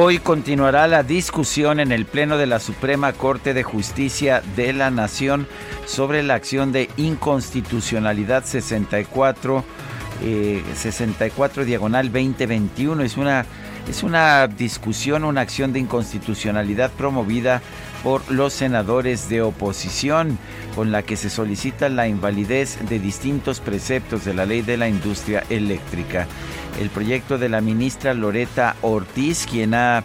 Hoy continuará la discusión en el Pleno de la Suprema Corte de Justicia de la Nación sobre la acción de inconstitucionalidad 64, 64 eh, diagonal 2021. Es una, es una discusión, una acción de inconstitucionalidad promovida por los senadores de oposición, con la que se solicita la invalidez de distintos preceptos de la ley de la industria eléctrica el proyecto de la ministra Loreta Ortiz, quien ha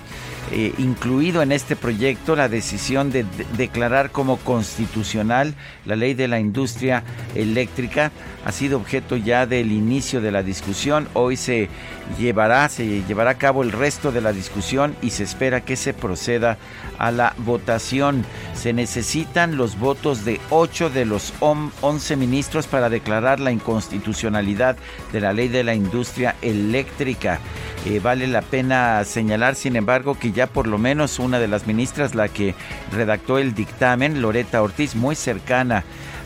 eh, incluido en este proyecto la decisión de, declarar como constitucional la ley de la industria eléctrica. Ha sido objeto ya del inicio de la discusión. Hoy se llevará, se llevará a cabo el resto de la discusión y se espera que se proceda a la votación. Se necesitan los votos de 8 de los 11 ministros para declarar la inconstitucionalidad de la ley de la industria eléctrica. Eh, vale la pena señalar, sin embargo, que ya por lo menos una de las ministras, la que redactó el dictamen, Loreta Ortiz, muy cercana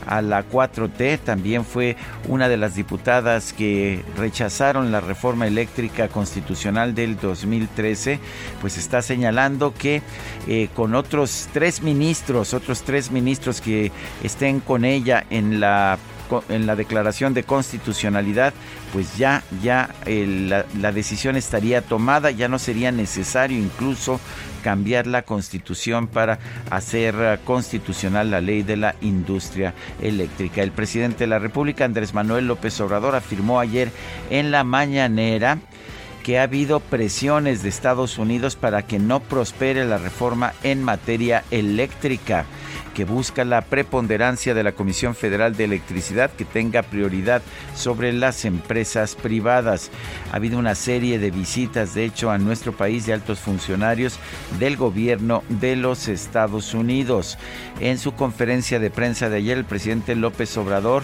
a la 4T, también fue una de las diputadas que rechazaron la reforma eléctrica constitucional del 2013, pues está señalando que eh, con otros tres ministros, otros tres ministros que estén con ella en la en la declaración de constitucionalidad, pues ya, ya la, la decisión estaría tomada, ya no sería necesario incluso cambiar la constitución para hacer eh, constitucional la ley de la industria eléctrica. El presidente de la República, Andrés Manuel López Obrador, afirmó ayer en la mañanera que ha habido presiones de Estados Unidos para que no prospere la reforma en materia eléctrica que busca la preponderancia de la Comisión Federal de Electricidad que tenga prioridad sobre las empresas privadas. Ha habido una serie de visitas, de hecho, a nuestro país de altos funcionarios del gobierno de los Estados Unidos. En su conferencia de prensa de ayer, el presidente López Obrador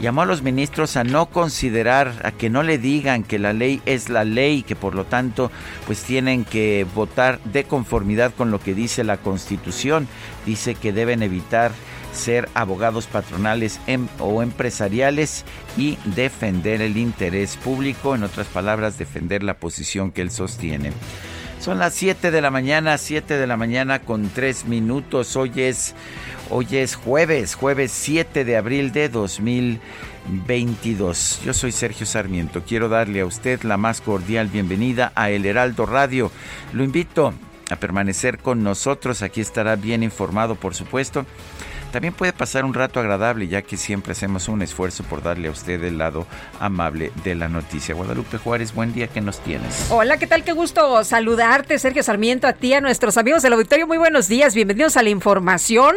llamó a los ministros a no considerar, a que no le digan que la ley es la ley, que por lo tanto pues tienen que votar de conformidad con lo que dice la Constitución. Dice que deben evitar ser abogados patronales em, o empresariales y defender el interés público, en otras palabras, defender la posición que él sostiene. Son las 7 de la mañana, 7 de la mañana con 3 minutos. Hoy es, hoy es jueves, jueves 7 de abril de 2022. Yo soy Sergio Sarmiento. Quiero darle a usted la más cordial bienvenida a El Heraldo Radio. Lo invito a permanecer con nosotros. Aquí estará bien informado, por supuesto también puede pasar un rato agradable, ya que siempre hacemos un esfuerzo por darle a usted el lado amable de la noticia. Guadalupe Juárez, buen día, ¿qué nos tienes? Hola, ¿qué tal? Qué gusto saludarte, Sergio Sarmiento, a ti, a nuestros amigos del auditorio. Muy buenos días, bienvenidos a la información.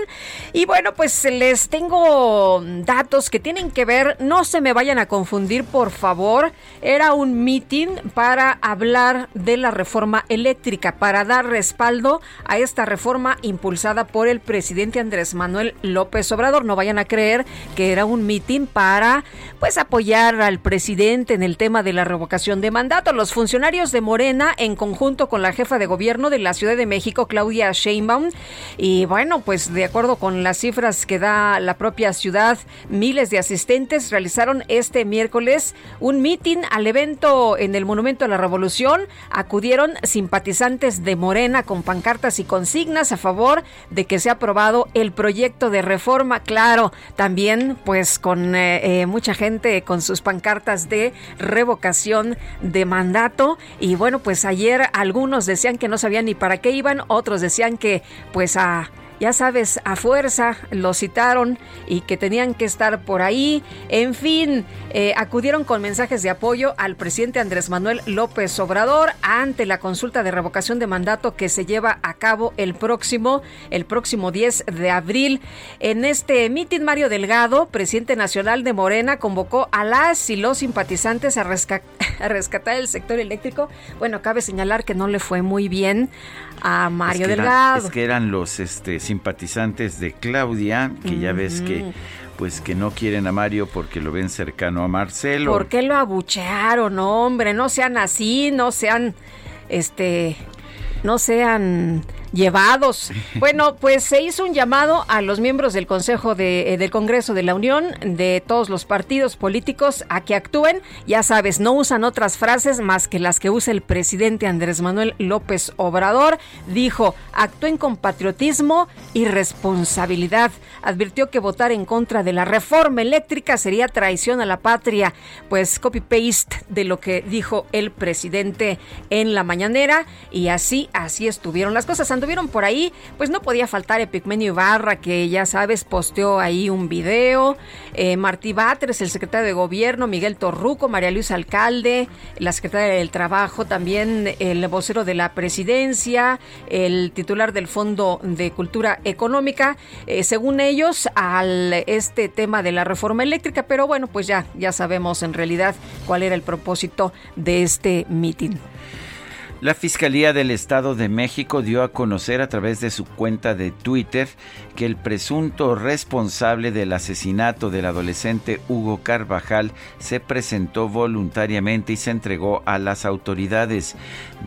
Y bueno, pues les tengo datos que tienen que ver, no se me vayan a confundir, por favor. Era un meeting para hablar de la reforma eléctrica, para dar respaldo a esta reforma impulsada por el presidente Andrés Manuel López Obrador. No vayan a creer que era un mitin para pues apoyar al presidente en el tema de la revocación de mandato. Los funcionarios de Morena en conjunto con la jefa de gobierno de la Ciudad de México, Claudia Sheinbaum, y bueno, pues de acuerdo con las cifras que da la propia ciudad, miles de asistentes realizaron este miércoles un mitin al evento en el Monumento a la Revolución. Acudieron simpatizantes de Morena con pancartas y consignas a favor de que sea aprobado el proyecto de reforma, claro, también pues con eh, eh, mucha gente con sus pancartas de revocación de mandato. Y bueno, pues ayer algunos decían que no sabían ni para qué iban, otros decían que pues a ya sabes, a fuerza lo citaron y que tenían que estar por ahí. En fin, eh, acudieron con mensajes de apoyo al presidente Andrés Manuel López Obrador ante la consulta de revocación de mandato que se lleva a cabo el próximo, el próximo 10 de abril. En este mitin, Mario Delgado, presidente nacional de Morena, convocó a las y los simpatizantes a, a rescatar el sector eléctrico. Bueno, cabe señalar que no le fue muy bien a Mario Delgado. es que eran los este, simpatizantes de Claudia, que ya ves que pues que no quieren a Mario porque lo ven cercano a Marcelo. ¿Por qué lo abuchearon, hombre? No sean así, no sean este no sean llevados. Bueno, pues se hizo un llamado a los miembros del Consejo de, eh, del Congreso de la Unión, de todos los partidos políticos, a que actúen. Ya sabes, no usan otras frases más que las que usa el presidente Andrés Manuel López Obrador. Dijo, actúen con patriotismo y responsabilidad. Advirtió que votar en contra de la reforma eléctrica sería traición a la patria. Pues copy-paste de lo que dijo el presidente en la mañanera. Y así, así estuvieron las cosas anduvieron por ahí, pues no podía faltar Epigmenio Ibarra, que ya sabes, posteó ahí un video. Eh, Martí Batres, el secretario de Gobierno, Miguel Torruco, María Luisa Alcalde, la secretaria del Trabajo, también el vocero de la presidencia, el titular del Fondo de Cultura Económica, eh, según ellos, al este tema de la reforma eléctrica, pero bueno, pues ya, ya sabemos en realidad cuál era el propósito de este mitin. La Fiscalía del Estado de México dio a conocer a través de su cuenta de Twitter que el presunto responsable del asesinato del adolescente Hugo Carvajal se presentó voluntariamente y se entregó a las autoridades.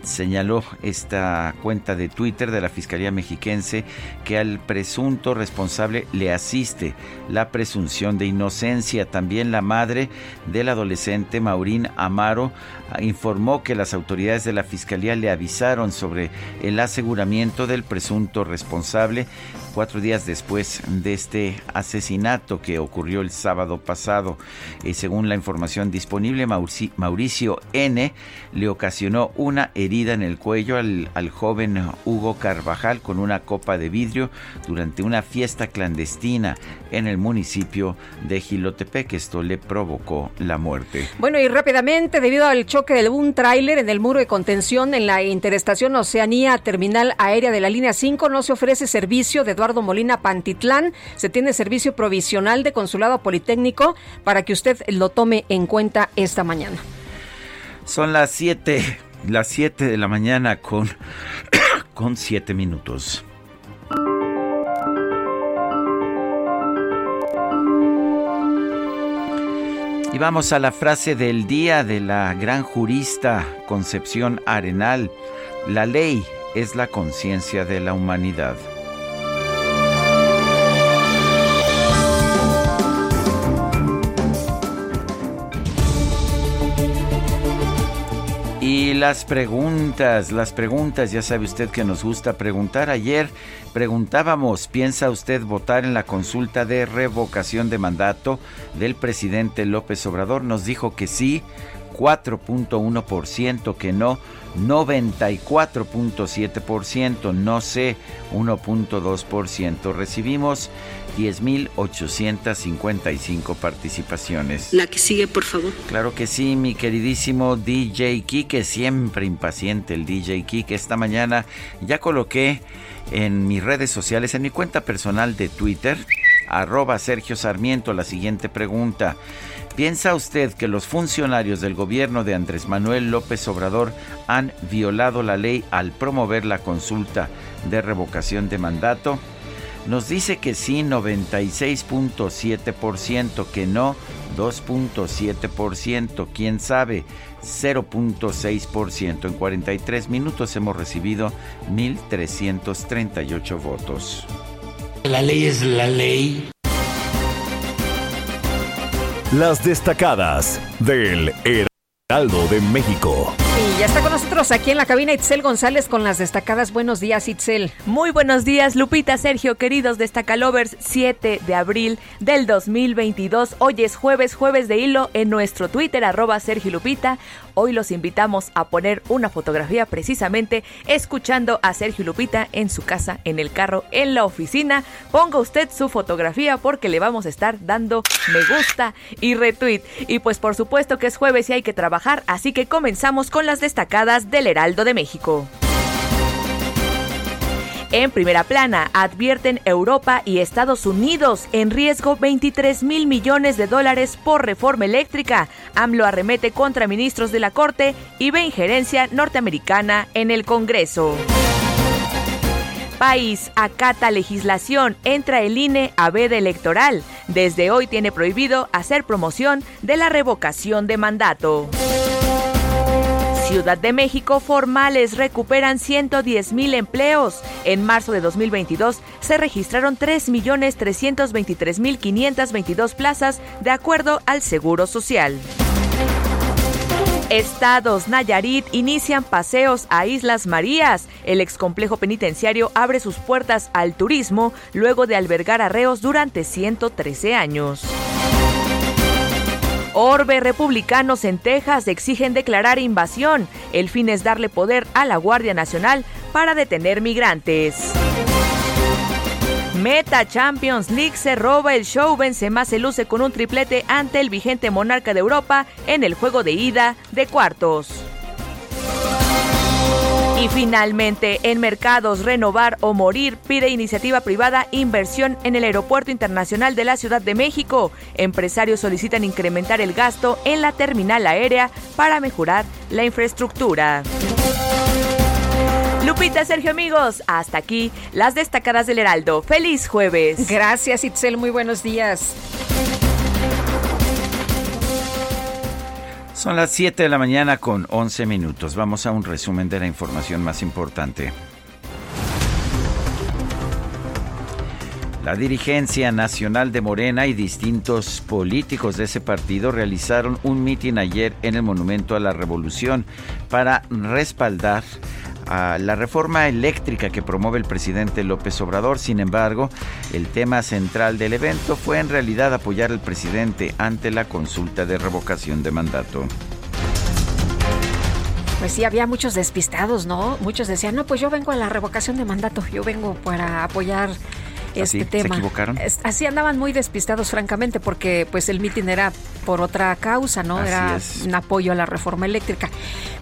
Señaló esta cuenta de Twitter de la Fiscalía Mexiquense que al presunto responsable le asiste la presunción de inocencia. También la madre del adolescente Maurín Amaro informó que las autoridades de la Fiscalía le avisaron sobre el aseguramiento del presunto responsable cuatro días después de este asesinato que ocurrió el sábado pasado. Eh, según la información disponible, Mauricio N. le ocasionó una herida en el cuello al, joven Hugo Carvajal con una copa de vidrio durante una fiesta clandestina en el municipio de Gilotepec. Esto le provocó la muerte. Bueno, y rápidamente, debido al choque de un tráiler en el muro de contención en la interestación Oceanía Terminal Aérea de la Línea 5, no se ofrece servicio de Eduardo Molina Pantitlán. Se tiene servicio provisional de consulado politécnico para que usted lo tome en cuenta esta mañana. Son las 7, las 7 de la mañana con, con 7 minutos. Y vamos a la frase del día de la gran jurista Concepción Arenal. La ley es la conciencia de la humanidad. Y las preguntas, las preguntas, ya sabe usted que nos gusta preguntar. Ayer preguntábamos, ¿piensa usted votar en la consulta de revocación de mandato del presidente López Obrador? Nos dijo que sí, 4.1%, que no, 94.7%, no sé, 1.2%. Recibimos 10.855 participaciones. La que sigue, por favor. Claro que sí, mi queridísimo DJ Kike, siempre impaciente el DJ Kike. Esta mañana ya coloqué en mis redes sociales, en mi cuenta personal de Twitter, arroba Sergio Sarmiento, la siguiente pregunta. ¿Piensa usted que los funcionarios del gobierno de Andrés Manuel López Obrador han violado la ley al promover la consulta de revocación de mandato? Nos dice que sí 96.7%, que no 2.7%, quién sabe 0.6%. En 43 minutos hemos recibido 1.338 votos. La ley es la ley. Las destacadas del Heraldo de México. Y ya está con aquí en la cabina Itzel González con las destacadas. Buenos días, Itzel. Muy buenos días, Lupita, Sergio, queridos destacalovers. 7 de abril del 2022. Hoy es jueves, jueves de hilo en nuestro Twitter, arroba Sergio Lupita. Hoy los invitamos a poner una fotografía precisamente escuchando a Sergio Lupita en su casa, en el carro, en la oficina. Ponga usted su fotografía porque le vamos a estar dando me gusta y retweet. Y pues por supuesto que es jueves y hay que trabajar, así que comenzamos con las destacadas del Heraldo de México. En primera plana, advierten Europa y Estados Unidos en riesgo 23 mil millones de dólares por reforma eléctrica. AMLO arremete contra ministros de la Corte y ve injerencia norteamericana en el Congreso. País acata legislación, entra el INE a veda electoral. Desde hoy tiene prohibido hacer promoción de la revocación de mandato. Ciudad de México formales recuperan 110 mil empleos. En marzo de 2022 se registraron 3.323.522 plazas de acuerdo al Seguro Social. Estados Nayarit inician paseos a Islas Marías. El excomplejo penitenciario abre sus puertas al turismo luego de albergar arreos durante 113 años. Orbe republicanos en Texas exigen declarar invasión. El fin es darle poder a la Guardia Nacional para detener migrantes. Meta Champions League se roba el show. Benzema se luce con un triplete ante el vigente monarca de Europa en el juego de ida de cuartos. Y finalmente, en mercados, renovar o morir pide iniciativa privada inversión en el Aeropuerto Internacional de la Ciudad de México. Empresarios solicitan incrementar el gasto en la terminal aérea para mejorar la infraestructura. Lupita, Sergio, amigos, hasta aquí las destacadas del Heraldo. ¡Feliz jueves! Gracias, Itzel. Muy buenos días. Son las 7 de la mañana con 11 minutos. Vamos a un resumen de la información más importante. La dirigencia nacional de Morena y distintos políticos de ese partido realizaron un mitin ayer en el Monumento a la Revolución para respaldar a la reforma eléctrica que promueve el presidente López Obrador. Sin embargo, el tema central del evento fue en realidad apoyar al presidente ante la consulta de revocación de mandato. Pues sí, había muchos despistados, ¿no? Muchos decían, no, pues yo vengo a la revocación de mandato, yo vengo para apoyar este tema. ¿Se equivocaron? Así andaban muy despistados, francamente, porque pues el mitin era por otra causa, ¿no? era un apoyo a la reforma eléctrica.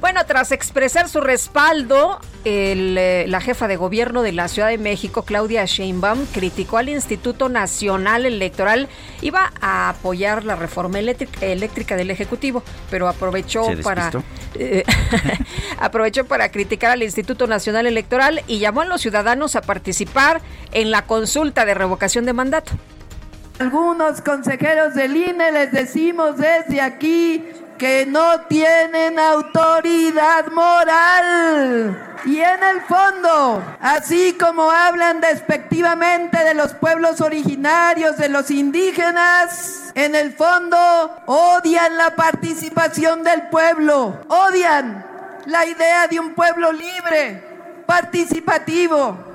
Bueno, tras expresar su respaldo, eh, la jefa de gobierno de la Ciudad de México, Claudia Sheinbaum, criticó al Instituto Nacional Electoral. Iba a apoyar la reforma eléctrica, del Ejecutivo, pero aprovechó para eh, aprovechó para criticar al Instituto Nacional Electoral y llamó a los ciudadanos a participar en la consulta de revocación de mandato. Algunos consejeros del INE les decimos desde aquí que no tienen autoridad moral. Y en el fondo, así como hablan despectivamente de los pueblos originarios, de los indígenas, en el fondo odian la participación del pueblo, odian la idea de un pueblo libre, participativo.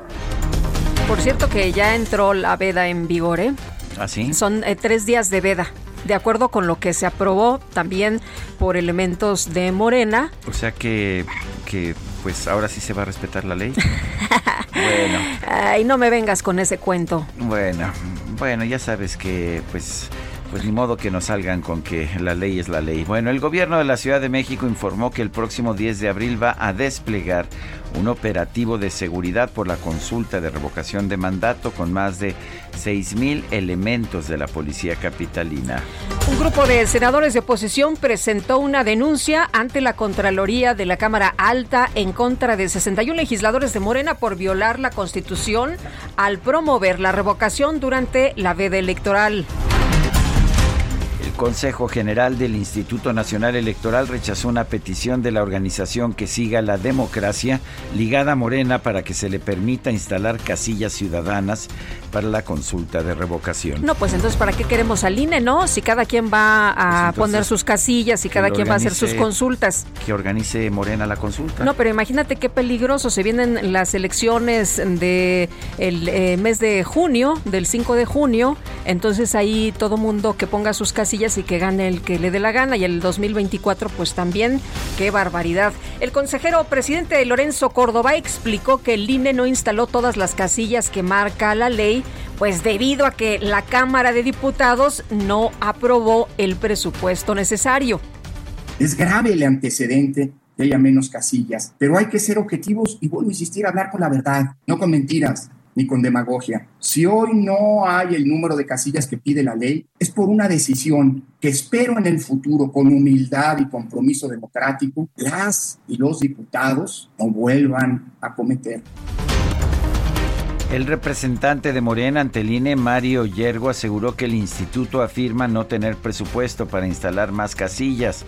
Por cierto que ya entró la veda en vigor, ¿eh? ¿Ah, sí? Son eh, tres días de veda de acuerdo con lo que se aprobó también por elementos de Morena. O sea que, que pues ahora sí se va a respetar la ley. bueno. Ay, no me vengas con ese cuento. Bueno, bueno, ya sabes que pues pues ni modo que nos salgan con que la ley es la ley. Bueno, el gobierno de la Ciudad de México informó que el próximo 10 de abril va a desplegar un operativo de seguridad por la consulta de revocación de mandato con más de 6.000 elementos de la policía capitalina. Un grupo de senadores de oposición presentó una denuncia ante la Contraloría de la Cámara Alta en contra de 61 legisladores de Morena por violar la Constitución al promover la revocación durante la veda electoral. Consejo General del Instituto Nacional Electoral rechazó una petición de la organización que siga la democracia ligada a Morena para que se le permita instalar casillas ciudadanas para la consulta de revocación. No, pues entonces, ¿para qué queremos al INE, no? Si cada quien va a Pues poner sus casillas y cada quien va a hacer sus consultas. Que organice Morena la consulta. No, pero imagínate qué peligroso. Se vienen las elecciones de el eh, mes de junio, del 5 de junio. Entonces ahí todo mundo que ponga sus casillas y que gane el que le dé la gana. Y el 2024, pues también, qué barbaridad. El consejero presidente Lorenzo Córdoba explicó que el INE no instaló todas las casillas que marca la ley, pues debido a que la Cámara de Diputados no aprobó el presupuesto necesario. Es grave el antecedente que haya menos casillas, pero hay que ser objetivos y vuelvo a insistir, hablar con la verdad, no con mentiras ni con demagogia. Si hoy no hay el número de casillas que pide la ley, es por una decisión que espero en el futuro, con humildad y compromiso democrático, las y los diputados no vuelvan a cometer. El representante de Morena ante INE, Mario Yergo, aseguró que el instituto afirma no tener presupuesto para instalar más casillas,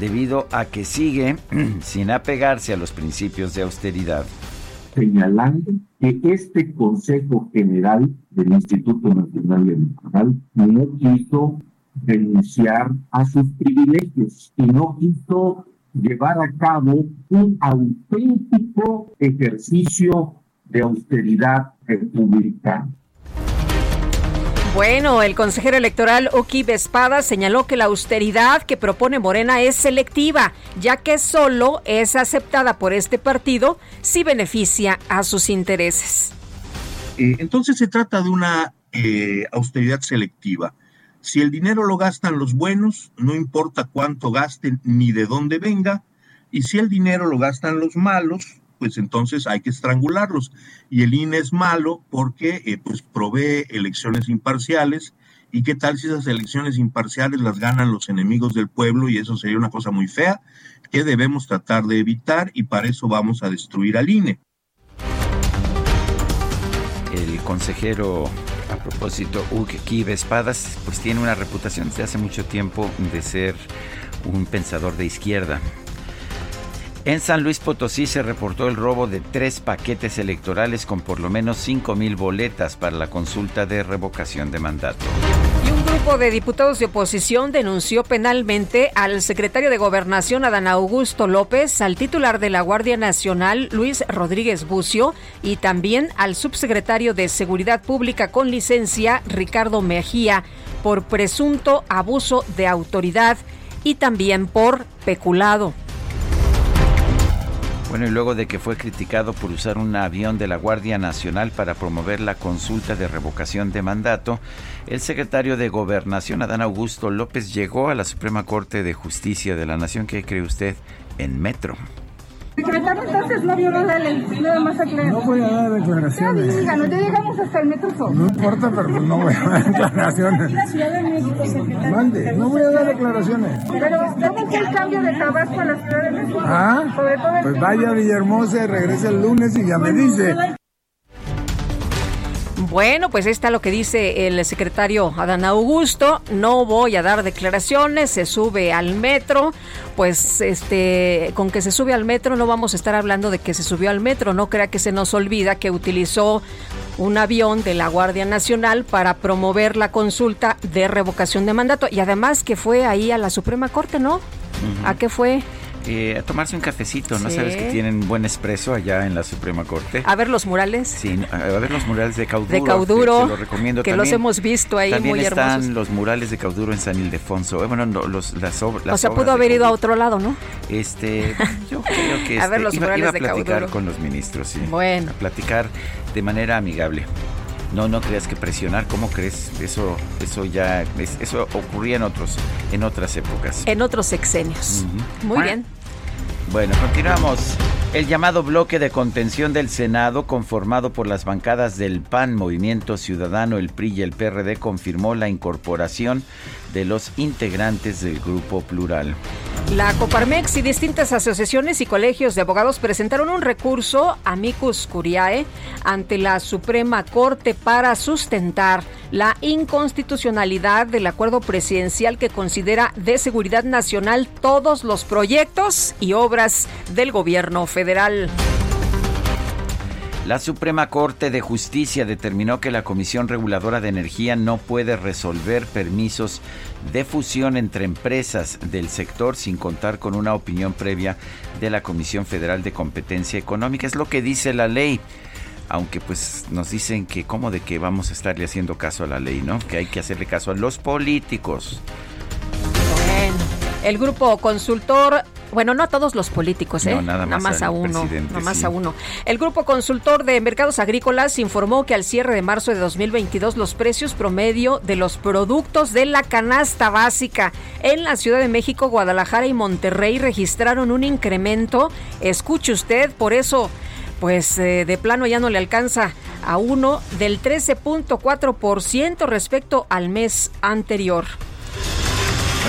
debido a que sigue sin apegarse a los principios de austeridad. Señalando que este Consejo General del Instituto Nacional Electoral no quiso renunciar a sus privilegios y no quiso llevar a cabo un auténtico ejercicio de austeridad republicana. Bueno, el consejero electoral Oki Espada señaló que la austeridad que propone Morena es selectiva, ya que solo es aceptada por este partido si beneficia a sus intereses. Eh, entonces se trata de una eh, austeridad selectiva. Si el dinero lo gastan los buenos, no importa cuánto gasten ni de dónde venga, y si el dinero lo gastan los malos, pues entonces hay que estrangularlos. Y el INE es malo porque eh, pues provee elecciones imparciales. ¿Y qué tal si esas elecciones imparciales las ganan los enemigos del pueblo? Y eso sería una cosa muy fea que debemos tratar de evitar y para eso vamos a destruir al INE. El consejero, a propósito, Uki Espadas, pues tiene una reputación desde hace mucho tiempo de ser un pensador de izquierda. En San Luis Potosí se reportó el robo de tres paquetes electorales con por lo menos 5 mil boletas para la consulta de revocación de mandato. Y un grupo de diputados de oposición denunció penalmente al secretario de Gobernación Adán Augusto López, al titular de la Guardia Nacional Luis Rodríguez Bucio y también al subsecretario de Seguridad Pública con licencia Ricardo Mejía por presunto abuso de autoridad y también por peculado. Bueno, y luego de que fue criticado por usar un avión de la Guardia Nacional para promover la consulta de revocación de mandato, el secretario de Gobernación, Adán Augusto López, llegó a la Suprema Corte de Justicia de la Nación, ¿qué cree usted? En metro. Secretario, entonces no violó la ley, nada más aclarar. No voy a dar declaraciones. Ya díganos, ya llegamos hasta el metro Sol. No importa, pero pues no voy a dar declaraciones. La Ciudad de México, secretario. Mande, no voy a dar declaraciones. Pero, ¿cómo fue el cambio de Tabasco a la Ciudad de México? Ah, Sobre todo el pues vaya a Villahermosa y regrese el lunes y ya me dice. Bueno, pues está lo que dice el secretario Adán Augusto. No voy a dar declaraciones, se sube al metro. Pues este, con que se sube al metro no vamos a estar hablando de que se subió al metro. No crea que se nos olvida que utilizó un avión de la Guardia Nacional para promover la consulta de revocación de mandato. Y además que fue ahí a la Suprema Corte, ¿no? ¿A qué fue? Eh, a tomarse un cafecito, ¿no Sí. sabes que tienen buen expreso allá en la Suprema Corte? A ver los murales. Sí, a ver los murales de Cauduro. De Cauduro, que te lo recomiendo que los hemos visto ahí También muy están hermosos. los murales de Cauduro en San Ildefonso. Eh, Bueno, no, los, las, ob- las O sea, obras pudo de haber ido a otro lado, ¿no? Este, yo creo que A ver este, los iba, murales iba a de platicar Cauduro. con los ministros, sí. Bueno. A platicar de manera amigable. No, no creas que presionar, ¿cómo crees? Eso, eso ya, es- eso ocurría en otros, en otras épocas. En otros sexenios. Muy bien. Bueno, continuamos. El llamado bloque de contención del Senado, conformado por las bancadas del PAN, Movimiento Ciudadano, el PRI y el PRD, confirmó la incorporación de los integrantes del Grupo Plural. La Coparmex y distintas asociaciones y colegios de abogados presentaron un recurso amicus curiae ante la Suprema Corte para sustentar la inconstitucionalidad del acuerdo presidencial que considera de seguridad nacional todos los proyectos y obras del gobierno federal. La Suprema Corte de Justicia determinó que la Comisión Reguladora de Energía no puede resolver permisos de fusión entre empresas del sector sin contar con una opinión previa de la Comisión Federal de Competencia Económica. Es lo que dice la ley. Aunque pues nos dicen que cómo de que vamos a estarle haciendo caso a la ley, ¿no? Que hay que hacerle caso a los políticos. El grupo consultor bueno, no a todos los políticos, ¿eh? nada más, a uno. Nada más a uno. El Grupo Consultor de Mercados Agrícolas informó que al cierre de marzo de 2022 los precios promedio de los productos de la canasta básica en la Ciudad de México, Guadalajara y Monterrey registraron un incremento. Escuche usted, por eso pues eh, de plano ya no le alcanza a uno del 13.4% respecto al mes anterior.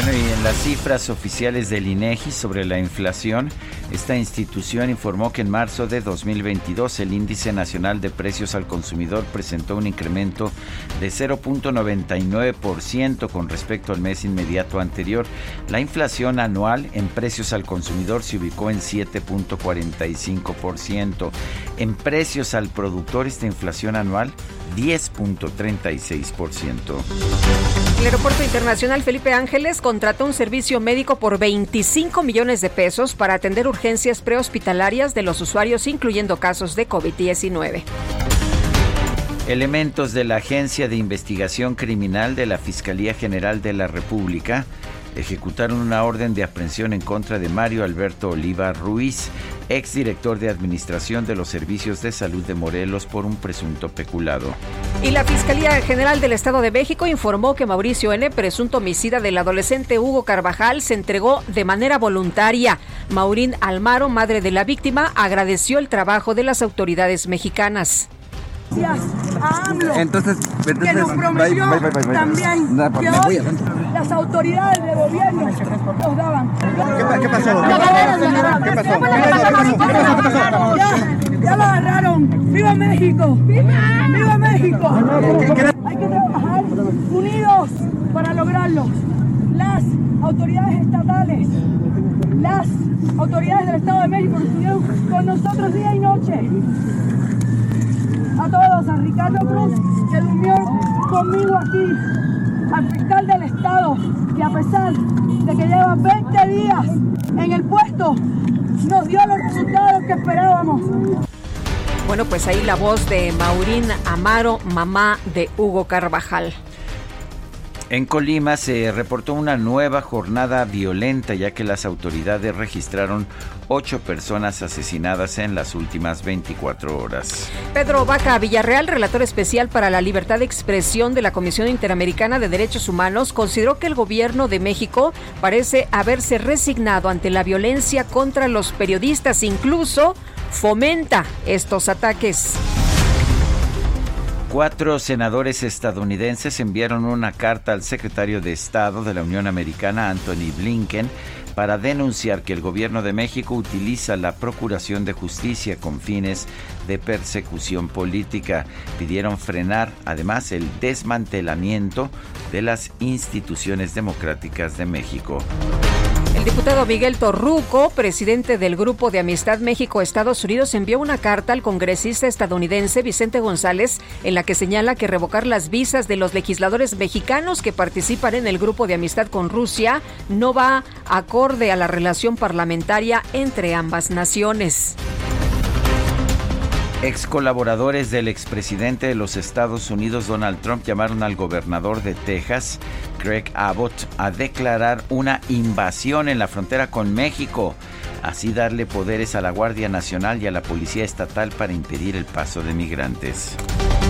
Bueno, y en las cifras oficiales del INEGI sobre la inflación, esta institución informó que en marzo de 2022 el índice nacional de precios al consumidor presentó un incremento de 0.99% con respecto al mes inmediato anterior. La inflación anual en precios al consumidor se ubicó en 7.45%. En precios al productor esta inflación anual 10.36%. El Aeropuerto Internacional Felipe Ángeles contrató un servicio médico por 25 millones de pesos para atender urgencias prehospitalarias de los usuarios, incluyendo casos de COVID-19. Elementos de la Agencia de Investigación Criminal de la Fiscalía General de la República ejecutaron una orden de aprehensión en contra de Mario Alberto Oliva Ruiz, exdirector de Administración de los Servicios de Salud de Morelos, por un presunto peculado. Y la Fiscalía General del Estado de México informó que Mauricio N., presunto homicida del adolescente Hugo Carvajal, se entregó de manera voluntaria. Maurín Almaro, madre de la víctima, agradeció el trabajo de las autoridades mexicanas a AMLO, entonces, que nos prometió también que hoy las autoridades de gobierno nos daban. ¿Qué, qué pasó? ¿Qué pasó? ¿Qué pasó? Ya, ya lo agarraron. ¡Viva México! ¡Viva México! Hay que trabajar unidos para lograrlo. Las autoridades estatales, las autoridades del Estado de México estuvieron con nosotros día y noche todos, a Ricardo Cruz, que durmió conmigo aquí, al fiscal del Estado, que a pesar de que lleva 20 días en el puesto, nos dio los resultados que esperábamos. Bueno, pues ahí la voz de Maurín Amaro, mamá de Hugo Carvajal. En Colima se reportó una nueva jornada violenta ya que las autoridades registraron ocho personas asesinadas en las últimas 24 horas. Pedro Vaca Villarreal, relator especial para la libertad de expresión de la Comisión Interamericana de Derechos Humanos, consideró que el gobierno de México parece haberse resignado ante la violencia contra los periodistas, incluso fomenta estos ataques. Cuatro senadores estadounidenses enviaron una carta al secretario de Estado de la Unión Americana, Anthony Blinken, para denunciar que el gobierno de México utiliza la Procuración de Justicia con fines de persecución política. Pidieron frenar además el desmantelamiento de las instituciones democráticas de México. Diputado Miguel Torruco, presidente del Grupo de Amistad México-Estados Unidos, envió una carta al congresista estadounidense Vicente González en la que señala que revocar las visas de los legisladores mexicanos que participan en el Grupo de Amistad con Rusia no va acorde a la relación parlamentaria entre ambas naciones. Ex colaboradores del expresidente de los Estados Unidos, Donald Trump, llamaron al gobernador de Texas, Greg Abbott, a declarar una invasión en la frontera con México, así darle poderes a la Guardia Nacional y a la Policía Estatal para impedir el paso de migrantes.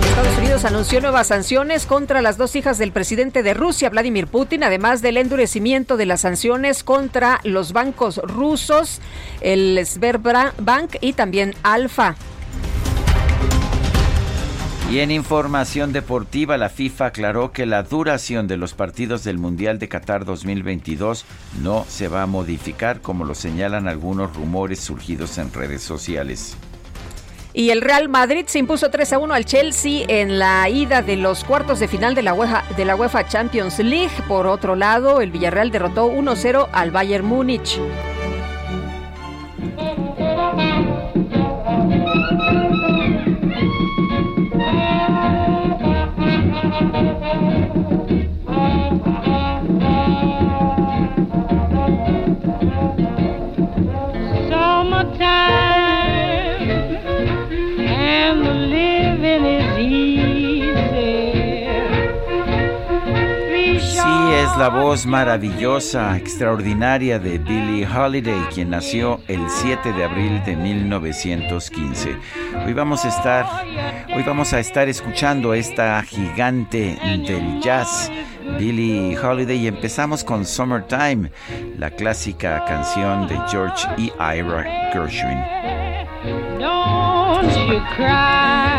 Estados Unidos anunció nuevas sanciones contra las dos hijas del presidente de Rusia, Vladimir Putin, además del endurecimiento de las sanciones contra los bancos rusos, el Sberbank y también Alfa. Y en información deportiva, la FIFA aclaró que la duración de los partidos del Mundial de Qatar 2022 no se va a modificar, como lo señalan algunos rumores surgidos en redes sociales. Y el Real Madrid se impuso 3 a 1 al Chelsea en la ida de los cuartos de final de la UEFA, de la UEFA Champions League. Por otro lado, el Villarreal derrotó 1 0 al Bayern Múnich. La voz maravillosa, extraordinaria de Billie Holiday, quien nació el 7 de abril de 1915. Hoy vamos a estar, hoy vamos a estar escuchando esta gigante del jazz, Billie Holiday, y empezamos con Summertime, la clásica canción de George E. Ira Gershwin. Don't you cry.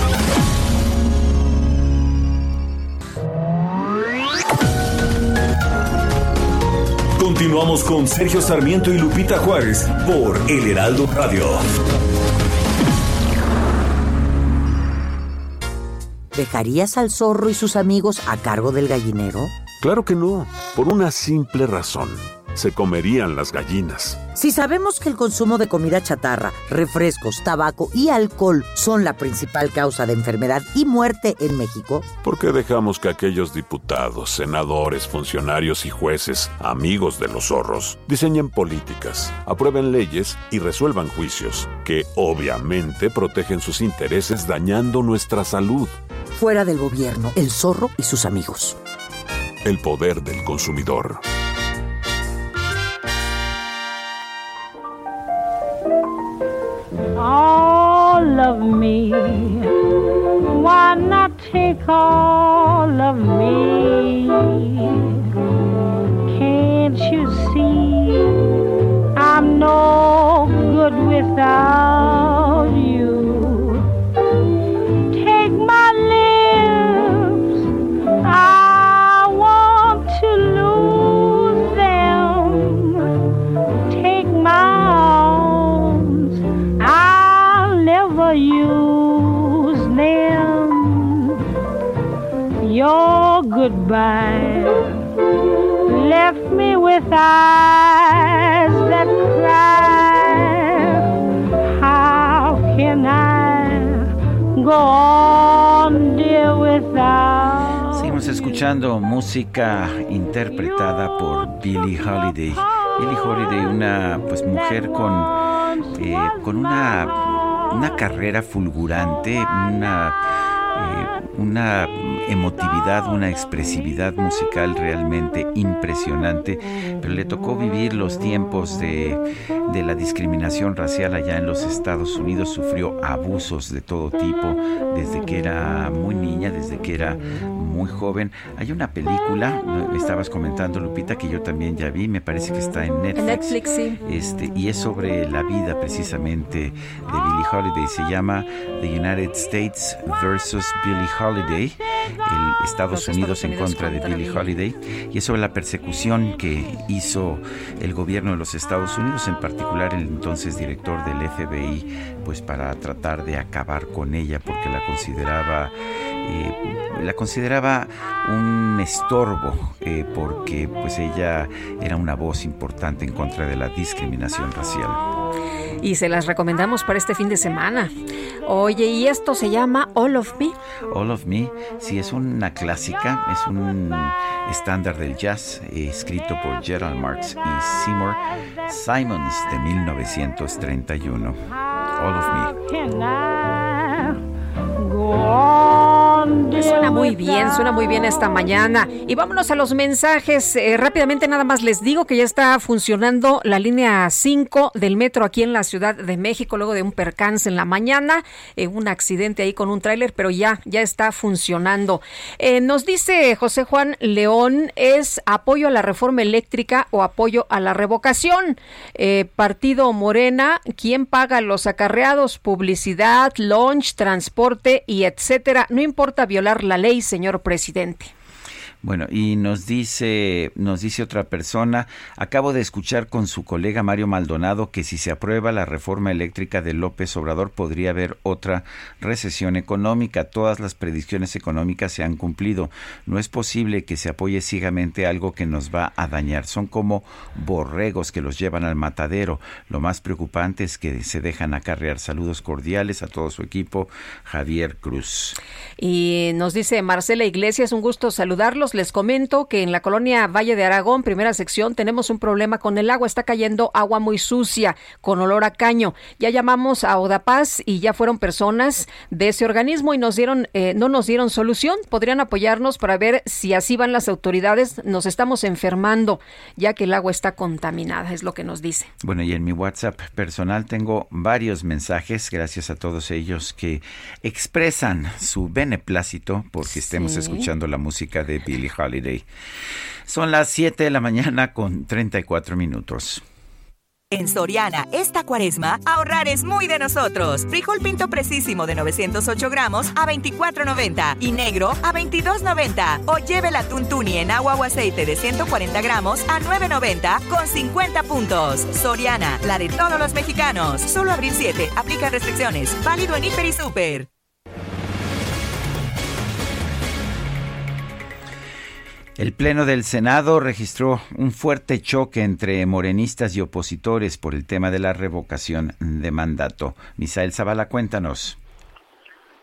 Continuamos con Sergio Sarmiento y Lupita Juárez por El Heraldo Radio. ¿Dejarías al zorro y sus amigos a cargo del gallinero? Claro que no, por una simple razón se comerían las gallinas. Si sabemos que el consumo de comida chatarra, refrescos, tabaco y alcohol son la principal causa de enfermedad y muerte en México, ¿por qué dejamos que aquellos diputados, senadores, funcionarios y jueces, amigos de los zorros, diseñen políticas, aprueben leyes y resuelvan juicios que obviamente protegen sus intereses dañando nuestra salud? Fuera del gobierno, el zorro y sus amigos. El poder del consumidor. All of me. Why not take all of me? Can't you see I'm no good without goodbye left me with eyes that cry. How can I go on, dear, without? Seguimos escuchando música interpretada por Billie Holiday. Billie Holiday, una pues mujer con, eh, con una, una carrera fulgurante, una una emotividad, una expresividad musical realmente impresionante, pero le tocó vivir los tiempos de, de, la discriminación racial allá en los Estados Unidos, sufrió abusos de todo tipo desde que era muy niña, desde que era muy joven. Hay una película, me estabas comentando Lupita, que yo también ya vi, me parece que está en Netflix. Netflix, sí. Este, y es sobre la vida precisamente de Billie Holiday, se llama The United States versus Billie Holiday, el Estados Unidos en contra de Billie Holiday, y es sobre la persecución que hizo el gobierno de los Estados Unidos, en particular el entonces director del FBI, pues para tratar de acabar con ella, porque la consideraba eh, la consideraba un estorbo eh, porque pues ella era una voz importante en contra de la discriminación racial y se las recomendamos para este fin de semana. Oye, ¿y esto se llama All of Me? All of Me, sí, es una clásica, es un estándar del jazz eh, escrito por Gerald Marx y Seymour Simons de 1931. All of Me. On, Suena muy bien, suena muy bien esta mañana. Y vámonos a los mensajes. Eh, rápidamente nada más les digo que ya está funcionando la línea 5 del metro aquí en la Ciudad de México luego de un percance en la mañana, eh, un accidente ahí con un tráiler, pero ya, ya está funcionando. Eh, nos dice José Juan León, ¿es apoyo a la reforma eléctrica o apoyo a la revocación? Partido Morena, ¿quién paga los acarreados? Publicidad, launch, transporte y etcétera. No importa violar la ley, señor presidente. Bueno, y nos dice, nos dice otra persona, acabo de escuchar con su colega Mario Maldonado que si se aprueba la reforma eléctrica de López Obrador podría haber otra recesión económica. Todas las predicciones económicas se han cumplido. No es posible que se apoye ciegamente algo que nos va a dañar. Son como borregos que los llevan al matadero. Lo más preocupante es que se dejan acarrear. Saludos cordiales a todo su equipo, Javier Cruz. Y nos dice Marcela Iglesias, un gusto saludarlos les comento que en la colonia Valle de Aragón, primera sección, tenemos un problema con el agua. Está cayendo agua muy sucia, con olor a caño. Ya llamamos a Odapaz y ya fueron personas de ese organismo y nos dieron, eh, no nos dieron solución. Podrían apoyarnos para ver si así van las autoridades. Nos estamos enfermando, ya que el agua está contaminada, es lo que nos dice. Bueno, y en mi WhatsApp personal tengo varios mensajes, gracias a todos ellos que expresan su beneplácito porque estemos escuchando la música de Bill Holiday. Son las 7 de la mañana con 34 minutos. En Soriana, esta cuaresma, ahorrar es muy de nosotros. Frijol pinto precisísimo de 908 gramos a 24.90 y negro a 22.90. O lleve la tuntuni en agua o aceite de 140 gramos a 9.90 con 50 puntos. Soriana, la de todos los mexicanos. Solo abril 7. Aplica restricciones. Válido en Hiper y Super. El Pleno del Senado registró un fuerte choque entre morenistas y opositores por el tema de la revocación de mandato. Misael Zavala, cuéntanos.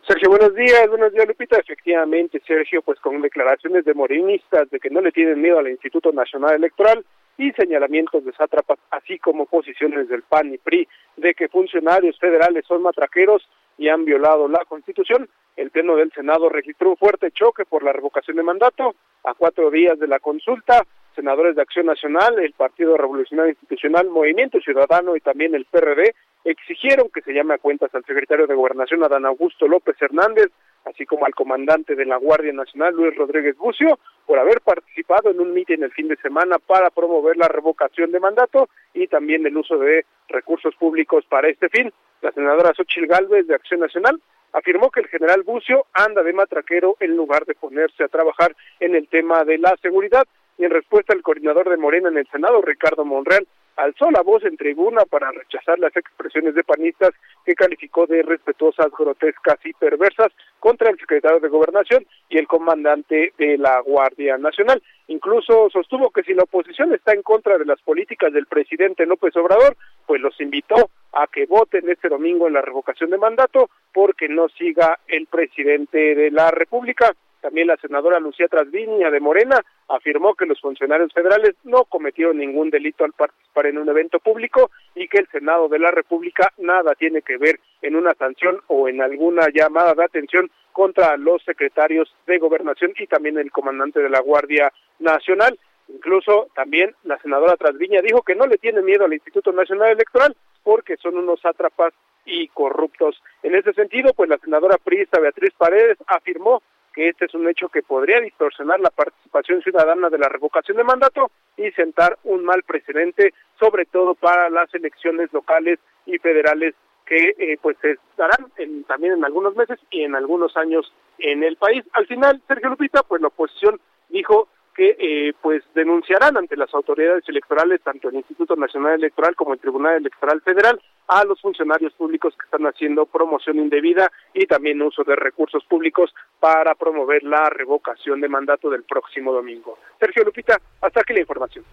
Sergio, buenos días, buenos días Lupita. Efectivamente, Sergio, pues con declaraciones de morenistas de que no le tienen miedo al Instituto Nacional Electoral y señalamientos de sátrapas, así como posiciones del PAN y PRI de que funcionarios federales son matraqueros y han violado la Constitución. El Pleno del Senado registró un fuerte choque por la revocación de mandato a cuatro días de la consulta. Senadores de Acción Nacional, el Partido Revolucionario Institucional, Movimiento Ciudadano y también el PRD exigieron que se llame a cuentas al secretario de Gobernación, Adán Augusto López Hernández, así como al comandante de la Guardia Nacional, Luis Rodríguez Bucio, por haber participado en un mitin el fin de semana para promover la revocación de mandato y también el uso de recursos públicos para este fin. La senadora Xochil Gálvez de Acción Nacional afirmó que el general Bucio anda de matraquero en lugar de ponerse a trabajar en el tema de la seguridad. Y en respuesta, el coordinador de Morena en el Senado, Ricardo Monreal, alzó la voz en tribuna para rechazar las expresiones de panistas que calificó de respetuosas, grotescas y perversas contra el secretario de Gobernación y el comandante de la Guardia Nacional. Incluso sostuvo que si la oposición está en contra de las políticas del presidente López Obrador, pues los invitó a que voten este domingo en la revocación de mandato porque no siga el presidente de la República. También la senadora Lucía Trasviña de Morena afirmó que los funcionarios federales no cometieron ningún delito al participar en un evento público y que el Senado de la República nada tiene que ver en una sanción o en alguna llamada de atención contra los secretarios de gobernación y también el comandante de la Guardia Nacional. Incluso también la senadora Trasviña dijo que no le tiene miedo al Instituto Nacional Electoral porque son unos sátrapas y corruptos. En ese sentido, pues la senadora priista Beatriz Paredes afirmó que este es un hecho que podría distorsionar la participación ciudadana de la revocación de mandato y sentar un mal precedente, sobre todo para las elecciones locales y federales que eh, pues se darán también en algunos meses y en algunos años en el país. Al final, Sergio Lupita, pues la oposición dijo que eh, pues denunciarán ante las autoridades electorales, tanto el Instituto Nacional Electoral como el Tribunal Electoral Federal, a los funcionarios públicos que están haciendo promoción indebida y también uso de recursos públicos para promover la revocación de mandato del próximo domingo. Sergio Lupita, hasta aquí la información.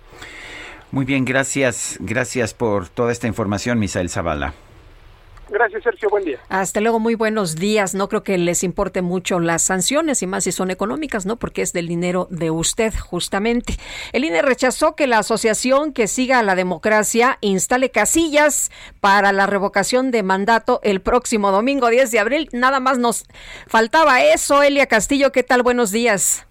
Muy bien, gracias. Gracias por toda esta información, Misael Zavala. Gracias, Sergio. Buen día. Hasta luego, muy buenos días. No creo que les importe mucho las sanciones y más si son económicas, ¿no? Porque es del dinero de usted, justamente. El INE rechazó que la asociación que siga a la democracia instale casillas para la revocación de mandato el próximo domingo 10 de abril. Nada más nos faltaba eso. Elia Castillo, ¿qué tal? Buenos días.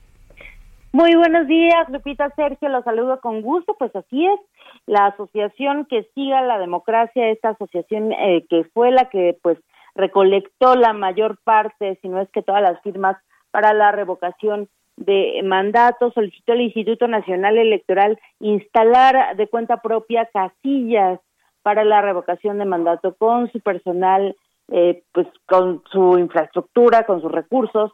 Muy buenos días, Lupita Sergio, los saludo con gusto, pues así es, la asociación que siga la democracia, esta asociación eh, que fue la que pues recolectó la mayor parte, si no es que todas las firmas para la revocación de mandato, solicitó al Instituto Nacional Electoral instalar de cuenta propia casillas para la revocación de mandato con su personal, eh, pues con su infraestructura, con sus recursos,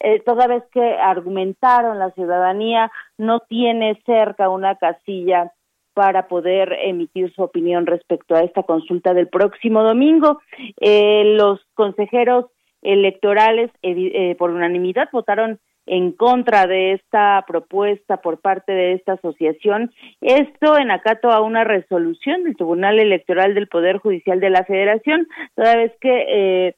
eh, toda vez que argumentaron la ciudadanía no tiene cerca una casilla para poder emitir su opinión respecto a esta consulta del próximo domingo. Eh, los consejeros electorales eh, por unanimidad votaron en contra de esta propuesta por parte de esta asociación. Esto en acato a una resolución del Tribunal Electoral del Poder Judicial de la Federación, toda vez que eh,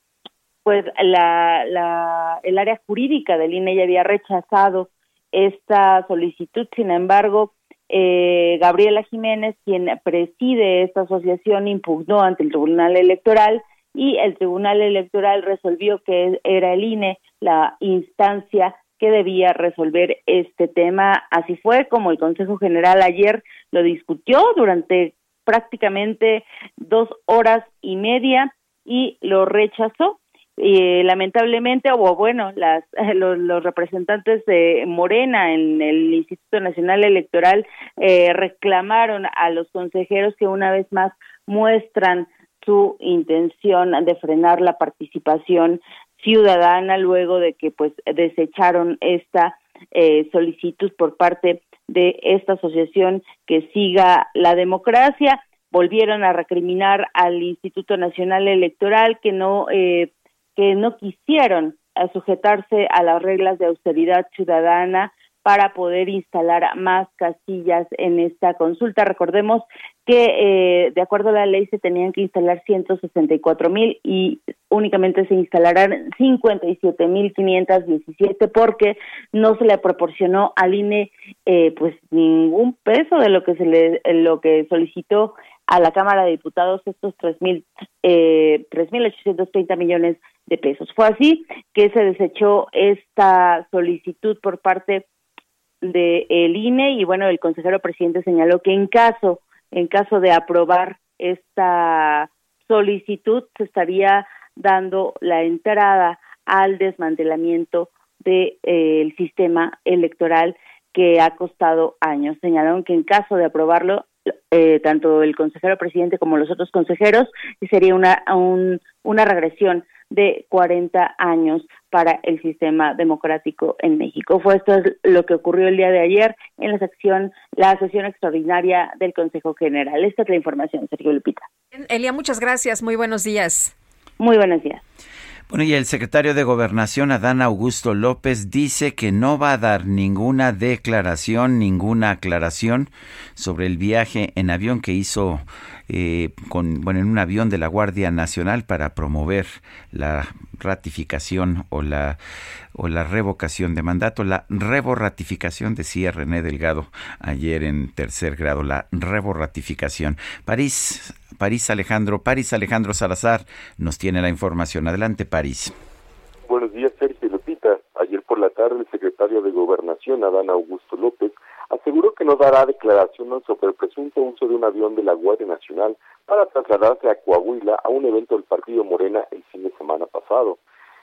pues la, la, el área jurídica del INE ya había rechazado esta solicitud, sin embargo, eh, Gabriela Jiménez, quien preside esta asociación, impugnó ante el Tribunal Electoral y el Tribunal Electoral resolvió que era el INE la instancia que debía resolver este tema. Así fue como el Consejo General ayer lo discutió durante prácticamente dos horas y media y lo rechazó y lamentablemente o bueno las los, representantes de Morena en el Instituto Nacional Electoral eh, reclamaron a los consejeros que una vez más muestran su intención de frenar la participación ciudadana luego de que pues desecharon esta eh, solicitud por parte de esta asociación que siga la democracia. Volvieron a recriminar al Instituto Nacional Electoral que no eh, que no quisieron eh, sujetarse a las reglas de austeridad ciudadana para poder instalar más casillas en esta consulta. Recordemos que eh, de acuerdo a la ley se tenían que instalar 164 mil y únicamente se instalarán 57 mil 517 porque no se le proporcionó al INE eh, pues ningún peso de lo que se le lo que solicitó a la Cámara de Diputados estos tres mil eh, millones de pesos. Fue así que se desechó esta solicitud por parte del el INE y bueno, el consejero presidente señaló que en caso, en caso de aprobar esta solicitud, se estaría dando la entrada al desmantelamiento del de, eh, sistema electoral que ha costado años. Señalaron que en caso de aprobarlo, eh, tanto el consejero presidente como los otros consejeros, sería una, un, una regresión de 40 años para el sistema democrático en México. Fue esto lo que ocurrió el día de ayer en la sección, la sesión extraordinaria del Consejo General. Esta es la información, Sergio Lupita. Elia, muchas gracias. Muy buenos días. Muy buenos días. Bueno, y el secretario de Gobernación, Adán Augusto López, dice que no va a dar ninguna declaración, ninguna aclaración sobre el viaje en avión que hizo eh, con, bueno, en un avión de la Guardia Nacional para promover la ratificación o la, o la revocación de mandato, la reborratificación, decía René Delgado ayer en tercer grado, la reborratificación. París, París Alejandro, París Alejandro Salazar nos tiene la información. Adelante, París. Buenos días, Sergio Lupita. Ayer por la tarde el secretario de Gobernación, Adán Augusto López, aseguró que no dará declaraciones sobre el presunto uso de un avión de la Guardia Nacional para trasladarse a Coahuila a un evento del partido Morena el fin de semana pasado.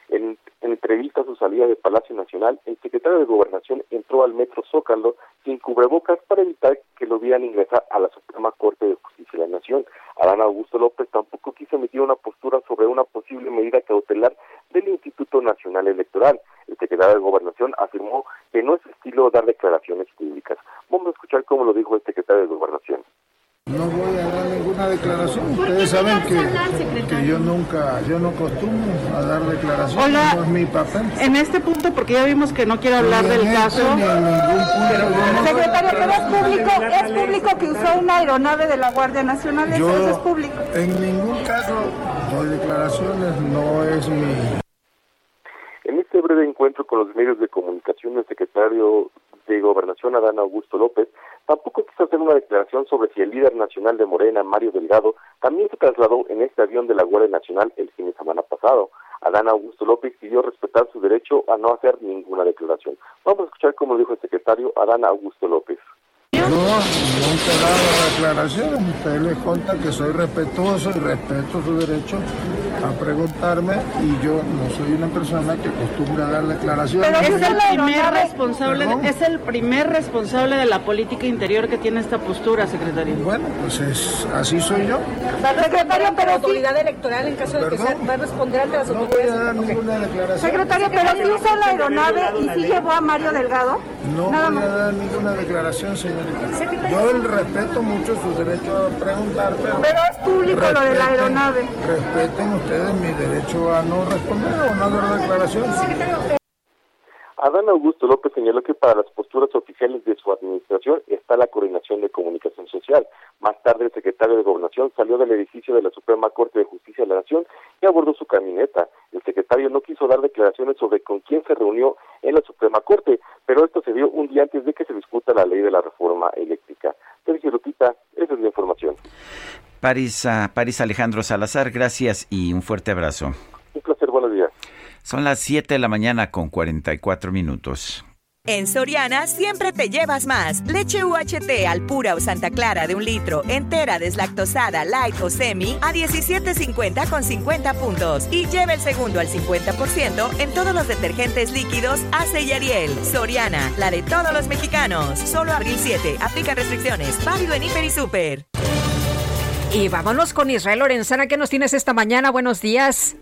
En, entrevista a su salida de Palacio Nacional, el secretario de Gobernación entró al metro Zócalo sin cubrebocas para evitar que lo vieran ingresar a la Suprema Corte de Justicia de la Nación. Adán Augusto López tampoco quiso emitir una postura sobre una posible medida cautelar del Instituto Nacional Electoral. El secretario de Gobernación afirmó que no es estilo dar declaraciones públicas. Vamos a escuchar cómo lo dijo el secretario de Gobernación No voy a dar ninguna declaración. Ustedes saben que, que yo nunca, yo no acostumbro a dar declaraciones. Hola. No es mi papel. En este punto, porque ya vimos que no quiere hablar del este caso. ni en ningún punto no- Secretario, pero es público, es público que usó una aeronave de la Guardia Nacional, eso, Yo- eso es público. En ningún caso doy declaraciones, no es mi... Este breve encuentro con los medios de comunicación, el secretario de Gobernación, Adán Augusto López, tampoco quiso hacer una declaración sobre si el líder nacional de Morena, Mario Delgado, también se trasladó en este avión de la Guardia Nacional el fin de semana pasado. Adán Augusto López pidió respetar su derecho a no hacer ninguna declaración. Vamos a escuchar cómo dijo el secretario Adán Augusto López. No, nunca he dado declaraciones. Ustedes les contan que soy respetuoso y respeto su derecho a preguntarme y yo no soy una persona que acostumbra a dar declaraciones. Pero es el primer responsable, Perdón. es el primer responsable de la política interior que tiene esta postura, secretario. Bueno, pues es, así soy yo. Secretario, pero la autoridad electoral en caso de que sea, va a responder ante las No voy autoridades. a dar ninguna declaración. Secretario, pero sí usó la aeronave y sí llevó a Mario Delgado. No Nada voy a dar ninguna declaración, señorita. Yo el respeto mucho su derecho a preguntar, pero... Pero es público lo de la aeronave. Respeten ustedes mi derecho a no responder o no dar declaraciones. Adán Augusto López señaló que para las posturas oficiales de su administración está la coordinación de comunicación social. Más tarde, el secretario de Gobernación salió del edificio de la Suprema Corte de Justicia de la Nación y abordó su camioneta. El secretario no quiso dar declaraciones sobre con quién se reunió en la Suprema Corte, pero esto se dio un día antes de que se discuta la ley de la reforma eléctrica. Sergio Lupita, esa es la información. París, París Alejandro Salazar, gracias y un fuerte abrazo. Un placer, buenos días. Son las 7 de la mañana con 44 minutos. En Soriana siempre te llevas más. Leche UHT al pura o Santa Clara de un litro, entera, deslactosada, light o semi, a 17.50 con 50 puntos. Y lleva el segundo al 50% en todos los detergentes líquidos Ace y Ariel. Soriana, la de todos los mexicanos. Solo abril 7. Aplica restricciones. Válido en Hiper y Super. Y vámonos con Israel Lorenzana. ¿Qué nos tienes esta mañana? Buenos días.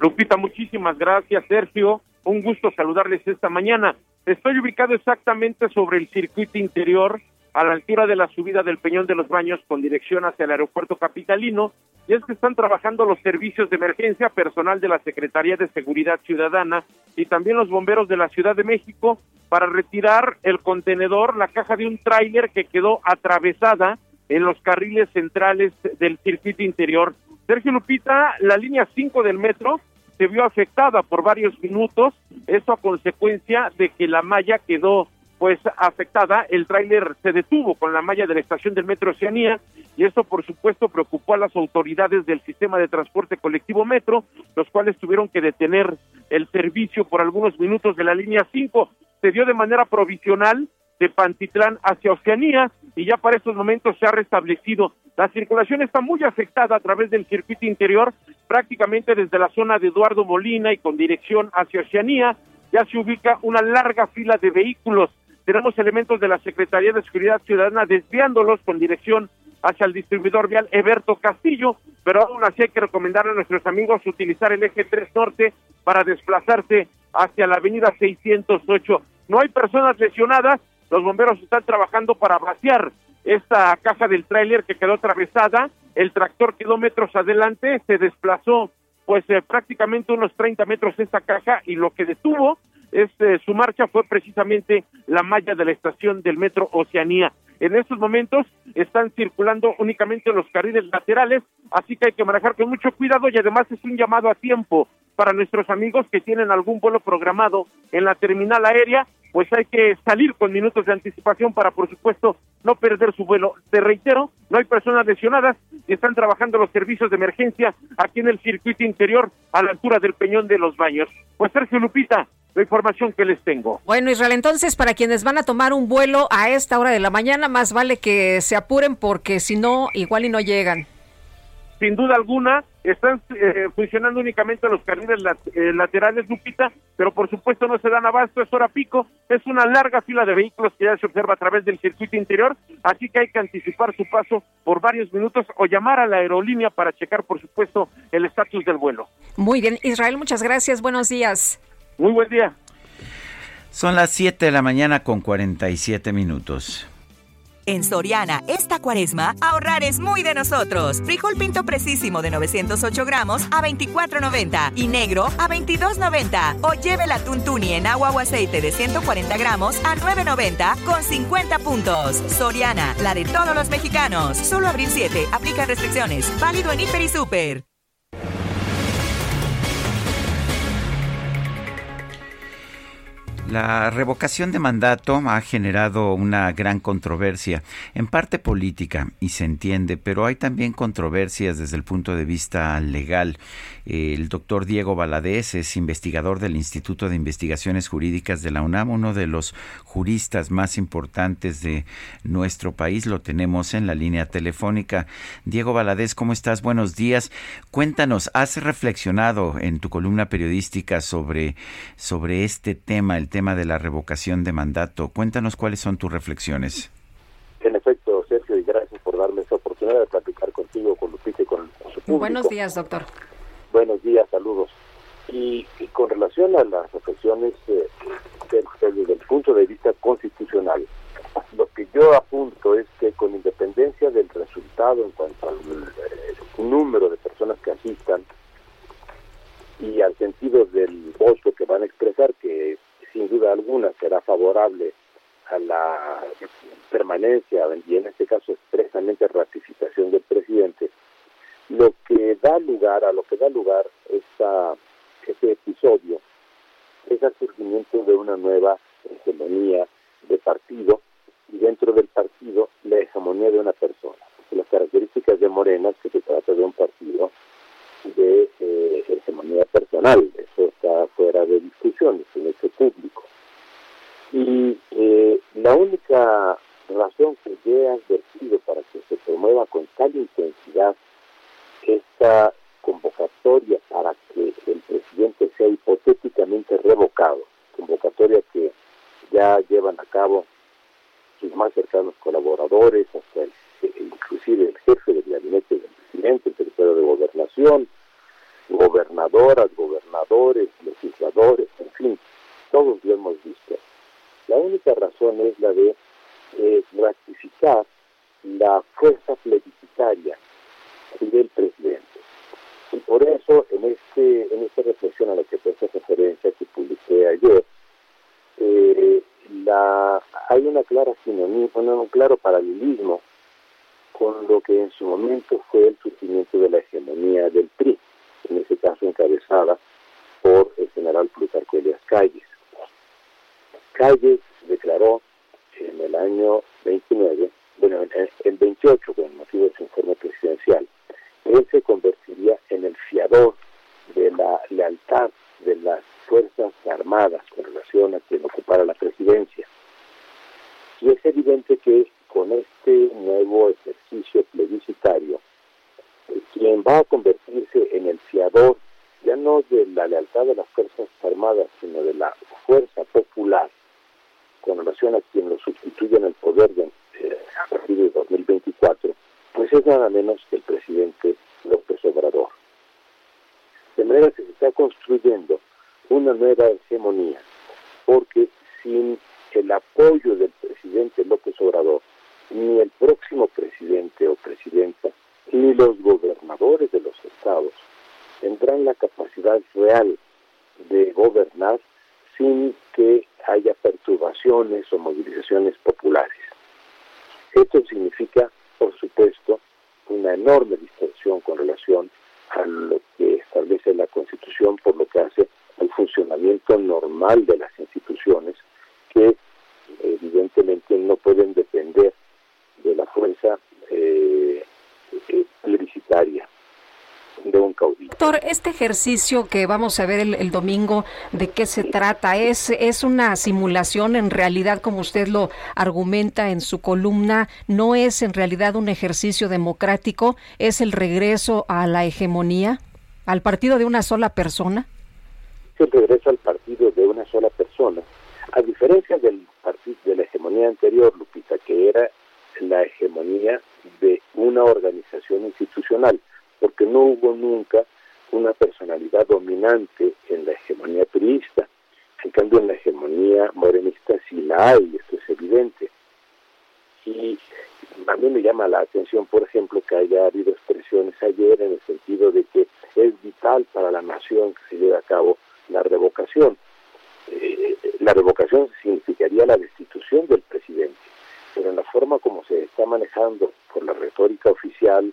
Lupita, muchísimas gracias, Sergio. Un gusto saludarles esta mañana. Estoy ubicado exactamente sobre el circuito interior, a la altura de la subida del Peñón de los Baños, con dirección hacia el aeropuerto capitalino. Y es que están trabajando los servicios de emergencia, personal de la Secretaría de Seguridad Ciudadana y también los bomberos de la Ciudad de México para retirar el contenedor, la caja de un tráiler que quedó atravesada en los carriles centrales del circuito interior. Sergio Lupita, la línea 5 del metro se vio afectada por varios minutos, esto a consecuencia de que la malla quedó pues afectada, el tráiler se detuvo con la malla de la estación del Metro Oceanía y esto por supuesto preocupó a las autoridades del sistema de transporte colectivo Metro, los cuales tuvieron que detener el servicio por algunos minutos de la línea 5. Se dio de manera provisional de Pantitlán hacia Oceanía y ya para estos momentos se ha restablecido. La circulación está muy afectada a través del circuito interior, prácticamente desde la zona de Eduardo Molina y con dirección hacia Oceanía, ya se ubica una larga fila de vehículos. Tenemos elementos de la Secretaría de Seguridad Ciudadana desviándolos con dirección hacia el distribuidor vial Eberto Castillo, pero aún así hay que recomendar a nuestros amigos utilizar el eje 3 norte para desplazarse hacia la avenida 608. No hay personas lesionadas, los bomberos están trabajando para vaciar esta caja del tráiler que quedó atravesada, el tractor quedó metros adelante, se desplazó pues eh, prácticamente unos 30 metros esta caja y lo que detuvo es, eh, su marcha fue precisamente la malla de la estación del metro Oceanía. En estos momentos están circulando únicamente los carriles laterales, así que hay que manejar con mucho cuidado y además es un llamado a tiempo para nuestros amigos que tienen algún vuelo programado en la terminal aérea, pues hay que salir con minutos de anticipación para, por supuesto, no perder su vuelo. Te reitero, no hay personas lesionadas y están trabajando los servicios de emergencia aquí en el circuito interior a la altura del Peñón de los Baños. Pues Sergio Lupita, la información que les tengo. Bueno, Israel, entonces para quienes van a tomar un vuelo a esta hora de la mañana, más vale que se apuren porque si no, igual y no llegan. Sin duda alguna, están eh, funcionando únicamente los carriles lat eh, laterales, Lupita, pero por supuesto no se dan abasto, es hora pico, es una larga fila de vehículos que ya se observa a través del circuito interior, así que hay que anticipar su paso por varios minutos o llamar a la aerolínea para checar, por supuesto, el estatus del vuelo. Muy bien, Israel, muchas gracias, buenos días. Muy buen día. Son las 7 de la mañana con 47 minutos. En Soriana, esta cuaresma, ahorrar es muy de nosotros. Frijol pinto precisísimo de 908 gramos a 24.90 y negro a 22.90. O lleve la tuntuni en agua o aceite de 140 gramos a 9.90 con 50 puntos. Soriana, la de todos los mexicanos. Solo abril 7. Aplica restricciones. Válido en Hiper y Super. La revocación de mandato ha generado una gran controversia, en parte política, y se entiende, pero hay también controversias desde el punto de vista legal. El doctor Diego Valadez es investigador del Instituto de Investigaciones Jurídicas de la UNAM, uno de los juristas más importantes de nuestro país. Lo tenemos en la línea telefónica. Diego Valadez, ¿cómo estás? Buenos días. Cuéntanos, ¿has reflexionado en tu columna periodística sobre, sobre este tema, el tema de la revocación de mandato? Cuéntanos cuáles son tus reflexiones. En efecto, Sergio, y gracias por darme esta oportunidad de platicar contigo, con Lupita y con, con su público. Buenos días, doctor. Buenos días, saludos. Y, y con relación a las reflexiones eh, desde el punto de vista constitucional, lo que yo apunto es que con independencia del resultado en cuanto al eh, número de personas que asistan y al sentido del voto que van a expresar, que sin duda alguna será favorable a la permanencia y en este caso expresamente ratificación del presidente, lo que da lugar, a lo que da lugar esta, este episodio es el surgimiento de una nueva hegemonía de partido y dentro del partido la hegemonía de una persona. Las características de Morena que se trata de un partido de eh, hegemonía personal, eso está fuera de discusión, es un hecho público. Y eh, la única razón que yo he advertido para que se promueva con tal intensidad esta convocatoria para que el presidente sea hipotéticamente revocado, convocatoria que ya llevan a cabo sus más cercanos colaboradores, hasta el, inclusive el jefe del gabinete del presidente, el secretario de gobernación, gobernadoras, gobernadores, legisladores, en fin, todos lo hemos visto. La única razón es la de eh, ratificar la fuerza plebiscitaria del presidente. Y por eso, en este en esta reflexión a la que te hace referencia que publiqué ayer, eh, la, hay una clara sinonía, un claro paralelismo con lo que en su momento fue el surgimiento de la hegemonía del PRI, en ese caso encabezada por el general Plutarco Elias Calles. Calles declaró en el año 29, bueno, en el 28, con motivo de su informe presidencial, él se convertiría en el fiador de la lealtad de las Fuerzas Armadas con relación a quien ocupara la presidencia. Y es evidente que con este nuevo ejercicio plebiscitario, quien va a convertirse en el fiador ya no de la lealtad de las Fuerzas Armadas, sino de la fuerza popular, con relación a quien lo sustituye en el poder de, eh, a partir de 2024, pues es nada menos que el presidente López Obrador. De manera que se está construyendo una nueva hegemonía, porque sin el apoyo del presidente López Obrador, ni el próximo presidente o presidenta, ni los gobernadores de los estados tendrán la capacidad real de gobernar sin que haya perturbaciones o movilizaciones populares. Esto significa, por supuesto, una enorme distorsión con relación a lo que establece la Constitución por lo que hace al funcionamiento normal de las instituciones que evidentemente no pueden depender de la fuerza eh, eh, plebiscitaria de un caudillo. Doctor, este ejercicio que vamos a ver el, domingo, ¿de qué se trata? ¿Es, ¿Es una simulación en realidad, como usted lo argumenta en su columna? ¿No es en realidad un ejercicio democrático? ¿Es el regreso a la hegemonía? ¿Al partido de una sola persona? Es el regreso al partido de una sola persona. A diferencia del partido de la hegemonía anterior, Lupita, que era la hegemonía de una organización institucional porque no hubo nunca una personalidad dominante en la hegemonía priista. En cambio, en la hegemonía morenista sí la hay, esto es evidente. Y a mí me llama la atención, por ejemplo, que haya habido expresiones ayer en el sentido de que es vital para la nación que se lleve a cabo la revocación. Eh, la revocación significaría la destitución del presidente, pero en la forma como se está manejando por la retórica oficial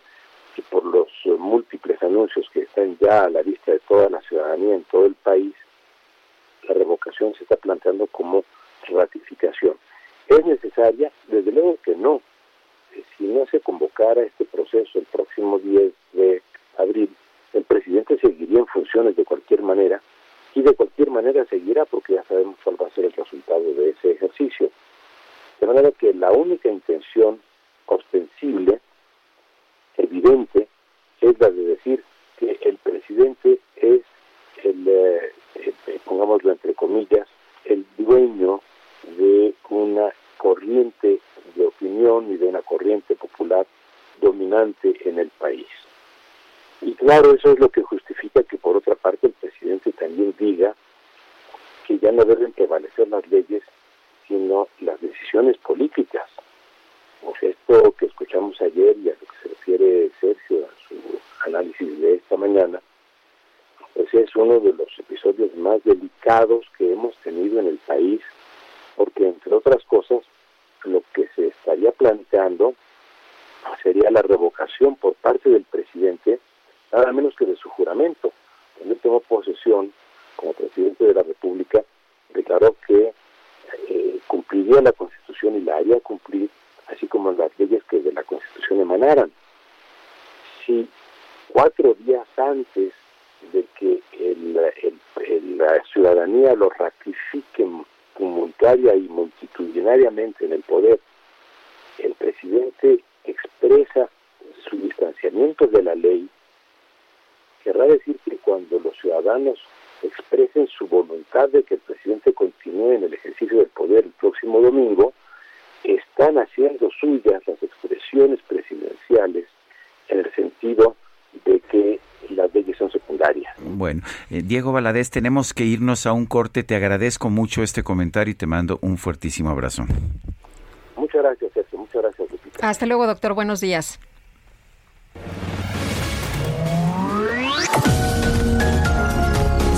por los eh, múltiples anuncios que están ya a la vista de toda la ciudadanía en todo el país, la revocación se está planteando como ratificación. ¿Es necesaria? Desde luego que no. Eh, si no se convocara este proceso el próximo 10 de abril, el presidente seguiría en funciones de cualquier manera y de cualquier manera seguirá porque ya sabemos cuál va a ser el resultado de ese ejercicio. De manera que la única intención ostensible, evidente, es la de decir que el presidente es el, eh, eh, pongámoslo entre comillas, el dueño de una corriente de opinión y de una corriente popular dominante en el país. Y claro, eso es lo que justifica que por otra parte el presidente también diga que ya no deben prevalecer las leyes, sino las decisiones políticas. Sea, esto que escuchamos ayer y a lo que se refiere Sergio a su análisis de esta mañana, pues es uno de los episodios más delicados que hemos tenido en el país, porque entre otras cosas, lo que se estaría planteando sería la revocación por parte del presidente nada menos que de su juramento. Cuando tomó posesión como presidente de la República, declaró que eh, cumpliría la Constitución y la haría cumplir, así como las leyes que de la Constitución emanaran. Si cuatro días antes de que la ciudadanía lo ratifique comunitaria y multitudinariamente en el poder, el presidente expresa su distanciamiento de la ley, querrá decir que cuando los ciudadanos expresen su voluntad de que el presidente continúe en el ejercicio del poder el próximo domingo, están haciendo suyas las expresiones presidenciales en el sentido de que las leyes son secundarias. Bueno, eh, Diego Valadez, tenemos que irnos a un corte. Te agradezco mucho este comentario y te mando un fuertísimo abrazo. Muchas gracias, Sergio. Muchas gracias, Lupita. Hasta luego, doctor. Buenos días.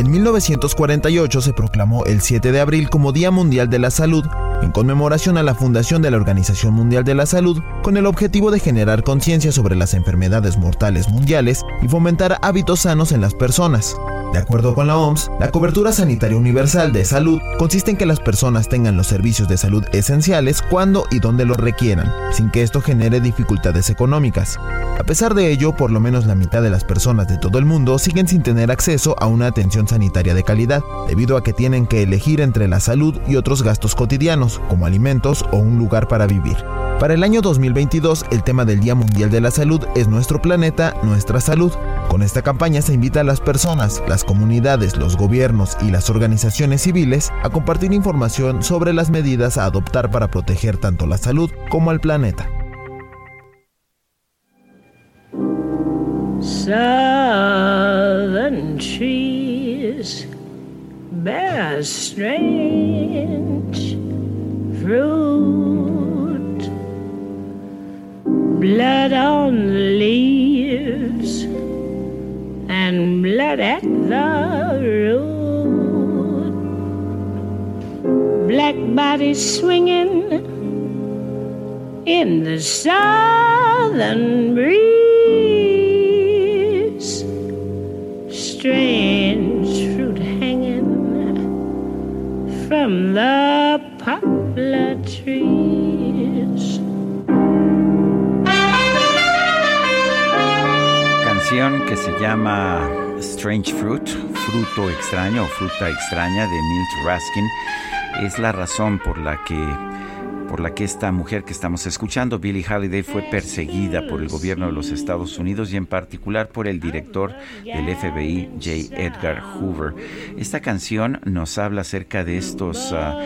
En 1948 se proclamó el 7 de abril como Día Mundial de la Salud, en conmemoración a la fundación de la Organización Mundial de la Salud, con el objetivo de generar conciencia sobre las enfermedades mortales mundiales y fomentar hábitos sanos en las personas. De acuerdo con la OMS, la cobertura sanitaria universal de salud consiste en que las personas tengan los servicios de salud esenciales cuando y donde los requieran, sin que esto genere dificultades económicas. A pesar de ello, por lo menos la mitad de las personas de todo el mundo siguen sin tener acceso a una atención sanitaria de calidad, debido a que tienen que elegir entre la salud y otros gastos cotidianos, como alimentos o un lugar para vivir. Para el año 2022, el tema del Día Mundial de la Salud es Nuestro planeta, nuestra salud. Con esta campaña se invita a las personas, las comunidades, los gobiernos y las organizaciones civiles a compartir información sobre las medidas a adoptar para proteger tanto la salud como al planeta. Southern trees bear strange fruit, blood on the leaves and blood at the root, black bodies swinging in the southern breeze. Strange fruit hanging from the trees. Canción que se llama Strange Fruit, fruto extraño o fruta extraña de Milt Raskin, es la razón por la que por la que esta mujer que estamos escuchando, Billie Holiday, fue perseguida por el gobierno de los Estados Unidos y en particular por el director del FBI, J. Edgar Hoover. Esta canción nos habla acerca de estos ah,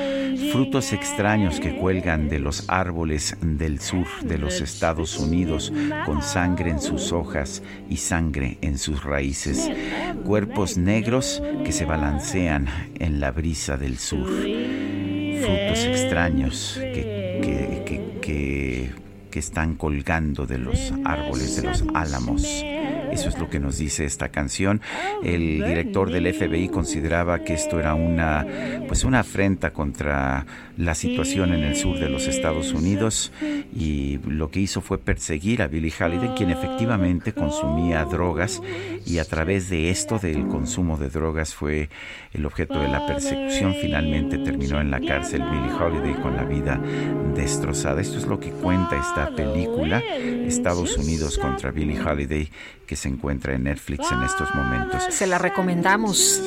frutos extraños que cuelgan de los árboles del sur de los Estados Unidos, con sangre en sus hojas y sangre en sus raíces. Cuerpos negros que se balancean en la brisa del sur. Frutos extraños que, que, están colgando de los árboles, de los álamos. Eso es lo que nos dice esta canción. El director del FBI consideraba que esto era una pues una afrenta contra la situación en el sur de los Estados Unidos y lo que hizo fue perseguir a Billie Holiday, quien efectivamente consumía drogas y a través de esto del consumo de drogas fue el objeto de la persecución. Finalmente terminó en la cárcel Billie Holiday con la vida destrozada. Esto es lo que cuenta esta película, Estados Unidos contra Billie Holiday, que se encuentra en Netflix en estos momentos. Se la recomendamos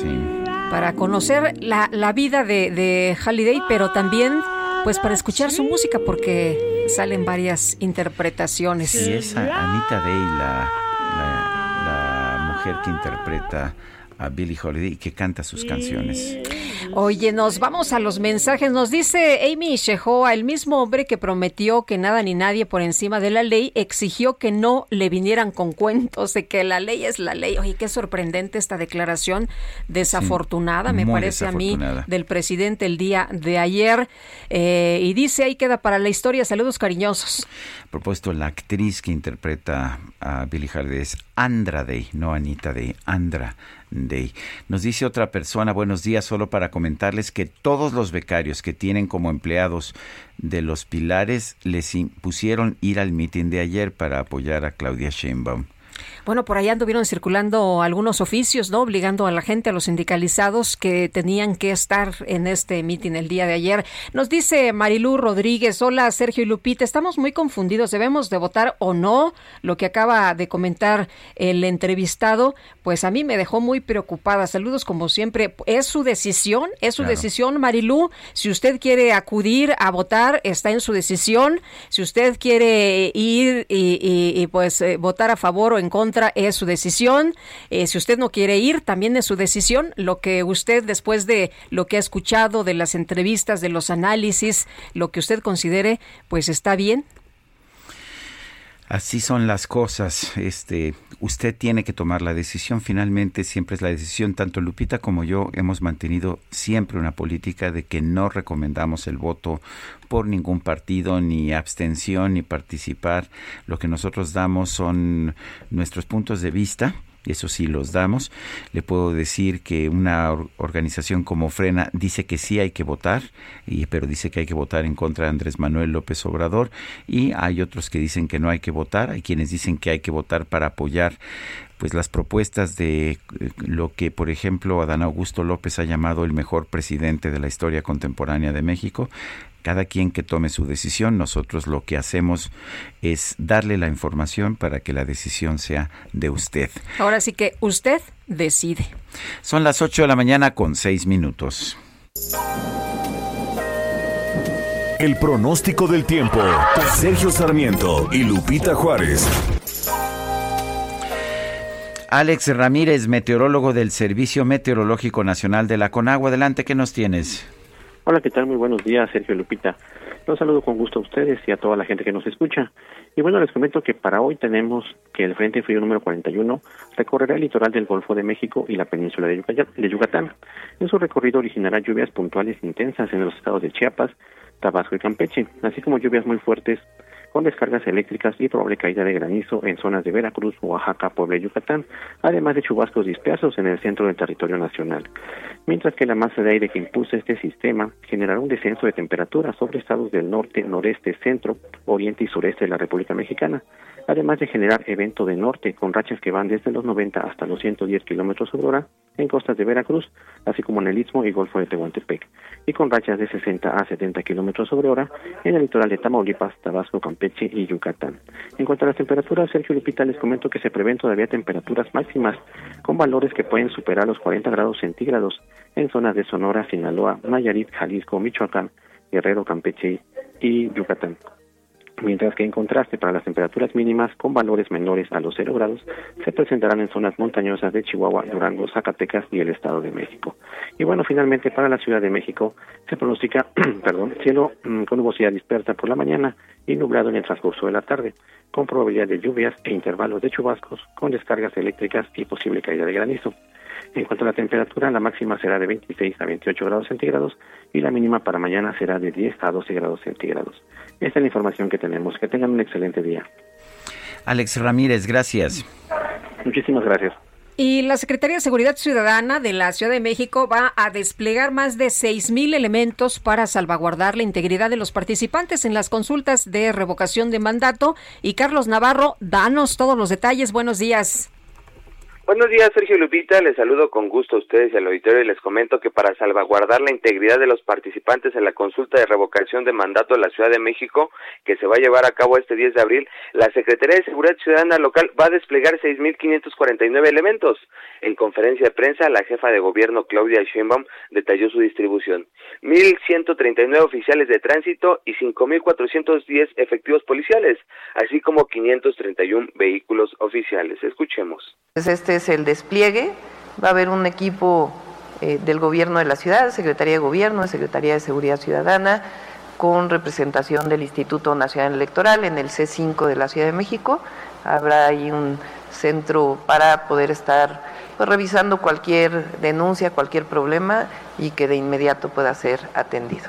para conocer la, la vida de, de Halliday, pero también pues para escuchar su música porque salen varias interpretaciones. Sí, es Anita Day la, la, la mujer que interpreta a Billie Holiday y que canta sus canciones. Oye, nos vamos a los mensajes. Nos dice Amy Shehoa, el mismo hombre que prometió que nada ni nadie por encima de la ley, exigió que no le vinieran con cuentos de que la ley es la ley. Oye, qué sorprendente esta declaración desafortunada, me parece a mí, del presidente el día de ayer. Eh, y dice, ahí queda para la historia. Saludos cariñosos. A propósito, la actriz que interpreta a Billie Holiday es Andra Day, no Anita Day, Andra Nos dice otra persona, buenos días, solo para comentarles que todos los becarios que tienen como empleados de los pilares les impusieron ir al mitin de ayer para apoyar a Claudia Sheinbaum. Bueno, por allá anduvieron circulando algunos oficios, ¿no? Obligando a la gente, a los sindicalizados que tenían que estar en este mitin el día de ayer. Nos dice Marilú Rodríguez, hola Sergio y Lupita, estamos muy confundidos, ¿debemos de votar o no? Lo que acaba de comentar el entrevistado, pues a mí me dejó muy preocupada. Saludos como siempre. Es su decisión, es su Claro. decisión, Marilú. Si usted quiere acudir a votar, está en su decisión. Si usted quiere ir y, y- y, pues eh, votar a favor o en contra, es su decisión. Eh, si usted no quiere ir, también es su decisión. Lo que usted, después de lo que ha escuchado, de las entrevistas, de los análisis, lo que usted considere, pues está bien. Así son las cosas. Este, usted tiene que tomar la decisión. Finalmente, siempre es la decisión. Tanto Lupita como yo hemos mantenido siempre una política de que no recomendamos el voto por ningún partido, ni abstención, ni participar. Lo que nosotros damos son nuestros puntos de vista. Eso sí los damos. Le puedo decir que una or- organización como Frena dice que sí hay que votar, y, pero dice que hay que votar en contra de Andrés Manuel López Obrador. Y hay otros que dicen que no hay que votar. Hay quienes dicen que hay que votar para apoyar pues las propuestas de eh, lo que, por ejemplo, Adán Augusto López ha llamado el mejor presidente de la historia contemporánea de México. Cada quien que tome su decisión, nosotros lo que hacemos es darle la información para que la decisión sea de usted. Ahora sí que usted decide. Son las 8 de la mañana con 6 minutos. El pronóstico del tiempo. Sergio Sarmiento y Lupita Juárez. Alex Ramírez, meteorólogo del Servicio Meteorológico Nacional de la Conagua. Adelante, ¿qué nos tienes? Hola, ¿qué tal? Muy buenos días, Sergio Lupita. Los saludo con gusto a ustedes y a toda la gente que nos escucha. Y bueno, les comento que para hoy tenemos que el Frente Frío número 41 recorrerá el litoral del Golfo de México y la península de Yucatán. En su recorrido originará lluvias puntuales intensas en los estados de Chiapas, Tabasco y Campeche, así como lluvias muy fuertes con descargas eléctricas y probable caída de granizo en zonas de Veracruz, Oaxaca, Puebla y Yucatán, además de chubascos dispersos en el centro del territorio nacional. Mientras que la masa de aire que impulsa este sistema generará un descenso de temperatura sobre estados del norte, noreste, centro, oriente y sureste de la República Mexicana, además de generar evento de norte con rachas que van desde los 90 hasta los 110 kilómetros sobre hora en costas de Veracruz, así como en el Istmo y Golfo de Tehuantepec, y con rachas de 60 a 70 kilómetros sobre hora en el litoral de Tamaulipas, Tabasco, Campeche y Yucatán. En cuanto a las temperaturas, Sergio Lupita les comento que se prevén todavía temperaturas máximas con valores que pueden superar los 40 grados centígrados en zonas de Sonora, Sinaloa, Nayarit, Jalisco, Michoacán, Guerrero, Campeche y Yucatán mientras que en contraste para las temperaturas mínimas con valores menores a los 0 grados se presentarán en zonas montañosas de Chihuahua, Durango, Zacatecas y el Estado de México. Y bueno, finalmente para la Ciudad de México se pronostica, perdón, cielo mm, con nubosidad dispersa por la mañana y nublado en el transcurso de la tarde, con probabilidad de lluvias e intervalos de chubascos con descargas eléctricas y posible caída de granizo. En cuanto a la temperatura, la máxima será de 26 a 28 grados centígrados y la mínima para mañana será de 10 a 12 grados centígrados. Esta es la información que tenemos. Que tengan un excelente día. Alex Ramírez, gracias. Muchísimas gracias. Y la Secretaría de Seguridad Ciudadana de la Ciudad de México va a desplegar más de 6.000 elementos para salvaguardar la integridad de los participantes en las consultas de revocación de mandato. Y Carlos Navarro, danos todos los detalles. Buenos días. Buenos días, Sergio Lupita. Les saludo con gusto a ustedes y al auditorio y les comento que para salvaguardar la integridad de los participantes en la consulta de revocación de mandato de la Ciudad de México, que se va a llevar a cabo este 10 de abril, la Secretaría de Seguridad Ciudadana local va a desplegar 6.549 elementos. En conferencia de prensa, la jefa de gobierno Claudia Sheinbaum detalló su distribución. 1.139 oficiales de tránsito y 5.410 efectivos policiales, así como 531 vehículos oficiales. Escuchemos. Este es el despliegue. Va a haber un equipo eh, del gobierno de la ciudad, Secretaría de Gobierno, Secretaría de Seguridad Ciudadana, con representación del Instituto Nacional Electoral en el C5 de la Ciudad de México. Habrá ahí un centro para poder estar pues, revisando cualquier denuncia, cualquier problema y que de inmediato pueda ser atendido.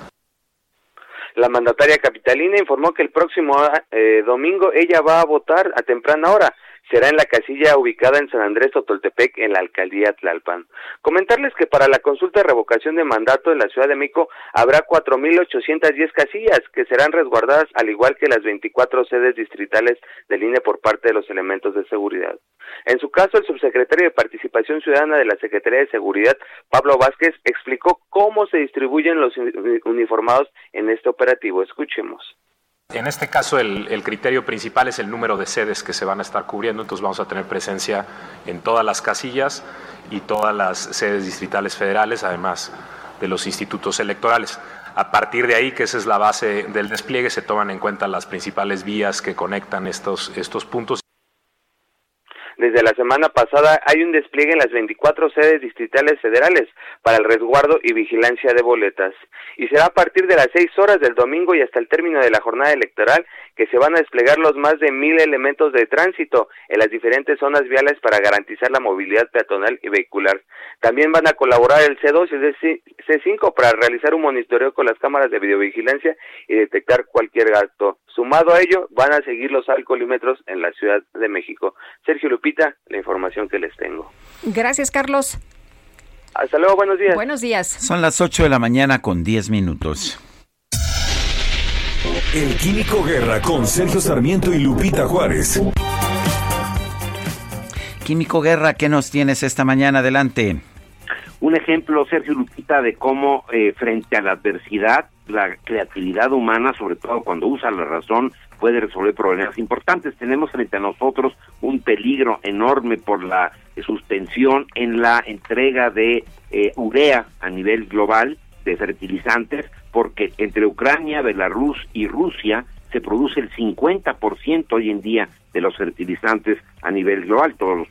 La mandataria capitalina informó que el próximo eh, domingo ella va a votar a temprana hora será en la casilla ubicada en San Andrés Totoltepec, en la alcaldía Tlalpan. Comentarles que para la consulta de revocación de mandato en la Ciudad de México habrá 4.810 casillas que serán resguardadas al igual que las 24 sedes distritales del INE por parte de los elementos de seguridad. En su caso, el subsecretario de Participación Ciudadana de la Secretaría de Seguridad, Pablo Vázquez, explicó cómo se distribuyen los uniformados en este operativo. Escuchemos. En este caso el, criterio principal es el número de sedes que se van a estar cubriendo, entonces vamos a tener presencia en todas las casillas y todas las sedes distritales federales, además de los institutos electorales. A partir de ahí, que esa es la base del despliegue, se toman en cuenta las principales vías que conectan estos, estos puntos. Desde la semana pasada hay un despliegue en las 24 sedes distritales federales para el resguardo y vigilancia de boletas. Y será a partir de las 6 horas del domingo y hasta el término de la jornada electoral que se van a desplegar los más de mil elementos de tránsito en las diferentes zonas viales para garantizar la movilidad peatonal y vehicular. También van a colaborar el C2 y el C5 para realizar un monitoreo con las cámaras de videovigilancia y detectar cualquier acto. Sumado a ello, van a seguir los alcoholímetros en la Ciudad de México. Sergio Lupita, la información que les tengo. Gracias, Carlos. Hasta luego, buenos días. Buenos días. Son las 8 de la mañana con 10 minutos. El Químico Guerra con Sergio Sarmiento y Lupita Juárez. Químico Guerra, ¿qué nos tienes esta mañana? Adelante. Un ejemplo, Sergio Lupita, de cómo eh, frente a la adversidad la creatividad humana, sobre todo cuando usa la razón, puede resolver problemas importantes. Tenemos frente a nosotros un peligro enorme por la suspensión en la entrega de eh, urea a nivel global de fertilizantes, porque entre Ucrania, Belarus y Rusia se produce el 50% hoy en día de los fertilizantes a nivel global. Todos los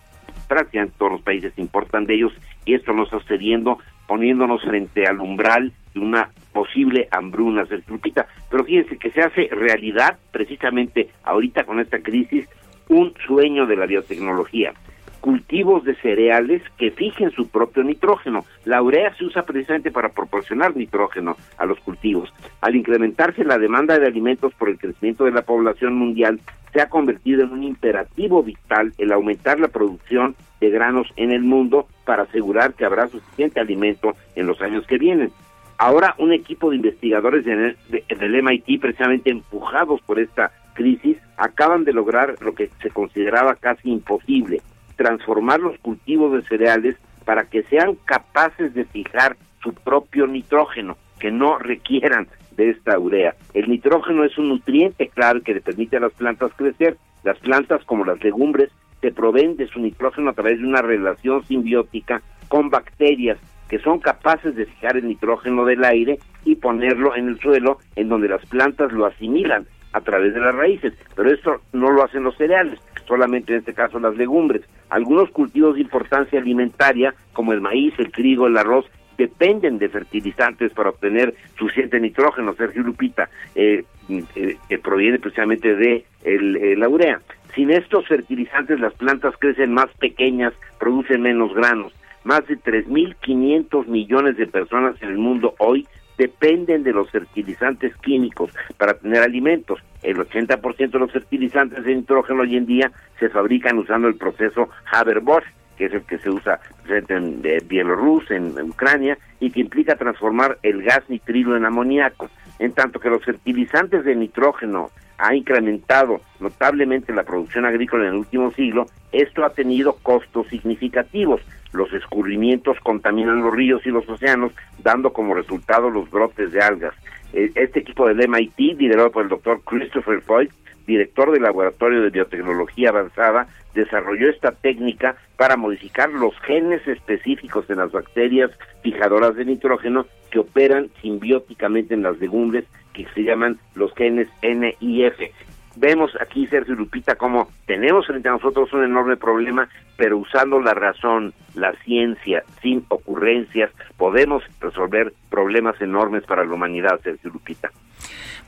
prácticamente todos los países importan de ellos y esto nos está sucediendo poniéndonos frente al umbral de una posible hambruna certificada. Pero fíjense que se hace realidad precisamente ahorita con esta crisis un sueño de la biotecnología. Cultivos de cereales que fijen su propio nitrógeno. La urea se usa precisamente para proporcionar nitrógeno a los cultivos. Al incrementarse la demanda de alimentos por el crecimiento de la población mundial, se ha convertido en un imperativo vital el aumentar la producción de granos en el mundo para asegurar que habrá suficiente alimento en los años que vienen. Ahora un equipo de investigadores del MIT, precisamente empujados por esta crisis, acaban de lograr lo que se consideraba casi imposible, transformar los cultivos de cereales para que sean capaces de fijar su propio nitrógeno, que no requieran de esta urea. El nitrógeno es un nutriente clave que le permite a las plantas crecer. Las plantas, como las legumbres, se proveen de su nitrógeno a través de una relación simbiótica con bacterias que son capaces de fijar el nitrógeno del aire y ponerlo en el suelo en donde las plantas lo asimilan a través de las raíces, pero esto no lo hacen los cereales, solamente en este caso las legumbres. Algunos cultivos de importancia alimentaria, como el maíz, el trigo, el arroz, dependen de fertilizantes para obtener suficiente nitrógeno, Sergio Lupita, eh, eh, que proviene precisamente de el, eh, la urea. Sin estos fertilizantes las plantas crecen más pequeñas, producen menos granos. Más de 3.500 millones de personas en el mundo hoy dependen de los fertilizantes químicos para tener alimentos. El 80% de los fertilizantes de nitrógeno hoy en día se fabrican usando el proceso Haber-Bosch, que es el que se usa en Bielorrusia, en, en Ucrania, y que implica transformar el gas nitrilo en amoníaco. En tanto que los fertilizantes de nitrógeno ha incrementado notablemente la producción agrícola en el último siglo, esto ha tenido costos significativos. Los escurrimientos contaminan los ríos y los océanos, dando como resultado los brotes de algas. Eh, Este equipo del MIT, liderado por el doctor Christopher Foy, director del Laboratorio de Biotecnología Avanzada, desarrolló esta técnica para modificar los genes específicos en las bacterias fijadoras de nitrógeno que operan simbióticamente en las legumbres que se llaman los genes N y F. Vemos aquí, Sergio Lupita, cómo tenemos frente a nosotros un enorme problema, pero usando la razón, la ciencia, sin ocurrencias, podemos resolver problemas enormes para la humanidad, Sergio Lupita.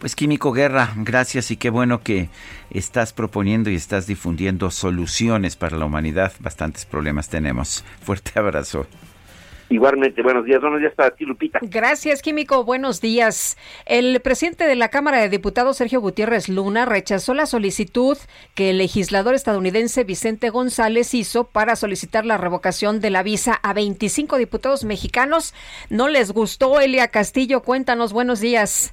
Pues Químico Guerra, gracias y qué bueno que estás proponiendo y estás difundiendo soluciones para la humanidad. Bastantes problemas tenemos. Fuerte abrazo. Igualmente, buenos días, buenos días para ti, Lupita. Gracias, Químico. Buenos días. El presidente de la Cámara de Diputados, Sergio Gutiérrez Luna, rechazó la solicitud que el legislador estadounidense Vicente González hizo para solicitar la revocación de la visa a 25 diputados mexicanos. No les gustó, Elia Castillo. Cuéntanos, buenos días.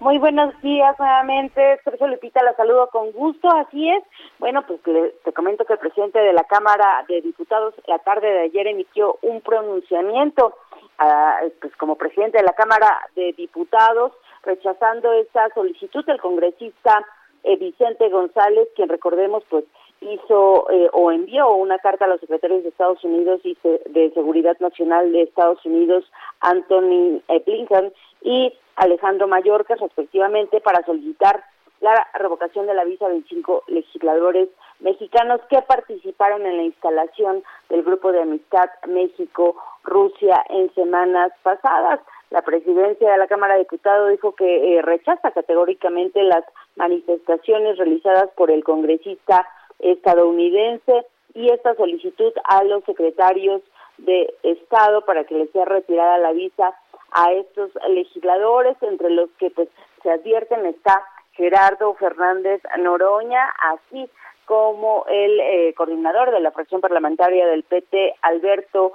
Muy buenos días nuevamente, Sergio Lupita, la saludo con gusto, así es. Bueno, pues le, te comento que el presidente de la Cámara de Diputados la tarde de ayer emitió un pronunciamiento, uh, pues como presidente de la Cámara de Diputados, rechazando esta solicitud del congresista eh, Vicente González, quien recordemos, pues hizo eh, o envió una carta a los secretarios de Estados Unidos y de Seguridad Nacional de Estados Unidos, Anthony eh, Blinken, y Alejandro Mayorkas, respectivamente, para solicitar la revocación de la visa a 25 legisladores mexicanos que participaron en la instalación del Grupo de Amistad México-Rusia en semanas pasadas. La presidencia de la Cámara de Diputados dijo que eh, rechaza categóricamente las manifestaciones realizadas por el congresista estadounidense y esta solicitud a los secretarios de Estado para que les sea retirada la visa a estos legisladores, entre los que pues se advierten está Gerardo Fernández Noroña, así como el eh, coordinador de la fracción parlamentaria del PT, Alberto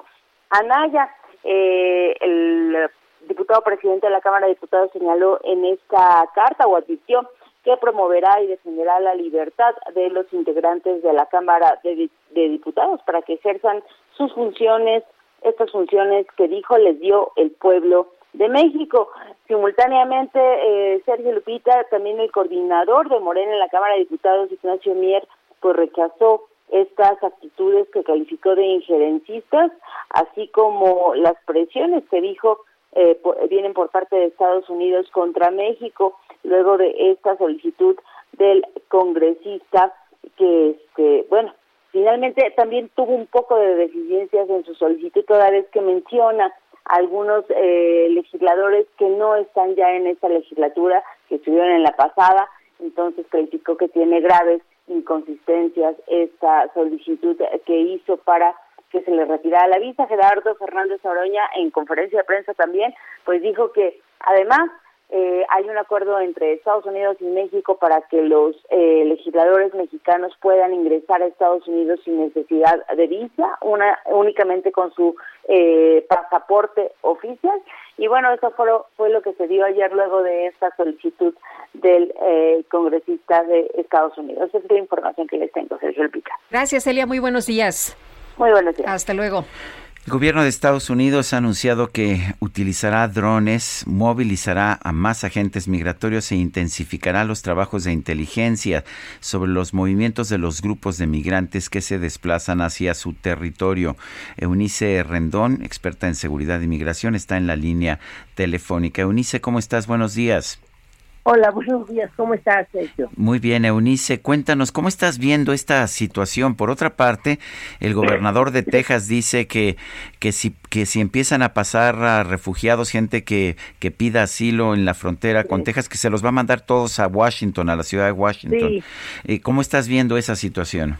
Anaya. Eh, el diputado presidente de la Cámara de Diputados señaló en esta carta o advirtió que promoverá y defenderá la libertad de los integrantes de la Cámara de, de Diputados para que ejerzan sus funciones estas funciones que dijo les dio el pueblo de México. Simultáneamente, eh, Sergio Lupita, también el coordinador de Morena en la Cámara de Diputados, Ignacio Mier, pues rechazó estas actitudes que calificó de injerencistas, así como las presiones que dijo eh, vienen por parte de Estados Unidos contra México, luego de esta solicitud del congresista que, este, bueno, Finalmente, también tuvo un poco de deficiencias en su solicitud, toda vez que menciona algunos eh, legisladores que no están ya en esta legislatura, que estuvieron en la pasada, entonces calificó que tiene graves inconsistencias esta solicitud que hizo para que se le retirara la visa. Gerardo Fernández Oroña, en conferencia de prensa también, pues dijo que además eh, hay un acuerdo entre Estados Unidos y México para que los eh, legisladores mexicanos puedan ingresar a Estados Unidos sin necesidad de visa, una únicamente con su eh, pasaporte oficial. Y bueno, eso fue lo, fue lo que se dio ayer luego de esta solicitud del eh, congresista de Estados Unidos. Esa es la información que les tengo, Sergio Elpica. Gracias, Elia. Muy buenos días. Muy buenos días. Hasta luego. El gobierno de Estados Unidos ha anunciado que utilizará drones, movilizará a más agentes migratorios e intensificará los trabajos de inteligencia sobre los movimientos de los grupos de migrantes que se desplazan hacia su territorio. Eunice Rendón, experta en seguridad y migración, está en la línea telefónica. Eunice, ¿cómo estás? Buenos días. Hola, buenos días. ¿Cómo estás, Sergio? Muy bien, Eunice. Cuéntanos, ¿cómo estás viendo esta situación? Por otra parte, el gobernador de Texas dice que, que, si, que si empiezan a pasar a refugiados, gente que, que pida asilo en la frontera con Texas, que se los va a mandar todos a Washington, a la ciudad de Washington. Sí. Eh, ¿Cómo estás viendo esa situación?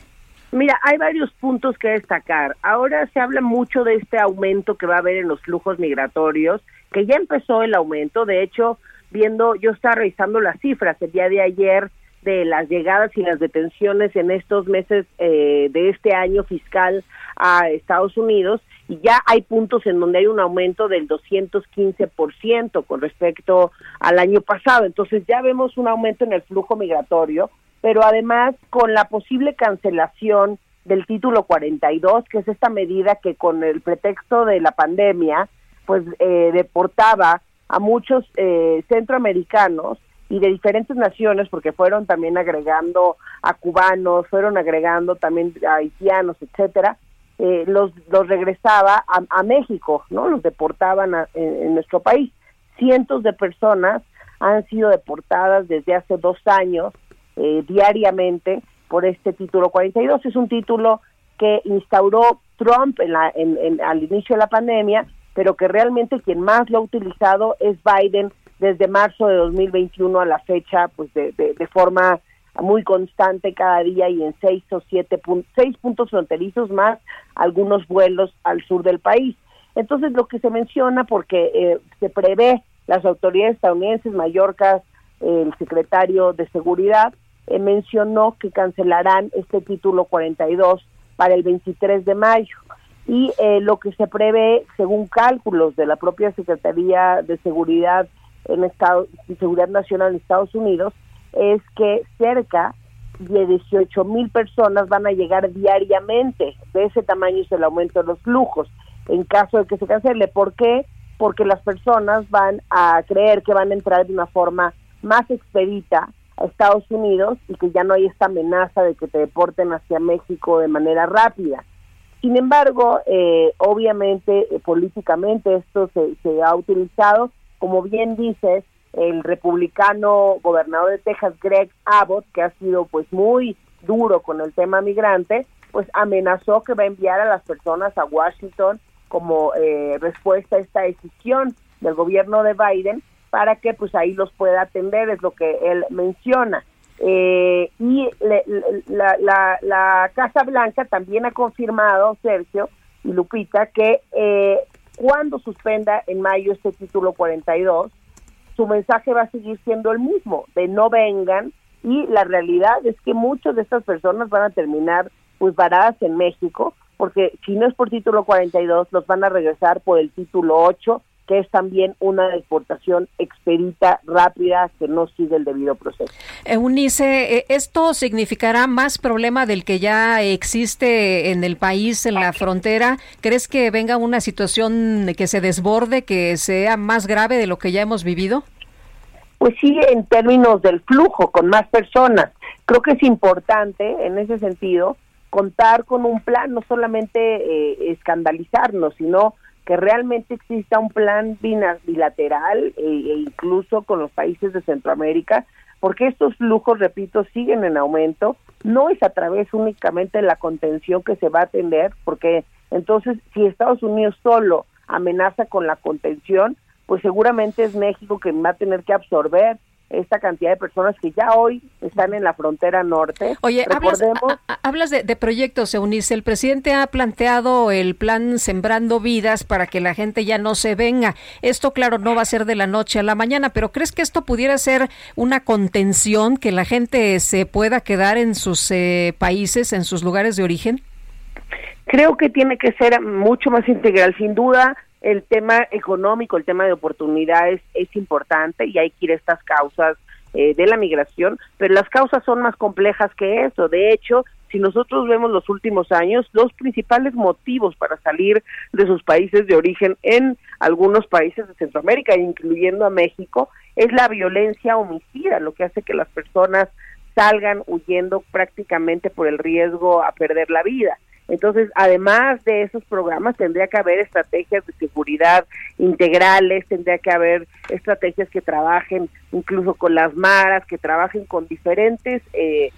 Mira, hay varios puntos que destacar. Ahora se habla mucho de este aumento que va a haber en los flujos migratorios, que ya empezó el aumento. De hecho, viendo, yo estaba revisando las cifras el día de ayer de las llegadas y las detenciones en estos meses eh, de este año fiscal a Estados Unidos y ya hay puntos en donde hay un aumento del 215% con respecto al año pasado. Entonces ya vemos un aumento en el flujo migratorio, pero además con la posible cancelación del título 42, que es esta medida que con el pretexto de la pandemia, pues eh, deportaba a muchos eh, centroamericanos y de diferentes naciones, porque fueron también agregando a cubanos, fueron agregando también a haitianos, etcétera, eh, los, los regresaba a, México, ¿no? Los deportaban a- en, nuestro país. Cientos de personas han sido deportadas desde hace dos años eh, diariamente por este título 42. Es un título que instauró Trump en la, en- al inicio de la pandemia, pero que realmente quien más lo ha utilizado es Biden desde marzo de 2021 a la fecha, pues de, de, forma muy constante cada día y en seis o siete pun- seis puntos fronterizos más algunos vuelos al sur del país. Entonces lo que se menciona porque eh, se prevé las autoridades estadounidenses, Mallorca, el secretario de seguridad eh, mencionó que cancelarán este título 42 para el 23 de mayo y eh, lo que se prevé según cálculos de la propia Secretaría de Seguridad en Estado, de Seguridad Nacional en Estados Unidos es que cerca de 18 mil personas van a llegar diariamente. De ese tamaño es el aumento de los flujos en caso de que se cancele. ¿Por qué? Porque las personas van a creer que van a entrar de una forma más expedita a Estados Unidos y que ya no hay esta amenaza de que te deporten hacia México de manera rápida. Sin embargo, eh, obviamente, eh, políticamente esto se, ha utilizado, como bien dices, el republicano gobernador de Texas, Greg Abbott, que ha sido pues muy duro con el tema migrante, pues amenazó que va a enviar a las personas a Washington como eh, respuesta a esta decisión del gobierno de Biden para que pues ahí los pueda atender, es lo que él menciona. Eh, y le- la, la Casa Blanca también ha confirmado, Sergio y Lupita, que eh, cuando suspenda en mayo este título 42, su mensaje va a seguir siendo el mismo, de no vengan, y la realidad es que muchas de estas personas van a terminar pues varadas en México, porque si no es por título 42, los van a regresar por el título 8, que es también una deportación expedita, rápida, que no sigue el debido proceso. Eunice, eh, ¿esto significará más problema del que ya existe en el país, en la frontera? ¿Crees que venga una situación que se desborde, que sea más grave de lo que ya hemos vivido? Pues sí, en términos del flujo, con más personas. Creo que es importante, en ese sentido, contar con un plan, no solamente eh, escandalizarnos, sino que realmente exista un plan bilateral e, e incluso con los países de Centroamérica, porque estos flujos, repito, siguen en aumento. No es a través únicamente de la contención que se va a atender, porque entonces si Estados Unidos solo amenaza con la contención, pues seguramente es México quien va a tener que absorber esta cantidad de personas que ya hoy están en la frontera norte. Oye, hablas, Recordemos, a- a- hablas de, de proyectos, Eunice. El presidente ha planteado el plan Sembrando Vidas para que la gente ya no se venga. Esto, claro, no va a ser de la noche a la mañana, pero ¿crees que esto pudiera ser una contención, que la gente se pueda quedar en sus eh, países, en sus lugares de origen? creo que tiene que ser mucho más integral. Sin duda, el tema económico, el tema de oportunidades es importante y hay que ir a estas causas eh, de la migración, pero las causas son más complejas que eso. De hecho, si nosotros vemos los últimos años, los principales motivos para salir de sus países de origen en algunos países de Centroamérica, incluyendo a México, es la violencia homicida, lo que hace que las personas salgan huyendo prácticamente por el riesgo a perder la vida. Entonces, además de esos programas, tendría que haber estrategias de seguridad integrales, tendría que haber estrategias que trabajen incluso con las maras, que trabajen con diferentes, eh,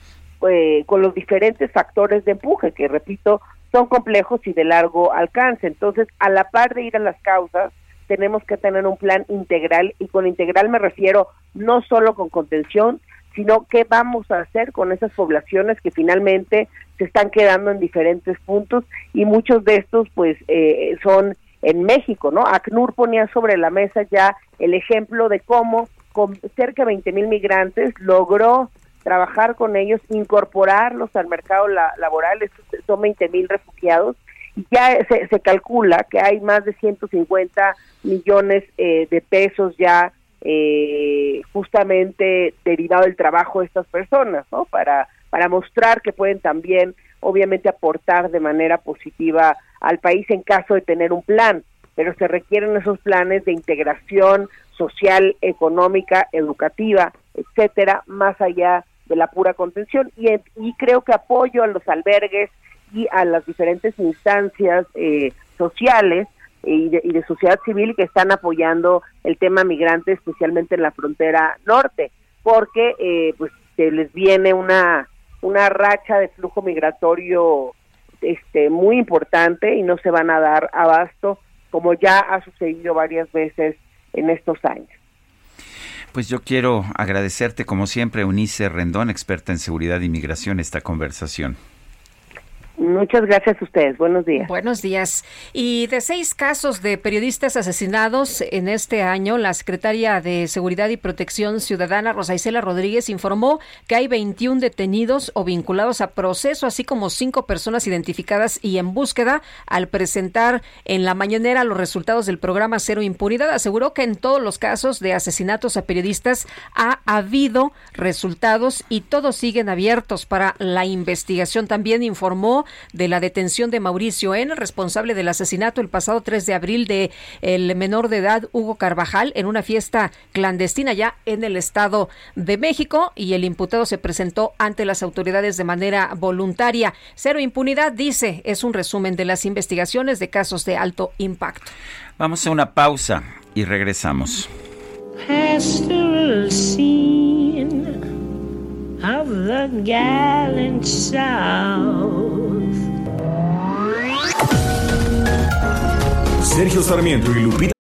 eh, con los diferentes factores de empuje, que repito, son complejos y de largo alcance. Entonces, a la par de ir a las causas, tenemos que tener un plan integral, y con integral me refiero no solo con contención, sino qué vamos a hacer con esas poblaciones que finalmente se están quedando en diferentes puntos y muchos de estos pues eh, son en México, ¿no? ACNUR ponía sobre la mesa ya el ejemplo de cómo con cerca de 20 mil migrantes logró trabajar con ellos, incorporarlos al mercado laboral, son 20 mil refugiados, y ya se, se, calcula que hay más de 150 millones eh, de pesos ya eh, justamente derivado del trabajo de estas personas, ¿no? Para, para mostrar que pueden también, obviamente, aportar de manera positiva al país en caso de tener un plan, pero se requieren esos planes de integración social, económica, educativa, etcétera, más allá de la pura contención. Y, y creo que apoyo a los albergues y a las diferentes instancias eh, sociales y de, sociedad civil que están apoyando el tema migrante, especialmente en la frontera norte, porque eh, pues se les viene una una racha de flujo migratorio este muy importante y no se van a dar abasto como ya ha sucedido varias veces en estos años. Pues yo quiero agradecerte como siempre, Unice Rendón, experta en seguridad y migración, esta conversación. Muchas gracias a ustedes. Buenos días. Buenos días. Y de seis casos de periodistas asesinados en este año, la secretaria de Seguridad y Protección Ciudadana, Rosa Isela Rodríguez, informó que hay 21 detenidos o vinculados a proceso, así como cinco personas identificadas y en búsqueda. Al presentar en la mañanera los resultados del programa Cero Impunidad, aseguró que en todos los casos de asesinatos a periodistas ha habido resultados y todos siguen abiertos para la investigación. También informó de la detención de Mauricio N., responsable del asesinato el pasado 3 de abril de el menor de edad Hugo Carvajal en una fiesta clandestina ya en el Estado de México y el imputado se presentó ante las autoridades de manera voluntaria. Cero impunidad, dice, es un resumen de las investigaciones de casos de alto impacto. Vamos a una pausa y regresamos. of the gallant South. Sergio Sarmiento y Lupita.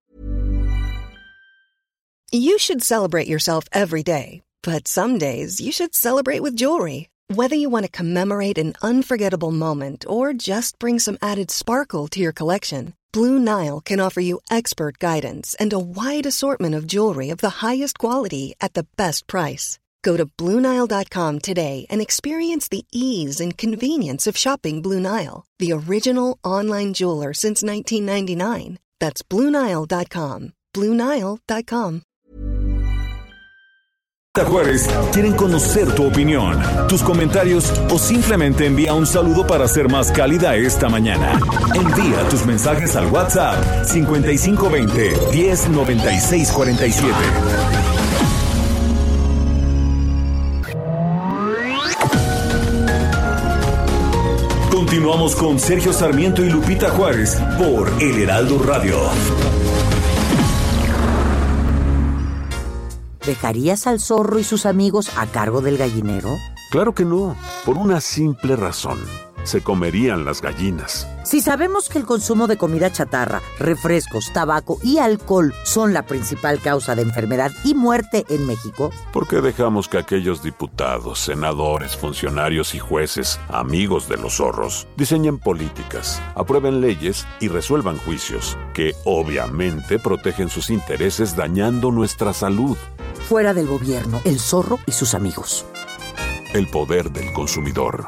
You should celebrate yourself every day, but some days you should celebrate with jewelry. Whether you want to commemorate an unforgettable moment or just bring some added sparkle to your collection, Blue Nile can offer you expert guidance and a wide assortment of jewelry of the highest quality at the best price. Go to Bluenile.com today and experience the ease and convenience of shopping Blue Nile, the original online jeweler since 1999. That's Bluenile.com. Bluenile.com. Juárez quieren conocer tu opinión, tus comentarios o simplemente envía un saludo para ser más cálida esta mañana. Envía tus mensajes al WhatsApp 5520 109647. Continuamos con Sergio Sarmiento y Lupita Juárez por El Heraldo Radio. ¿Dejarías al zorro y sus amigos a cargo del gallinero? Claro que no, por una simple razón se comerían las gallinas. Si sabemos que el consumo de comida chatarra, refrescos, tabaco y alcohol son la principal causa de enfermedad y muerte en México, ¿por qué dejamos que aquellos diputados, senadores, funcionarios y jueces, amigos de los zorros, diseñen políticas, aprueben leyes y resuelvan juicios que obviamente protegen sus intereses dañando nuestra salud? Fuera del gobierno, el zorro y sus amigos. El poder del consumidor.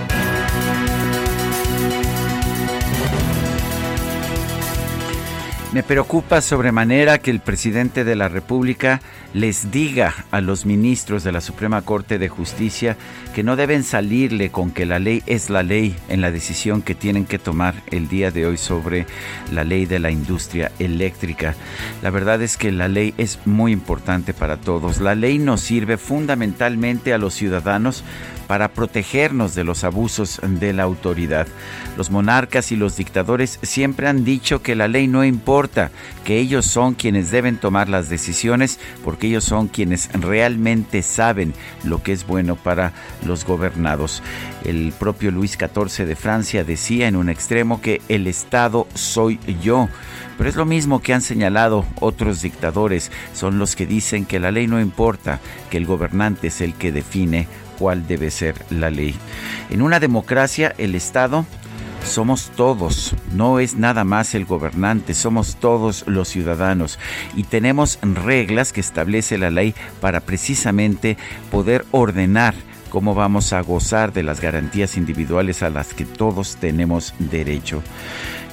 Me preocupa sobremanera que el presidente de la República les diga a los ministros de la Suprema Corte de Justicia que no deben salirle con que la ley es la ley en la decisión que tienen que tomar el día de hoy sobre la ley de la industria eléctrica. La verdad es que la ley es muy importante para todos. La ley nos sirve fundamentalmente a los ciudadanos para protegernos de los abusos de la autoridad. Los monarcas y los dictadores siempre han dicho que la ley no importa, que ellos son quienes deben tomar las decisiones porque ellos son quienes realmente saben lo que es bueno para los gobernados. El propio Luis XIV de Francia decía en un extremo que el Estado soy yo. Pero es lo mismo que han señalado otros dictadores, son los que dicen que la ley no importa, que el gobernante es el que define cuál debe ser la ley. En una democracia, el Estado somos todos, no es nada más el gobernante, somos todos los ciudadanos y tenemos reglas que establece la ley para precisamente poder ordenar cómo vamos a gozar de las garantías individuales a las que todos tenemos derecho.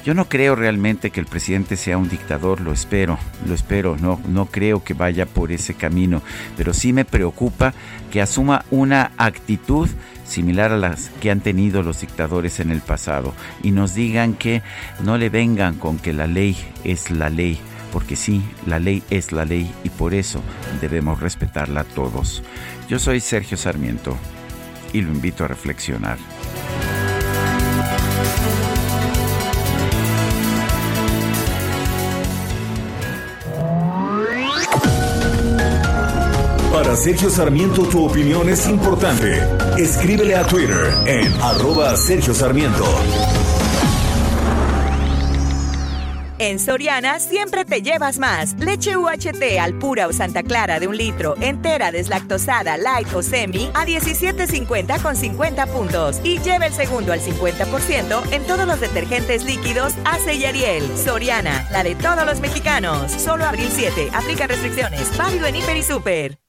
Yo no creo realmente que el presidente sea un dictador, lo espero, lo espero, no, no creo que vaya por ese camino, pero sí me preocupa que asuma una actitud similar a las que han tenido los dictadores en el pasado y nos digan que no le vengan con que la ley es la ley, porque sí, la ley es la ley y por eso debemos respetarla todos. Yo soy Sergio Sarmiento y lo invito a reflexionar. Para Sergio Sarmiento tu opinión es importante. Escríbele a Twitter en arroba Sergio Sarmiento. En Soriana siempre te llevas más. Leche UHT al pura o Santa Clara de un litro, entera, deslactosada, light o semi, a 17.50 con 50 puntos. Y lleva el segundo al 50% en todos los detergentes líquidos Ace y Ariel. Soriana, la de todos los mexicanos. Solo abril 7. Aplica restricciones. Válido en Hiper y Super.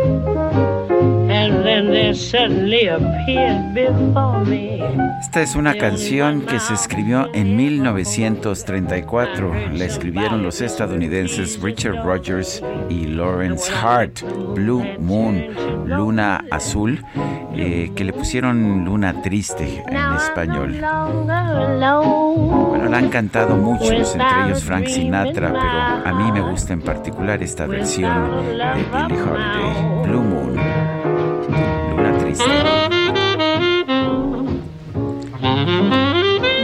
Esta es una canción que se escribió en 1934. La escribieron los estadounidenses Richard Rogers y Lawrence Hart. Blue Moon, Luna Azul, eh, que le pusieron Luna Triste en español. Bueno, la han cantado muchos, entre ellos Frank Sinatra, pero a mí me gusta en particular esta versión de Billie Holiday, Blue Moon.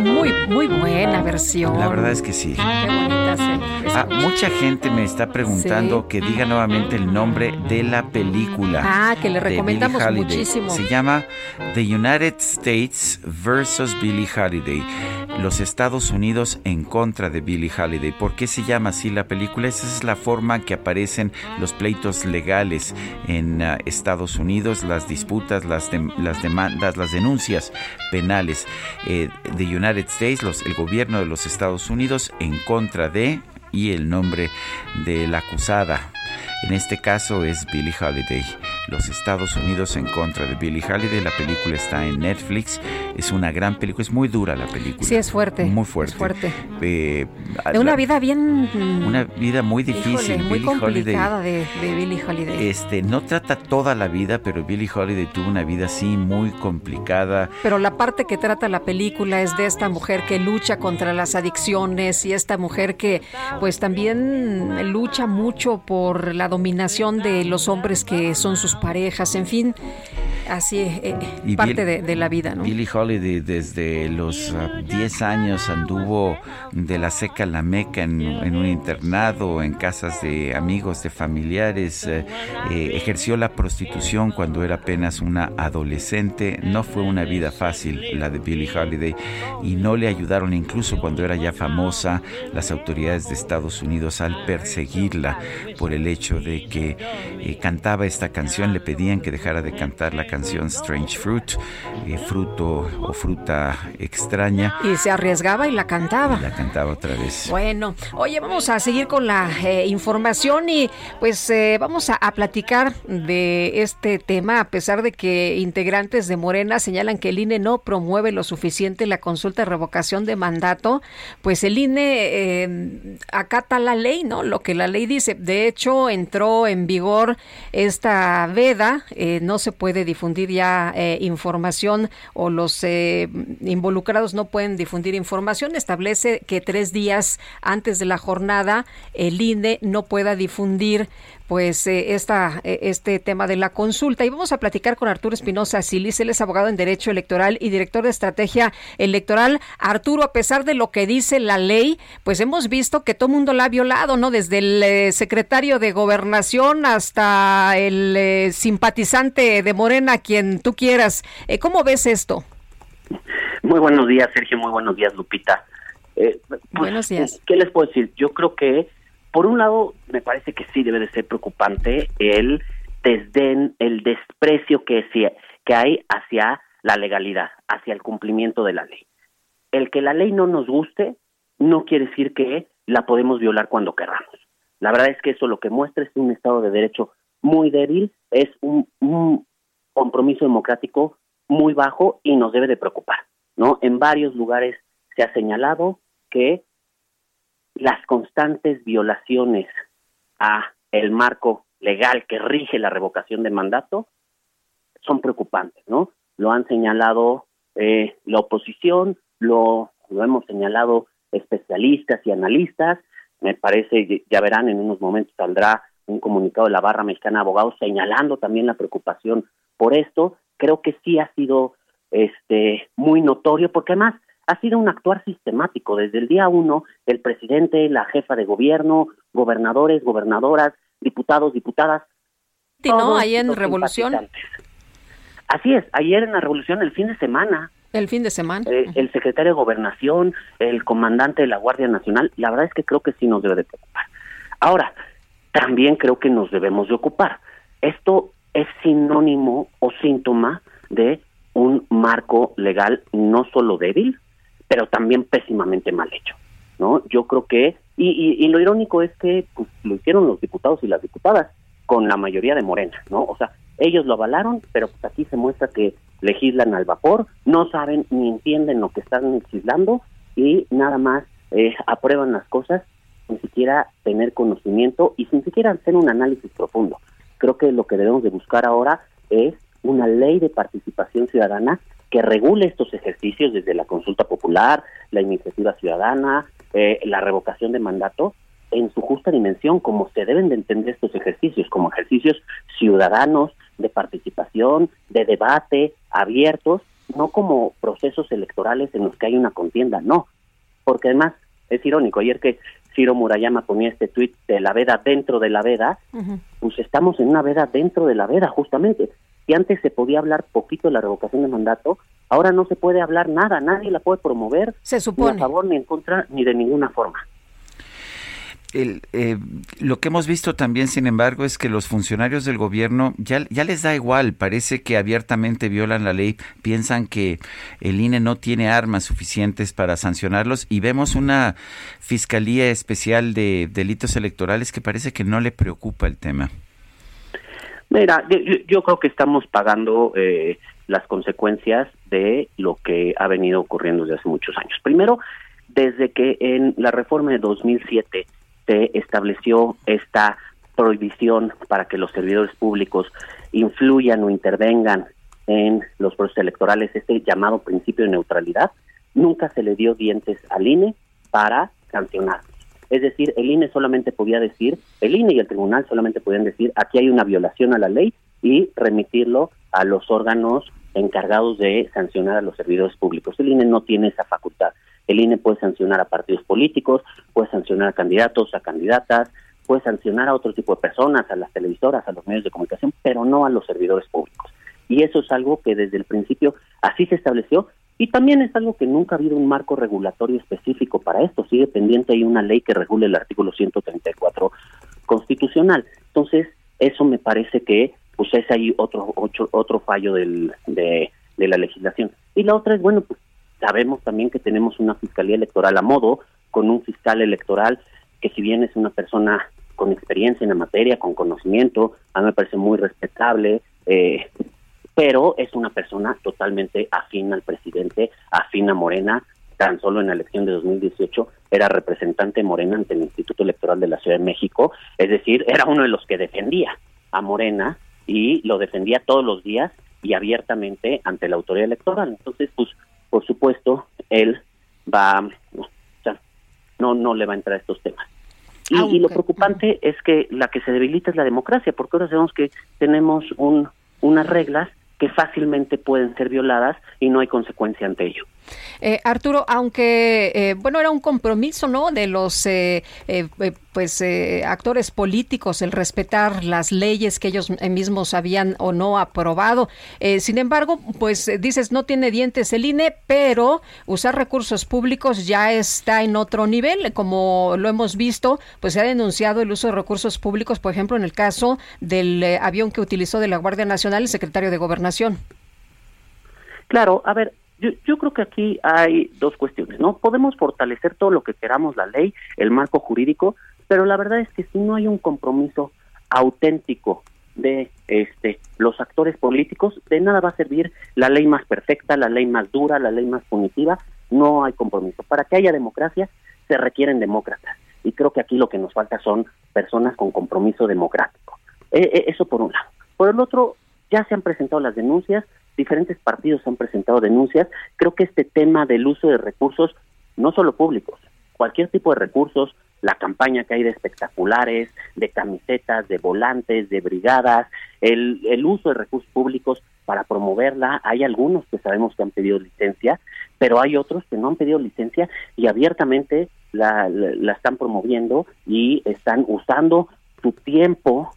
Muy, muy buena versión. La verdad es que sí. Qué bonita se Ah, mucha gente me está preguntando que diga nuevamente el nombre de la película. Ah, que le recomendamos muchísimo. Se llama The United States versus Billie Holiday. Los Estados Unidos en contra de Billie Holiday. ¿Por qué se llama así la película? Esa es la forma que aparecen los pleitos legales en ah, Estados Unidos, las disputas, las, dem- las demandas, las denuncias penales. Eh, The United States, los- el gobierno de los Estados Unidos en contra de y el nombre de la acusada. En este caso es Billie Holiday. Los Estados Unidos en contra de Billie Holiday. La película está en Netflix. Es una gran película. Es muy dura la película. Sí, es fuerte. Muy fuerte. Es fuerte. Eh, De una la- vida bien. una vida muy difícil. híjole, muy Billie Holiday complicada de, de Billie Holiday. este, no trata toda la vida, pero Billie Holiday tuvo una vida así muy complicada. Pero la parte que trata la película es de esta mujer que lucha contra las adicciones y esta mujer que pues también lucha mucho por la dominación de los hombres que son sus parejas, en fin. Así es, eh, parte de, la vida, ¿no? Billie Holiday desde los 10 ah, años anduvo de la seca a la meca en, un internado, en casas de amigos, de familiares, eh, eh, ejerció la prostitución cuando era apenas una adolescente, no fue una vida fácil la de Billie Holiday y no le ayudaron incluso cuando era ya famosa las autoridades de Estados Unidos al perseguirla por el hecho de que cantaba esta canción, le pedían que dejara de cantar la canción Strange Fruit, eh, fruto o fruta extraña. Y se arriesgaba y la cantaba. la cantaba otra vez. Bueno, oye, vamos a seguir con la eh, información y pues eh, vamos a, platicar de este tema, a pesar de que integrantes de Morena señalan que el INE no promueve lo suficiente la consulta de revocación de mandato, pues el INE acata la ley, ¿no? Lo que la ley dice. De hecho, entró en vigor esta veda, no se puede difundir ya eh, información o los eh, involucrados no pueden difundir información. Establece que tres días antes de la jornada el INE no pueda difundir pues eh, esta, eh, este tema de la consulta. Y vamos a platicar con Arturo Espinosa Silis, él es abogado en Derecho Electoral y director de Estrategia Electoral. Arturo, a pesar de lo que dice la ley, pues hemos visto que todo mundo la ha violado, ¿no? Desde el eh, secretario de Gobernación hasta el simpatizante de Morena, quien tú quieras. ¿Cómo ves esto? Muy buenos días, Sergio. Muy buenos días, Lupita. Pues, buenos días. ¿Qué les puedo decir? Yo creo que por un lado, me parece que sí debe de ser preocupante el desdén, el desprecio que, hay hacia la legalidad, hacia el cumplimiento de la ley. El que la ley no nos guste no quiere decir que la podemos violar cuando queramos. La verdad es que eso lo que muestra es un Estado de Derecho muy débil, es un, un compromiso democrático muy bajo y nos debe de preocupar. ¿no? En varios lugares se ha señalado que las constantes violaciones a el marco legal que rige la revocación de mandato son preocupantes, ¿no? Lo han señalado eh, la oposición, lo, lo hemos señalado especialistas y analistas, me parece, ya verán, en unos momentos saldrá un comunicado de la Barra Mexicana de Abogados señalando también la preocupación por esto. Creo que sí ha sido este muy notorio, porque además ha sido un actuar sistemático. Desde el día uno, el presidente, la jefa de gobierno, gobernadores, gobernadoras, diputados, diputadas. Sí, ¿no? Ahí en Revolución. Así es, ayer en la Revolución, el fin de semana. El fin de semana. Eh, el secretario de Gobernación, el comandante de la Guardia Nacional, la verdad es que creo que sí nos debe de preocupar. Ahora, también creo que nos debemos de ocupar. Esto es sinónimo o síntoma de un marco legal no solo débil, pero también pésimamente mal hecho. ¿no? Yo creo que, y, y, lo irónico es que pues, lo hicieron los diputados y las diputadas con la mayoría de Morena, ¿no? O sea, ellos lo avalaron, pero pues aquí se muestra que legislan al vapor, no saben ni entienden lo que están legislando y nada más eh, aprueban las cosas sin siquiera tener conocimiento y sin siquiera hacer un análisis profundo. Creo que lo que debemos de buscar ahora es una ley de participación ciudadana que regule estos ejercicios desde la consulta popular, la iniciativa ciudadana, eh, la revocación de mandato, en su justa dimensión, como se deben de entender estos ejercicios, como ejercicios ciudadanos, de participación, de debate, abiertos, no como procesos electorales en los que hay una contienda, no. Porque además, es irónico, ayer que Ciro Murayama ponía este tuit de la veda dentro de la veda, pues estamos en una veda dentro de la veda, justamente. Si antes se podía hablar poquito de la revocación de mandato, ahora no se puede hablar nada, nadie la puede promover, se supone. ni a favor ni en contra, ni de ninguna forma. Eh, lo que hemos visto también, sin embargo, es que los funcionarios del gobierno ya, ya les da igual, parece que abiertamente violan la ley, piensan que el INE no tiene armas suficientes para sancionarlos y vemos una Fiscalía Especial de Delitos Electorales que parece que no le preocupa el tema. Mira, yo, creo que estamos pagando eh, las consecuencias de lo que ha venido ocurriendo desde hace muchos años. Primero, desde que en la reforma de 2007 se estableció esta prohibición para que los servidores públicos influyan o intervengan en los procesos electorales, este llamado principio de neutralidad, nunca se le dio dientes al INE para sancionar. Es decir, el INE solamente podía decir, el INE y el tribunal solamente podían decir, aquí hay una violación a la ley y remitirlo a los órganos encargados de sancionar a los servidores públicos. El INE no tiene esa facultad. El INE puede sancionar a partidos políticos, puede sancionar a candidatos, a candidatas, puede sancionar a otro tipo de personas, a las televisoras, a los medios de comunicación, pero no a los servidores públicos. Y eso es algo que desde el principio así se estableció y también es algo que nunca ha habido un marco regulatorio específico para esto. Sigue pendiente hay una ley que regule el artículo 134 constitucional. Entonces, eso me parece que pues es ahí otro otro, otro fallo del, de, la legislación. Y la otra es, bueno, pues sabemos también que tenemos una fiscalía electoral a modo, con un fiscal electoral que si bien es una persona con experiencia en la materia, con conocimiento, a mí me parece muy respetable, eh, pero es una persona totalmente afín al presidente, afín a Morena, tan solo en la elección de 2018 era representante Morena ante el Instituto Electoral de la Ciudad de México, es decir, era uno de los que defendía a Morena y lo defendía todos los días y abiertamente ante la autoridad electoral. Entonces, pues, por supuesto, él va, o sea, no, no le va a entrar a estos temas. Y, y lo preocupante es que la que se debilita es la democracia, porque ahora sabemos que tenemos un, unas reglas que fácilmente pueden ser violadas y no hay consecuencia ante ello. Eh, Arturo, aunque eh, bueno era un compromiso, ¿no? De los eh, pues actores políticos el respetar las leyes que ellos mismos habían o no aprobado. sin embargo, pues dices no tiene dientes el INE, pero usar recursos públicos ya está en otro nivel, como lo hemos visto, pues se ha denunciado el uso de recursos públicos, por ejemplo, en el caso del avión que utilizó de la Guardia Nacional el secretario de Gobernación. Claro, a ver, yo, yo, creo que aquí hay dos cuestiones, ¿no? Podemos fortalecer todo lo que queramos, la ley, el marco jurídico, pero la verdad es que si no hay un compromiso auténtico de este los actores políticos, de nada va a servir la ley más perfecta, la ley más dura, la ley más punitiva, no hay compromiso. Para que haya democracia se requieren demócratas y creo que aquí lo que nos falta son personas con compromiso democrático. Eh, eso por un lado. Por el otro, ya se han presentado las denuncias, diferentes partidos han presentado denuncias. Creo que este tema del uso de recursos, no solo públicos, cualquier tipo de recursos, la campaña que hay de espectaculares, de camisetas, de volantes, de brigadas, el, el uso de recursos públicos para promoverla. Hay algunos que sabemos que han pedido licencia, pero hay otros que no han pedido licencia y abiertamente la, la, están promoviendo y están usando su tiempo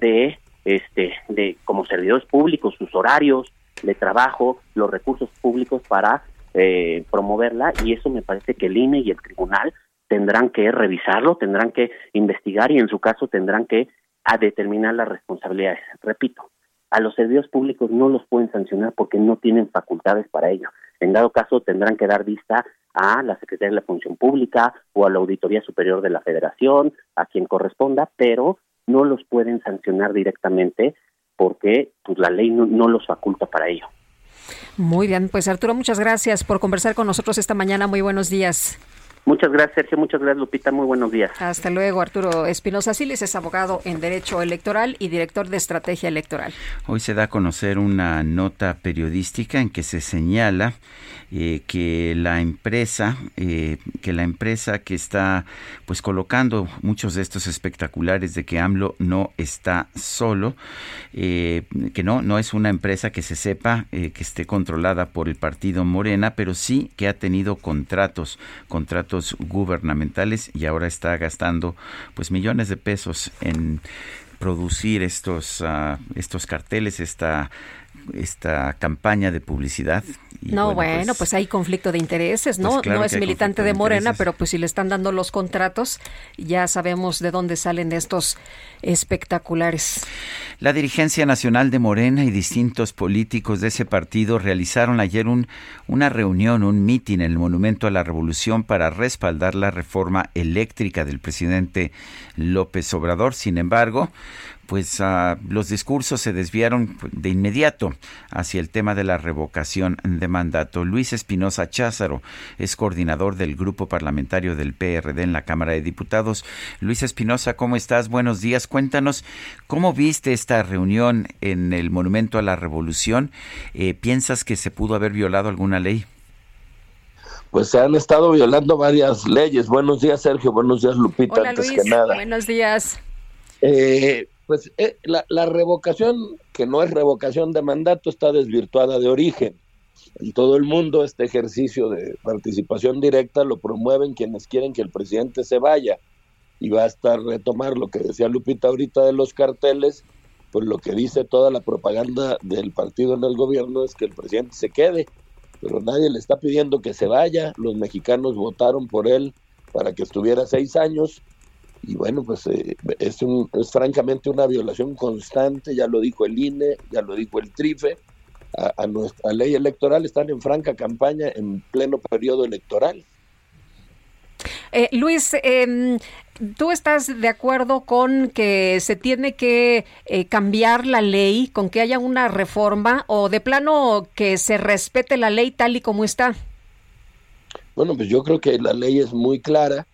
de este de como servidores públicos, sus horarios, de trabajo, los recursos públicos para eh, promoverla y eso me parece que el INE y el tribunal tendrán que revisarlo, tendrán que investigar y en su caso tendrán que a determinar las responsabilidades. Repito, a los servidores públicos no los pueden sancionar porque no tienen facultades para ello. En dado caso tendrán que dar vista a la Secretaría de la Función Pública o a la Auditoría Superior de la Federación, a quien corresponda, pero no los pueden sancionar directamente porque pues, la ley no, no los faculta para ello. Muy bien, pues Arturo, muchas gracias por conversar con nosotros esta mañana. Muy buenos días. Muchas gracias, Sergio. Muchas gracias, Lupita. Muy buenos días. Hasta luego, Arturo Espinosa Siles es abogado en Derecho Electoral y director de Estrategia Electoral. Hoy se da a conocer una nota periodística en que se señala eh, que la empresa, eh, que la empresa que está pues colocando muchos de estos espectaculares de que AMLO no está solo, eh, que no, no es una empresa que se sepa que esté controlada por el partido Morena, pero sí que ha tenido contratos, contratos gubernamentales y ahora está gastando pues millones de pesos en producir estos uh, estos carteles esta esta campaña de publicidad. no, bueno, pues, pues, hay conflicto de intereses, ¿no? Pues no es militante de Morena, pero pues si le están dando los contratos, ya sabemos de dónde salen estos espectaculares. La dirigencia nacional de Morena y distintos políticos de ese partido realizaron ayer un, una reunión, un mitin en el Monumento a la Revolución para respaldar la reforma eléctrica del presidente López Obrador. Sin embargo, pues uh, los discursos se desviaron de inmediato hacia el tema de la revocación de mandato. Luis Espinosa Cházaro es coordinador del grupo parlamentario del PRD en la Cámara de Diputados. Luis Espinosa, ¿cómo estás? Buenos días. Cuéntanos cómo viste esta reunión en el Monumento a la Revolución. Eh, ¿Piensas que se pudo haber violado alguna ley? pues se han estado violando varias leyes. Buenos días, Sergio. Buenos días, Lupita. Hola, antes Luis. que nada. Buenos días. Eh, Pues eh, la, la revocación, que no es revocación de mandato, está desvirtuada de origen. En todo el mundo este ejercicio de participación directa lo promueven quienes quieren que el presidente se vaya. Y va a estar retomar lo que decía Lupita ahorita de los carteles, pues lo que dice toda la propaganda del partido en el gobierno es que el presidente se quede, pero nadie le está pidiendo que se vaya. Los mexicanos votaron por él para que estuviera seis años y bueno, pues eh, es, un, es francamente una violación constante, ya lo dijo el INE, ya lo dijo el TRIFE, a, nuestra ley electoral están en franca campaña en pleno periodo electoral. Eh, Luis, eh, ¿tú estás de acuerdo con que se tiene que eh, cambiar la ley, con que haya una reforma o de plano que se respete la ley tal y como está? Bueno, pues yo creo que la ley es muy clara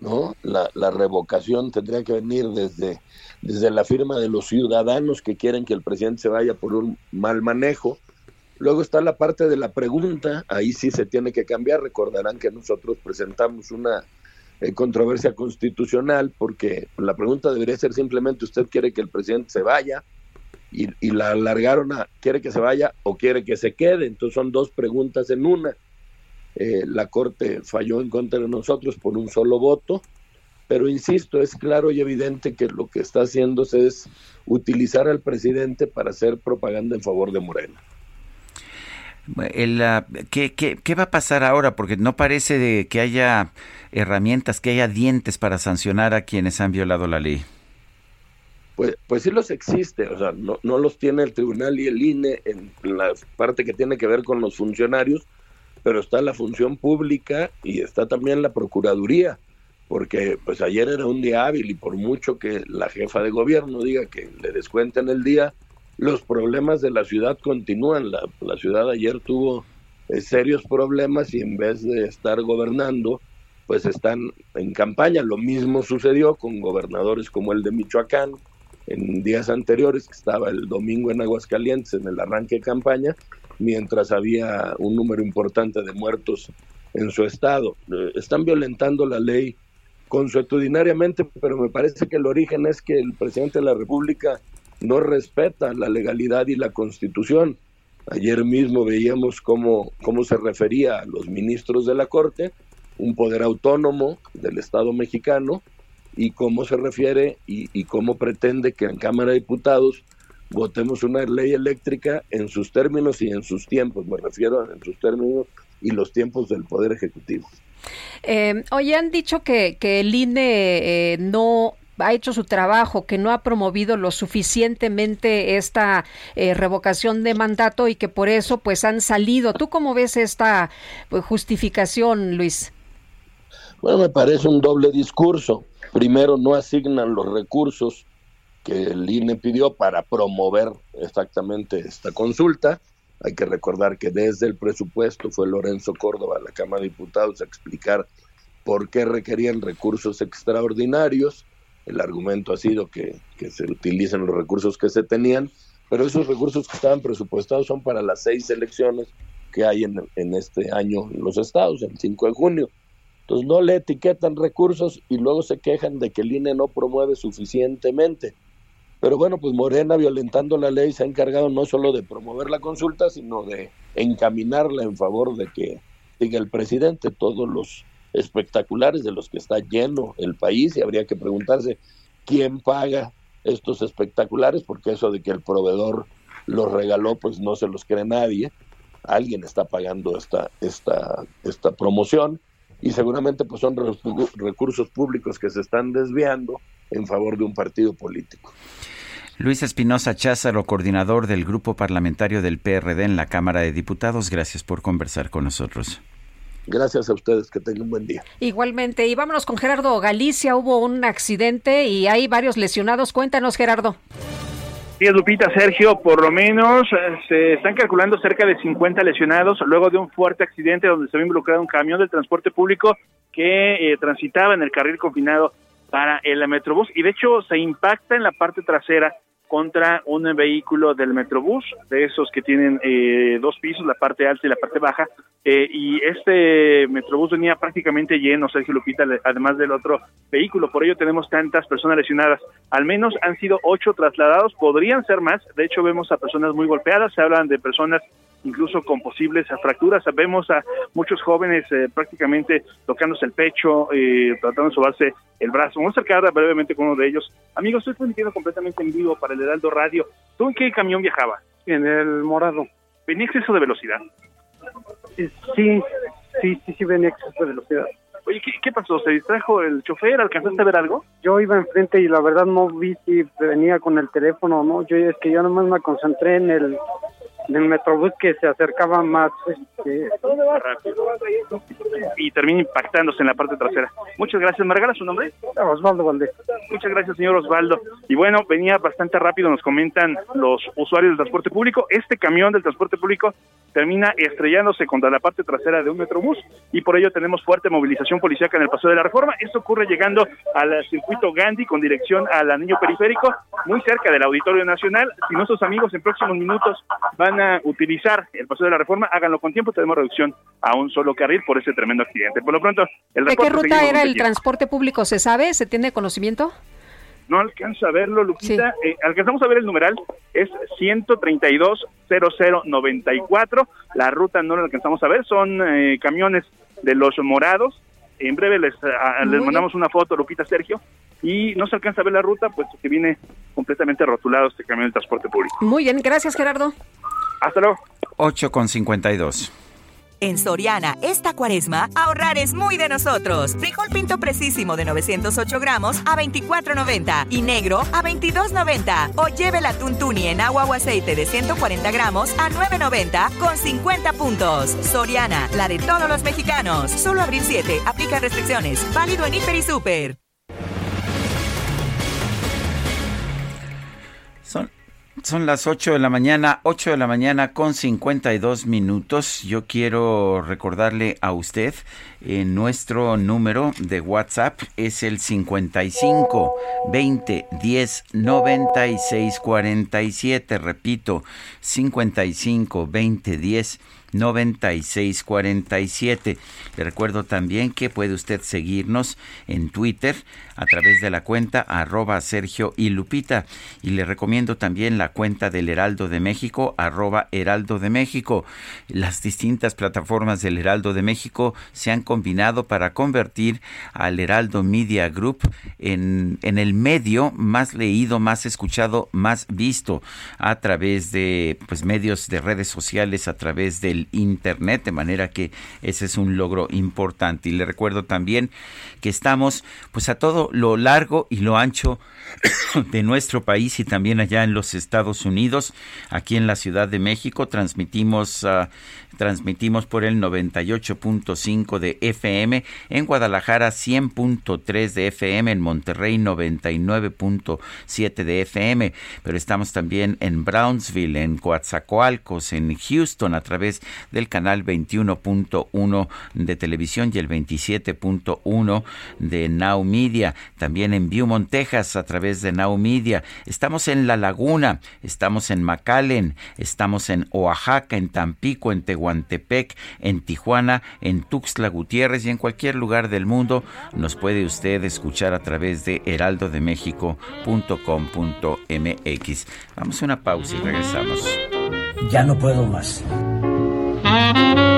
¿no? La, la, revocación tendría que venir desde, desde la firma de los ciudadanos que quieren que el presidente se vaya por un mal manejo. Luego está la parte de la pregunta, ahí sí se tiene que cambiar. Recordarán que nosotros presentamos una eh, controversia constitucional porque la pregunta debería ser simplemente usted quiere que el presidente se vaya y, y la alargaron a quiere que se vaya o quiere que se quede. Entonces son dos preguntas en una eh, la Corte falló en contra de nosotros por un solo voto, pero insisto, es claro y evidente que lo que está haciéndose es utilizar al presidente para hacer propaganda en favor de Morena. El, ¿qué, qué, va a pasar ahora? Porque no parece de que haya herramientas, que haya dientes para sancionar a quienes han violado la ley. Pues, pues sí los existe, o sea, no, no los tiene el tribunal y el INE en la parte que tiene que ver con los funcionarios, pero está la función pública y está también la Procuraduría, porque pues ayer era un día hábil y por mucho que la jefa de gobierno diga que le descuenten el día, los problemas de la ciudad continúan. La, la ciudad ayer tuvo eh, serios problemas y en vez de estar gobernando, pues están en campaña. Lo mismo sucedió con gobernadores como el de Michoacán en días anteriores, que estaba el domingo en Aguascalientes en el arranque de campaña, mientras había un número importante de muertos en su estado. Eh, están violentando la ley consuetudinariamente, pero me parece que el origen es que el presidente de la República no respeta la legalidad y la constitución. Ayer mismo veíamos cómo, cómo se refería a los ministros de la Corte, un poder autónomo del Estado mexicano, y cómo se refiere y, y cómo pretende que en Cámara de Diputados votemos una ley eléctrica en sus términos y en sus tiempos, me refiero en sus términos y los tiempos del Poder Ejecutivo. Eh, hoy han dicho que, que el INE eh, no ha hecho su trabajo, que no ha promovido lo suficientemente esta eh, revocación de mandato y que por eso pues han salido. ¿Tú cómo ves esta pues, justificación, Luis? Bueno, me parece un doble discurso. Primero, no asignan los recursos que el INE pidió para promover exactamente esta consulta. Hay que recordar que desde el presupuesto fue Lorenzo Córdoba a la Cámara de Diputados a explicar por qué requerían recursos extraordinarios. El argumento ha sido que, que se utilicen los recursos que se tenían, pero esos recursos que estaban presupuestados son para las seis elecciones que hay en, en este año en los estados, el 5 de junio. Entonces no le etiquetan recursos y luego se quejan de que el INE no promueve suficientemente. Pero bueno, pues Morena, violentando la ley, se ha encargado no solo de promover la consulta, sino de encaminarla en favor de que diga el presidente. Todos los espectaculares de los que está lleno el país y habría que preguntarse quién paga estos espectaculares, porque eso de que el proveedor los regaló, pues no se los cree nadie. Alguien está pagando esta, esta, esta promoción y seguramente pues son recursos públicos que se están desviando en favor de un partido político. Luis Espinosa Cházaro, coordinador del Grupo Parlamentario del PRD en la Cámara de Diputados, gracias por conversar con nosotros. Gracias a ustedes, que tengan un buen día. Igualmente, y vámonos con Gerardo Galicia, hubo un accidente y hay varios lesionados. Cuéntanos, Gerardo. Sí, Lupita, Sergio, por lo menos eh, se están calculando cerca de 50 lesionados luego de un fuerte accidente donde se había involucrado un camión del transporte público que eh, transitaba en el carril confinado para el Metrobús. Y de hecho se impacta en la parte trasera contra un vehículo del Metrobús, de esos que tienen eh, dos pisos, la parte alta y la parte baja, eh, y este Metrobús venía prácticamente lleno, Sergio Lupita, además del otro vehículo, por ello tenemos tantas personas lesionadas, al menos han sido ocho trasladados, podrían ser más, de hecho vemos a personas muy golpeadas, se hablan de personas incluso con posibles fracturas. Vemos a muchos jóvenes eh, prácticamente tocándose el pecho, eh, tratando de sobarse el brazo. Vamos a acercar brevemente con uno de ellos. Amigos, estoy transmitiendo completamente en vivo para el Heraldo Radio. ¿Tú en qué camión viajabas? En el morado. ¿Venía exceso de velocidad? Sí, sí, sí, sí venía exceso de velocidad. Oye, ¿qué, pasó? ¿Se distrajo el chofer? ¿Alcanzaste a ver algo? Yo iba enfrente y la verdad no vi si venía con el teléfono no. Yo es que yo nomás me concentré en el del Metrobús que se acercaba más este, rápido y termina impactándose en la parte trasera. Muchas gracias. ¿Me su nombre? Osvaldo Valdés. Muchas gracias, señor Osvaldo. Y bueno, venía bastante rápido, nos comentan los usuarios del transporte público. Este camión del transporte público termina estrellándose contra la parte trasera de un Metrobús y por ello tenemos fuerte movilización policíaca en el Paso de la Reforma. Esto ocurre llegando al circuito Gandhi con dirección al anillo periférico, muy cerca del Auditorio Nacional. Si nuestros amigos en próximos minutos van a utilizar el Paso de la Reforma, háganlo con tiempo, tenemos reducción a un solo carril por ese tremendo accidente. Por lo pronto, el ¿De qué ruta era el transporte público? ¿Se sabe? ¿Se tiene conocimiento? no alcanza a verlo, Lupita. Eh, alcanzamos a ver el numeral, es 132-0094. La ruta no la alcanzamos a ver, son eh, camiones de los morados. En breve les, les mandamos una foto, Lupita Sergio, y no se alcanza a ver la ruta, pues que viene completamente rotulado este camión de transporte público. Muy bien, gracias Gerardo. Hasta luego. 8 con 52. En Soriana, esta cuaresma, ahorrar es muy de nosotros. Frijol pinto precisísimo de 908 gramos a 24.90 y negro a 22.90. O lleve la tuntuni en agua o aceite de 140 gramos a 9.90 con 50 puntos. Soriana, la de todos los mexicanos. Solo abril 7. Aplica restricciones. Válido en Hiper y Super. Son las 8 de la mañana, 8 de la mañana con 52 minutos. Yo quiero recordarle a usted, eh, nuestro número de WhatsApp es el 55 20 10 96 47. Repito, 55 20 10 9647. Le recuerdo también que puede usted seguirnos en Twitter a través de la cuenta arroba Sergio y Lupita. Y le recomiendo también la cuenta del Heraldo de México, arroba Heraldo de México. Las distintas plataformas del Heraldo de México se han combinado para convertir al Heraldo Media Group en, en el medio más leído, más escuchado, más visto a través de pues, medios de redes sociales, a través del Internet, de manera que ese es un logro importante. Y le recuerdo también que estamos pues a todo lo largo y lo ancho de nuestro país y también allá en los Estados Unidos, aquí en la Ciudad de México, transmitimos uh, Transmitimos por el 98.5 de FM, en Guadalajara 100.3 de FM, en Monterrey 99.7 de FM, pero estamos también en Brownsville, en Coatzacoalcos, en Houston a través del canal 21.1 de televisión y el 27.1 de Now Media, también en Beaumont, Texas a través de Now Media. Estamos en La Laguna, estamos en McAllen, estamos en Oaxaca, en Tampico, en Tehuantepec, en Tijuana, en Tuxtla Gutiérrez y en cualquier lugar del mundo nos puede usted escuchar a través de heraldodemexico.com.mx. Vamos a una pausa y regresamos. Ya no puedo más. Música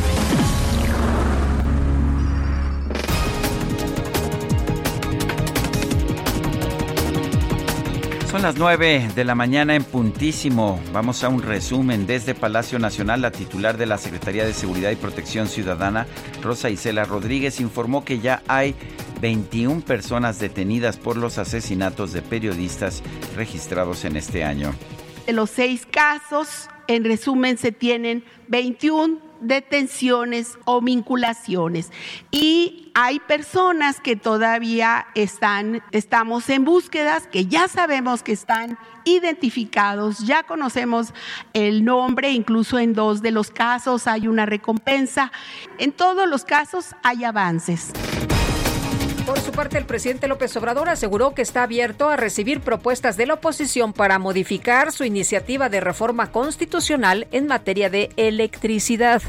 Son las 9 de la mañana en puntísimo. Vamos a un resumen desde Palacio Nacional. La titular de la Secretaría de Seguridad y Protección Ciudadana, Rosa Isela Rodríguez, informó que ya hay 21 personas detenidas por los asesinatos de periodistas registrados en este año. De los seis casos, en resumen, se tienen 21 detenciones o vinculaciones. Y hay personas que todavía están, estamos en búsquedas, que ya sabemos que están identificados, ya conocemos el nombre, incluso en dos de los casos hay una recompensa. En todos los casos hay avances. Por su parte, el presidente López Obrador aseguró que está abierto a recibir propuestas de la oposición para modificar su iniciativa de reforma constitucional en materia de electricidad.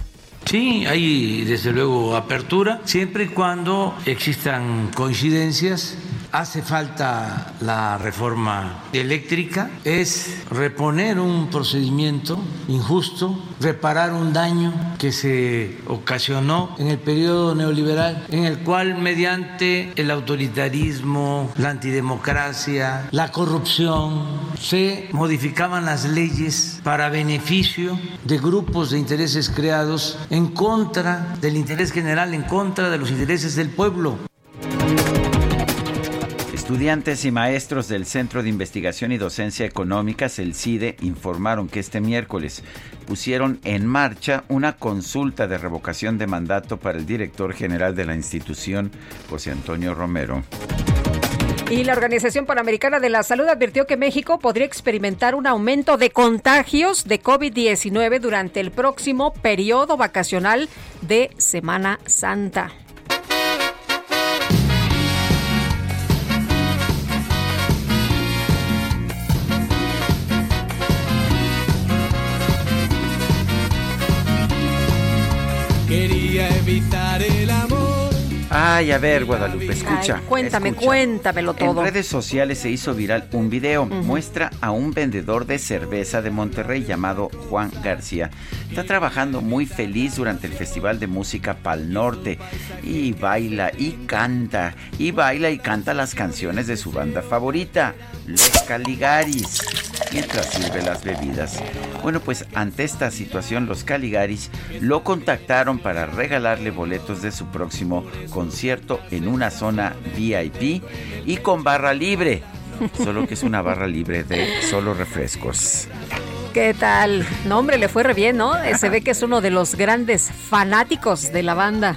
Sí, hay desde luego apertura, siempre y cuando existan coincidencias. Hace falta la reforma eléctrica, es reponer un procedimiento injusto, reparar un daño que se ocasionó en el periodo neoliberal, en el cual mediante el autoritarismo, la antidemocracia, la corrupción, se modificaban las leyes para beneficio de grupos de intereses creados en contra del interés general, en contra de los intereses del pueblo. Estudiantes y maestros del Centro de Investigación y Docencia Económicas, el CIDE, informaron que este miércoles pusieron en marcha una consulta de revocación de mandato para el director general de la institución, José Antonio Romero. Y la Organización Panamericana de la Salud advirtió que México podría experimentar un aumento de contagios de COVID-19 durante el próximo periodo vacacional de Semana Santa. Quería evitar el amor. Ay, a ver, Guadalupe, escucha. Ay, cuéntame, escucha. cuéntamelo todo. En redes sociales se hizo viral un video. Muestra a un vendedor de cerveza de Monterrey llamado Juan García. Está trabajando muy feliz durante el Festival de Música Pal Norte. Y baila y canta. Y baila y canta las canciones de su banda favorita, Los Caligaris. Mientras sirve las bebidas. Bueno, pues ante esta situación, los Caligaris lo contactaron para regalarle boletos de su próximo concierto en una zona VIP y con barra libre. Solo que es una barra libre de solo refrescos. ¿Qué tal? No, hombre, le fue re bien, ¿no? Eh, Se ve que es uno de los grandes fanáticos de la banda.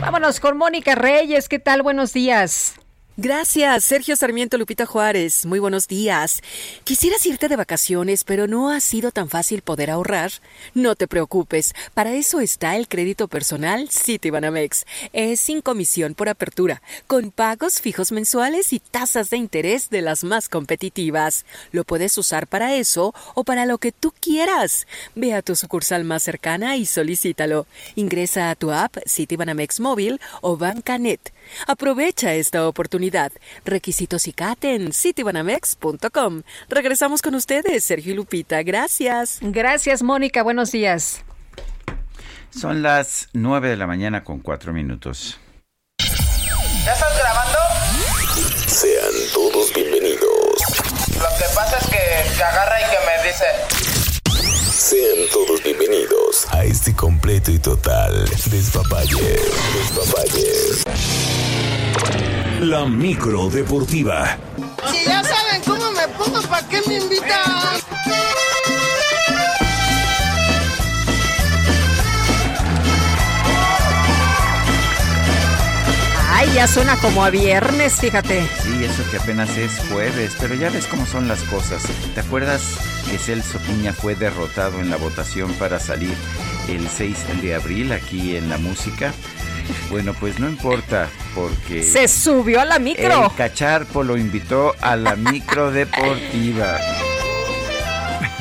Vámonos con Mónica Reyes. ¿Qué tal? Buenos días. Gracias, Sergio Sarmiento Lupita Juárez. Muy buenos días. Quisieras irte de vacaciones, pero no ha sido tan fácil poder ahorrar. No te preocupes, para eso está el crédito personal Citibanamex. Es sin comisión por apertura, con pagos fijos mensuales y tasas de interés de las más competitivas. Lo puedes usar para eso o para lo que tú quieras. Ve a tu sucursal más cercana y solicítalo. Ingresa a tu app Citibanamex móvil o Bancanet. Aprovecha esta oportunidad. Requisitos y CAT en citibanamex.com. Regresamos con ustedes, Sergio y Lupita. Gracias. Gracias, Mónica. Buenos días. Son las 9 de la mañana con 4 minutos. ¿Ya estás grabando? Sean todos bienvenidos. Lo que pasa es que se agarra y que me dice... Sean todos bienvenidos a este completo y total despapalle. Despapalle. La micro deportiva. Si ya saben cómo me pongo, ¿para qué me invitan? Ay, ya suena como a viernes, fíjate. Sí, eso que apenas es jueves, pero ya ves cómo son las cosas. ¿Te acuerdas que Celso Piña fue derrotado en la votación para salir el 6 de abril aquí en la música? Bueno, pues no importa, porque... Se subió a la micro. El cacharpo lo invitó a la micro deportiva.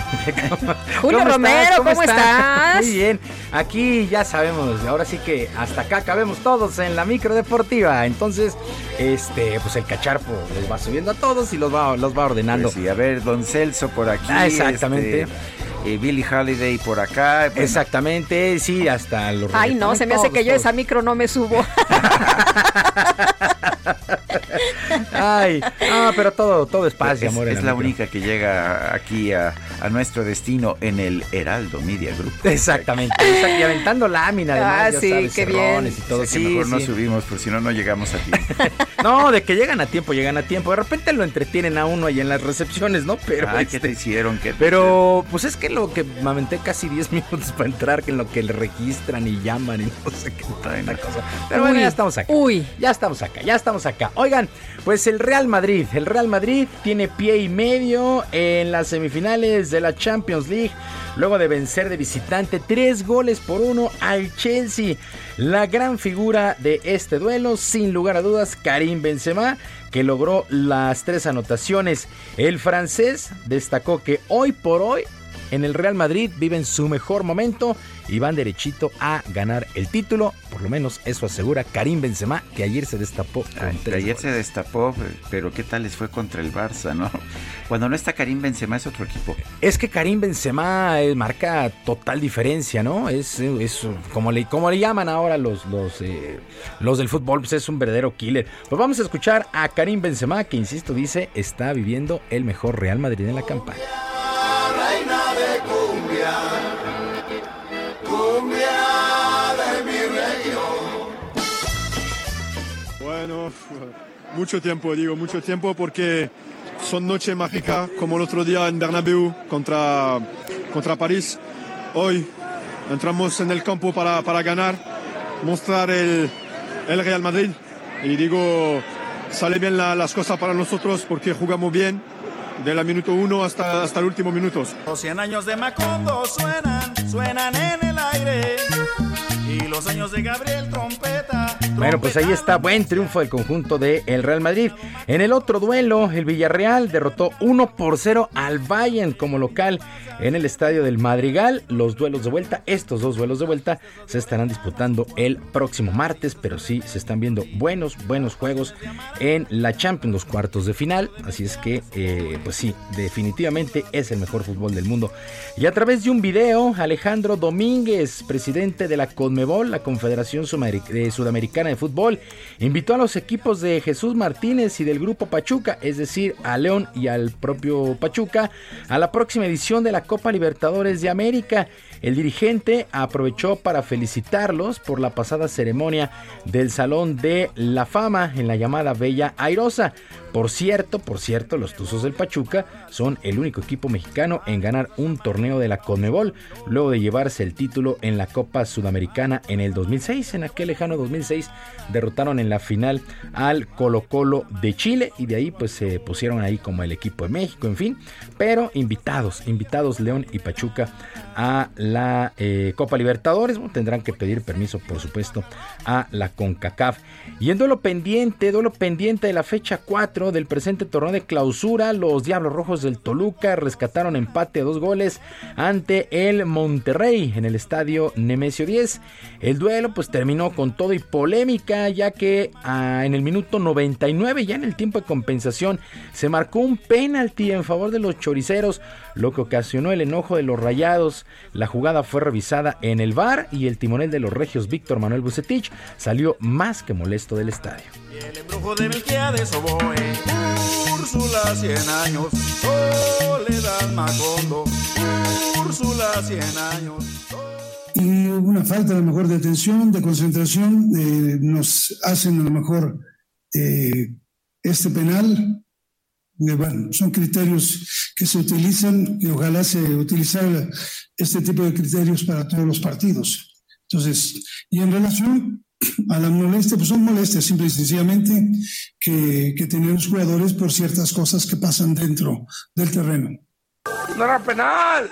Julio Romero, ¿cómo estás? Muy bien. Aquí ya sabemos, ahora sí que hasta acá cabemos todos en la micro deportiva. Entonces, este, pues el cacharpo les va subiendo a todos y los va, los va ordenando. Pues sí, a ver, don Celso por aquí. Ah, exactamente. este, eh, Billy Holiday por acá. bueno, Exactamente, sí, hasta los Ay, no, se me hace que yo esa micro no me subo. Ay, ah, pero todo, todo es paz y es, amor. en es la única que llega aquí a, a nuestro destino en el Heraldo Media Group. Exactamente, y aventando lámina además, Ah, ya sí, sabes, qué bien. y todo. Sí, sí, mejor no subimos, por si no, no llegamos a tiempo. No, de que llegan a tiempo, llegan a tiempo. De repente lo entretienen a uno ahí en las recepciones, ¿no? Pero, Ay, ¿qué este, te hicieron? ¿Qué te pero pues es que lo que me aventé casi 10 minutos para entrar, que en lo que le registran y llaman y no sé qué traen la cosa. Pero bueno, ya estamos acá. Uy. Ya estamos acá, ya estamos acá. Oigan, pues el Real Madrid, el Real Madrid tiene pie y medio en las semifinales de la Champions League, luego de vencer de visitante tres goles por uno al Chelsea. La gran figura de este duelo, sin lugar a dudas, Karim Benzema, que logró las tres anotaciones. El francés destacó que hoy por hoy en el Real Madrid viven su mejor momento y van derechito a ganar el título. Por lo menos eso asegura Karim Benzema, que ayer se destapó con Ay, ayer goles. se destapó, pero ¿qué tal les fue contra el Barça, no? Cuando no está Karim Benzema es otro equipo. Es que Karim Benzema eh, marca total diferencia, ¿no? Es, eh, es como, le, como le llaman ahora los, los, eh, los del fútbol, pues es un verdadero killer. Pues vamos a escuchar a Karim Benzema, que insisto, dice, está viviendo el mejor Real Madrid en la campaña. reina de cumbia Mucho tiempo, digo, mucho tiempo porque son noches mágicas como el otro día en Bernabéu contra, contra París. Hoy entramos en el campo para, para ganar, mostrar el, el Real Madrid y digo, sale bien la- las cosas para nosotros porque jugamos bien de la minuto uno hasta, hasta el último minuto. Los 100 años de Macondo suenan, suenan en el aire. Y los años de Gabriel Trompeta. Bueno, pues ahí está, buen triunfo del conjunto de el Real Madrid. En el otro duelo, el Villarreal derrotó 1 por 0 al Bayern como local en el estadio del Madrigal. Los duelos de vuelta, estos dos duelos de vuelta, se estarán disputando el próximo martes, pero sí se están viendo buenos, buenos juegos en la Champions, los cuartos de final. Así es que, eh, pues sí, definitivamente es el mejor fútbol del mundo. Y a través de un video, Alejandro Domínguez, presidente de la CONMEBOL, la Confederación Sumeri- de Fútbol, invitó a los equipos de Jesús Martínez y del Grupo Pachuca, es decir, a León y al propio Pachuca, a la próxima edición de la Copa Libertadores de América. El dirigente aprovechó para felicitarlos por la pasada ceremonia del Salón de la Fama en la llamada Bella Airosa. Por cierto, por cierto, los Tuzos del Pachuca son el único equipo mexicano en ganar un torneo de la Conmebol, luego de llevarse el título en la Copa Sudamericana en el 2006. En aquel lejano 2006 derrotaron en la final al Colo Colo de Chile y de ahí pues se pusieron ahí como el equipo de México, en fin. Pero invitados, invitados León y Pachuca a la eh, Copa Libertadores. Tendrán que pedir permiso, por supuesto, a la CONCACAF. Y en duelo pendiente, duelo pendiente de la fecha 4 del presente torneo de clausura, los Diablos Rojos del Toluca rescataron empate a dos goles ante el Monterrey en el estadio Nemesio 10. El duelo pues terminó con todo y polémica, ya que ah, en el minuto 99, ya en el tiempo de compensación, se marcó un penalti en favor de los choriceros, lo que ocasionó el enojo de los rayados. La jugada fue revisada en el bar y el timonel de los regios, Víctor Manuel Bucetich, salió más que molesto del estadio. El embrujo de Melquiades Oboe. Úrsula, 100 años. Soledad Macondo. Úrsula, 100 años. y una falta a lo mejor de atención, de concentración, eh, nos hacen a lo mejor eh, este penal. Eh, bueno, son criterios que se utilizan y ojalá se utilizara este tipo de criterios para todos los partidos. Entonces, y en relación a la molestia, pues son molestias simple y sencillamente que, que tienen los jugadores por ciertas cosas que pasan dentro del terreno. ¡No era penal!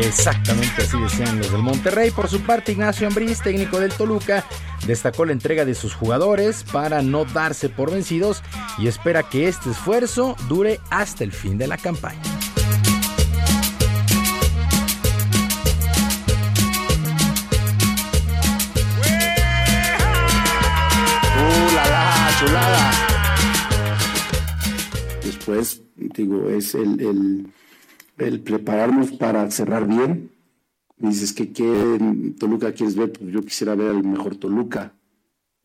Exactamente así decían los del Monterrey. Por su parte, Ignacio Ambriz, técnico del Toluca, destacó la entrega de sus jugadores para no darse por vencidos y espera que este esfuerzo dure hasta el fin de la campaña. Después, digo, es el, el, prepararnos para cerrar bien. Dices que qué Toluca quieres ver, pues yo quisiera ver al mejor Toluca,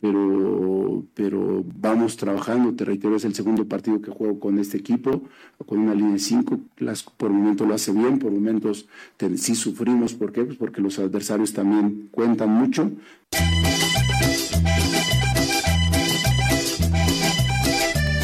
pero, pero vamos trabajando, te reitero, es el segundo partido que juego con este equipo, con una línea de 5, por momentos lo hace bien, por momentos te- sí sufrimos, ¿por qué? Pues porque los adversarios también cuentan mucho.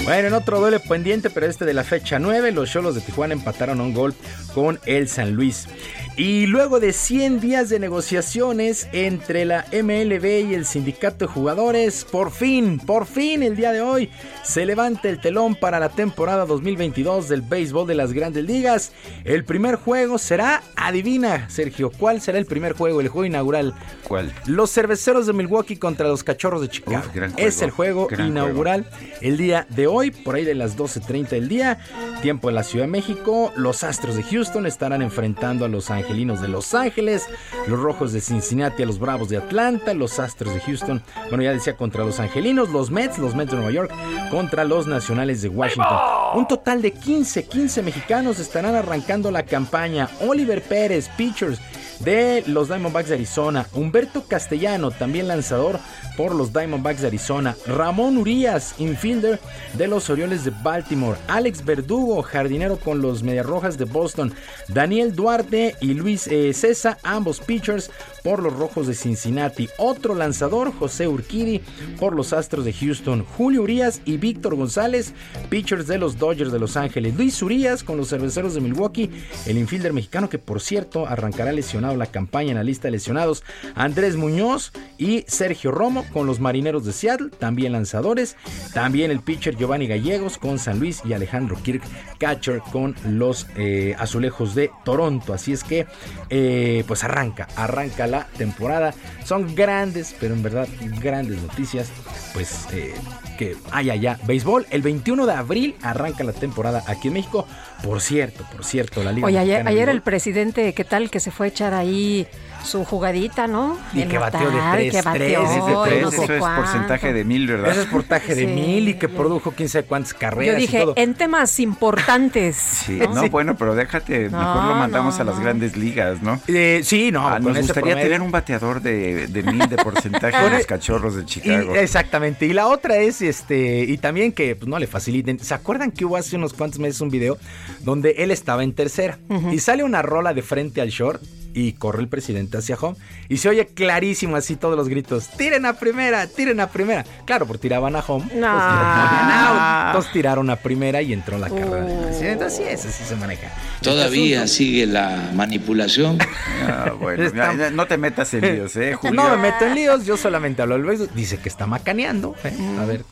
Bueno, en otro duele pendiente, pero este de la fecha 9, los Cholos de Tijuana empataron un gol con el San Luis. Y luego de 100 días de negociaciones entre la MLB y el sindicato de jugadores, por fin, por fin el día de hoy, se levanta el telón para la temporada 2022 del béisbol de las grandes ligas. El primer juego será, adivina Sergio, ¿cuál será el primer juego, el juego inaugural? ¿Cuál? Los cerveceros de Milwaukee contra los cachorros de Chicago. Uf, es el juego inaugural el día de hoy, por ahí de las 12.30 del día, tiempo en la Ciudad de México. Los Astros de Houston estarán enfrentando a los Angelinos de Los Ángeles, los Rojos de Cincinnati a los Bravos de Atlanta, los Astros de Houston, bueno, ya decía, contra los Angelinos, los Mets, los Mets de Nueva York, contra los Nacionales de Washington. Un total de 15, 15 mexicanos estarán arrancando la campaña. Oliver Pérez, pitchers de los Diamondbacks de Arizona. Humberto Castellano, también lanzador por los Diamondbacks de Arizona. Ramón Urias, infielder de los Orioles de Baltimore. Alex Verdugo, jardinero con los Medias Rojas de Boston. Daniel Duarte y Luis eh, César, ambos pitchers por los Rojos de Cincinnati. Otro lanzador, José Urquidi, por los Astros de Houston. Julio Urias y Víctor González, pitchers de los Dodgers de Los Ángeles. Luis Urias con los Cerveceros de Milwaukee, el infielder mexicano que por cierto arrancará lesionado la campaña en la lista de lesionados. Andrés Muñoz y Sergio Romo con los Marineros de Seattle, también lanzadores. También el pitcher Giovanni Gallegos con San Luis y Alejandro Kirk, catcher con los eh, Azulejos de Toronto. Así es que, eh, pues arranca, arranca la temporada. Son grandes, pero en verdad grandes noticias. Pues eh, que hay allá béisbol. El 21 de abril arranca la temporada aquí en México. Por cierto, por cierto, la Liga Oye, ayer, ayer el presidente, ¿qué tal? Que se fue a echar ahí su jugadita, ¿no? Y que bateó de tres, que tres, bateó, es de y tres, no eso sé es cuánto. porcentaje de mil, ¿verdad? Ese es portaje de Sí. mil y que produjo quién sabe cuántas carreras Yo y dije, todo. en temas importantes. Sí, ¿no? no, bueno, pero déjate, No, mejor lo mandamos no, a las no. grandes ligas, ¿no? Eh, sí, no, Ah, nos gustaría tener un bateador de, de mil de porcentaje de los el- cachorros de Y- Chicago. exactamente. Y la otra es, este, y también que pues, no le faciliten. ¿Se acuerdan que hubo hace unos cuantos meses un video donde él estaba en tercera y sale una rola de frente al short y corre el presidente hacia home y se oye clarísimo así todos los gritos, tiren a primera, tiren a primera. Claro, por tiraban a home, pues, No. out. Entonces tiraron a primera y entró la carrera del Oh. presidente. Así es, así se maneja. Todavía Este sigue la manipulación. Ah, bueno, Está- no te metas en líos, ¿eh, Julio? No me meto en líos, yo solamente hablo del béisbol. Dice que está macaneando. ¿eh? A ver,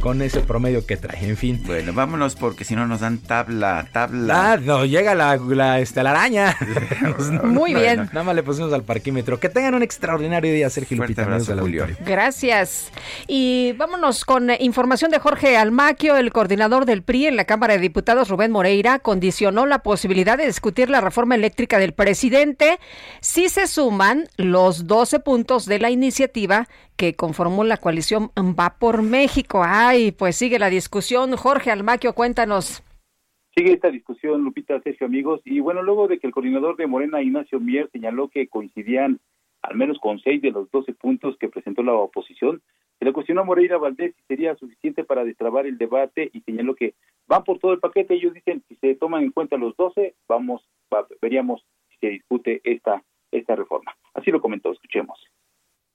con ese promedio que trae, en fin. Bueno, vámonos porque si no nos dan tabla, tabla. Ah, no, llega la, la, este, la araña. Muy bien. Nada más le pusimos al parquímetro. Que tengan un extraordinario día, Sergio Lupita. abrazo, Julio. Gracias. Y vámonos con eh, información de Jorge Almaquio, el coordinador del PRI en la Cámara de Diputados, Rubén Moreira, condicionó la posibilidad de discutir la reforma eléctrica del presidente si se suman los 12 puntos de la iniciativa que conformó la coalición Va por México. Ay, pues sigue la discusión. Jorge Almaquio, cuéntanos. Sigue esta discusión, Lupita, Sergio, amigos. Y bueno, luego de que el coordinador de Morena, Ignacio Mier, señaló que coincidían al menos con seis de los doce puntos que presentó la oposición, se le cuestionó a Moreira Valdés si sería suficiente para destrabar el debate y señaló que van por todo el paquete. Ellos dicen, si se toman en cuenta los doce, vamos, va- veríamos si se discute esta, esta reforma. Así lo comentó, escuchemos.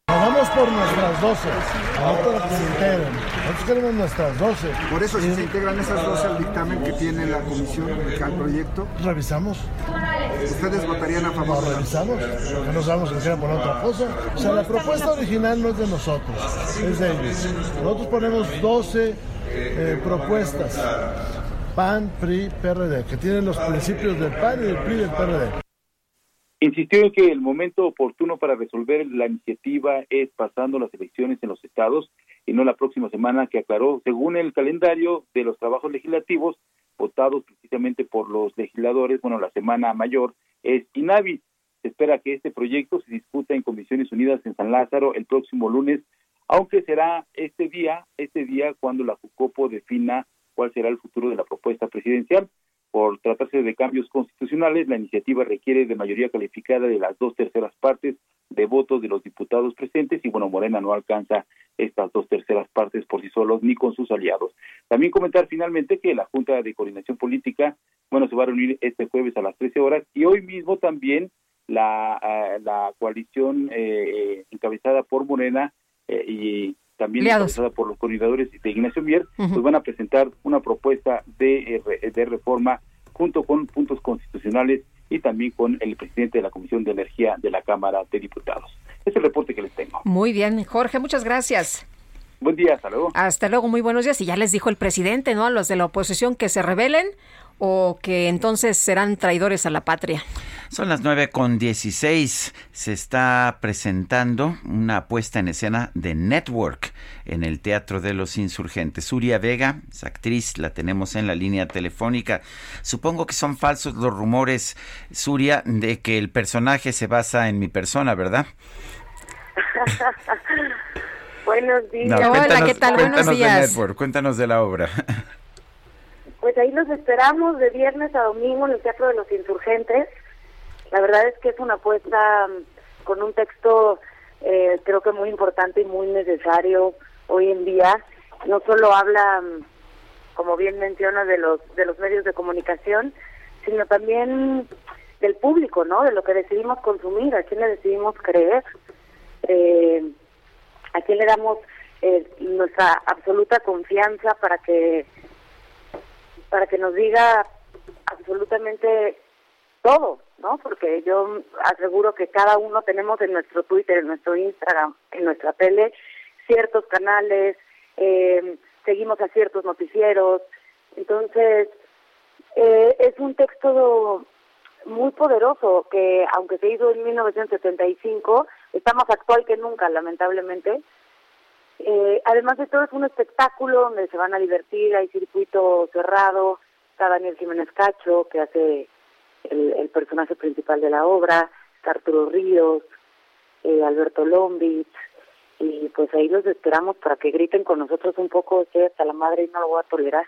Nos vamos por nuestras 12, no por que se integren. Nosotros queremos nuestras 12. Por eso, si se integran esas 12 al dictamen que tiene la comisión, al proyecto, Revisamos, ¿ustedes votarían a favor? lo revisamos, no sabemos si quieren poner otra cosa. O sea, la propuesta original no es de nosotros, es de ellos. Nosotros ponemos 12 eh, propuestas. PAN, PRI, PRD, que tienen los principios del PAN y del PRI y del PRD. Insistió en que el momento oportuno para resolver la iniciativa es pasando las elecciones en los estados y no la próxima semana que aclaró, según el calendario de los trabajos legislativos votados precisamente por los legisladores, bueno, la semana mayor es inhábil. Se espera que este proyecto se discuta en Comisiones Unidas en San Lázaro el próximo lunes, aunque será este día, este día cuando la JUCOPO defina cuál será el futuro de la propuesta presidencial. Por tratarse de cambios constitucionales, la iniciativa requiere de mayoría calificada de las dos terceras partes de votos de los diputados presentes y bueno, Morena no alcanza estas dos terceras partes por sí solos ni con sus aliados. También comentar finalmente que la Junta de Coordinación Política, bueno, se va a reunir este jueves a las 13 horas y hoy mismo también la, eh, la coalición eh, eh, encabezada por Morena y también encabezada por los coordinadores de Ignacio Mier, pues van a presentar una propuesta de, de reforma junto con puntos constitucionales y también con el presidente de la Comisión de Energía de la Cámara de Diputados. Es el reporte que les tengo. Muy bien, Jorge, muchas gracias. Buen día, hasta luego. Hasta luego, muy buenos días. Y ya les dijo el presidente, ¿no? A los de la oposición que se rebelen o que entonces serán traidores a la patria. Son las nueve con dieciséis. Se está presentando una puesta en escena de Network en el Teatro de los Insurgentes. Suria Vega, es actriz, la tenemos en la línea telefónica. Supongo que son falsos los rumores, Suria, de que el personaje se basa en mi persona, ¿verdad? Buenos días. Hola, ¿qué tal? Buenos días. De Network, cuéntanos de la obra. Pues ahí los esperamos de viernes a domingo en el Teatro de los Insurgentes. La verdad es que es una apuesta mm, con un texto eh, creo que muy importante y muy necesario hoy en día. No solo habla, mm, como bien menciona, de los de los medios de comunicación, sino también del público, ¿no? De lo que decidimos consumir, a quién le decidimos creer, eh, a quién le damos eh, nuestra absoluta confianza para que para que nos diga absolutamente todo, ¿no? Porque yo aseguro que cada uno tenemos en nuestro Twitter, en nuestro Instagram, en nuestra tele, ciertos canales, eh, seguimos a ciertos noticieros. Entonces, eh, es un texto muy poderoso que, aunque se hizo en 1975, está más actual que nunca, lamentablemente. Eh, además de todo, es un espectáculo donde se van a divertir, hay circuito cerrado, está Daniel Jiménez Cacho, que hace el, personaje principal de la obra, Arturo Ríos, eh, Alberto Lombich, y pues ahí los esperamos para que griten con nosotros un poco, estoy hasta la madre y no lo voy a tolerar.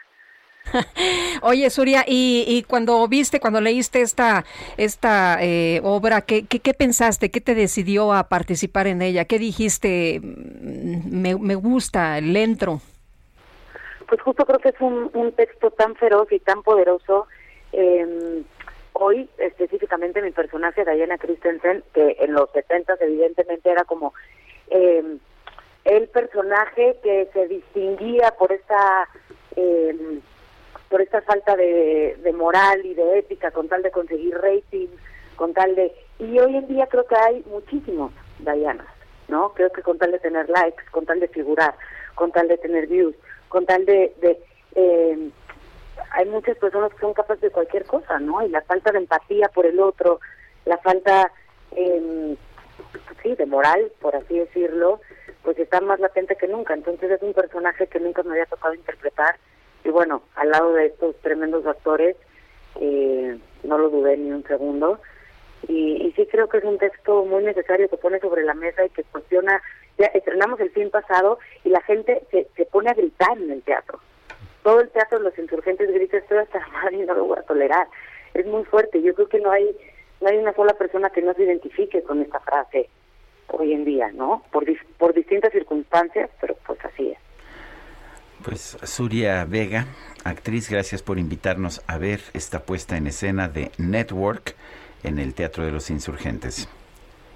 Oye, Suria, y, y, cuando viste, cuando leíste esta, esta eh, obra, ¿qué, ¿qué, pensaste? ¿Qué te decidió a participar en ella? ¿Qué dijiste? Mm, me, me gusta, el entro. Pues justo creo que es un, un texto tan feroz y tan poderoso. Eh, hoy, específicamente, mi personaje, Diana Christensen, que en los 70 evidentemente era como eh, el personaje que se distinguía por esta... Eh, por esta falta de, moral y de ética con tal de conseguir rating, con tal de... Y hoy en día creo que hay muchísimos Dianas, ¿no? Creo que con tal de tener likes, con tal de figurar, con tal de tener views, con tal de... de eh, hay muchas personas que son capaces de cualquier cosa, ¿no? Y la falta de empatía por el otro, la falta, eh, sí, de moral, por así decirlo, pues está más latente que nunca. Entonces es un personaje que nunca me había tocado interpretar y bueno, al lado de estos tremendos actores, eh, no lo dudé ni un segundo. Y, y, sí creo que es un texto muy necesario que pone sobre la mesa y que cuestiona. Ya estrenamos el fin pasado y la gente se, se pone a gritar en el teatro. Todo el teatro, los insurgentes gritan, estoy hasta mal y no lo voy a tolerar. Es muy fuerte. Yo creo que no hay no hay una sola persona que no se identifique con esta frase hoy en día, ¿no? Por, por distintas circunstancias, pero pues así es. Pues Suria Vega, actriz, gracias por invitarnos a ver esta puesta en escena de Network en el Teatro de los Insurgentes.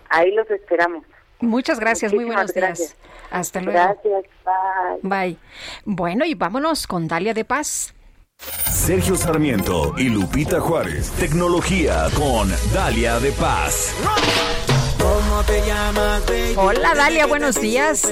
Ahí los esperamos. Muchas gracias, muy buenos días. Hasta luego. Gracias, bye. Bye. Bueno, y vámonos con Dalia de Paz. Sergio Sarmiento y Lupita Juárez. Tecnología con Dalia de Paz. Hola Dalia, buenos días.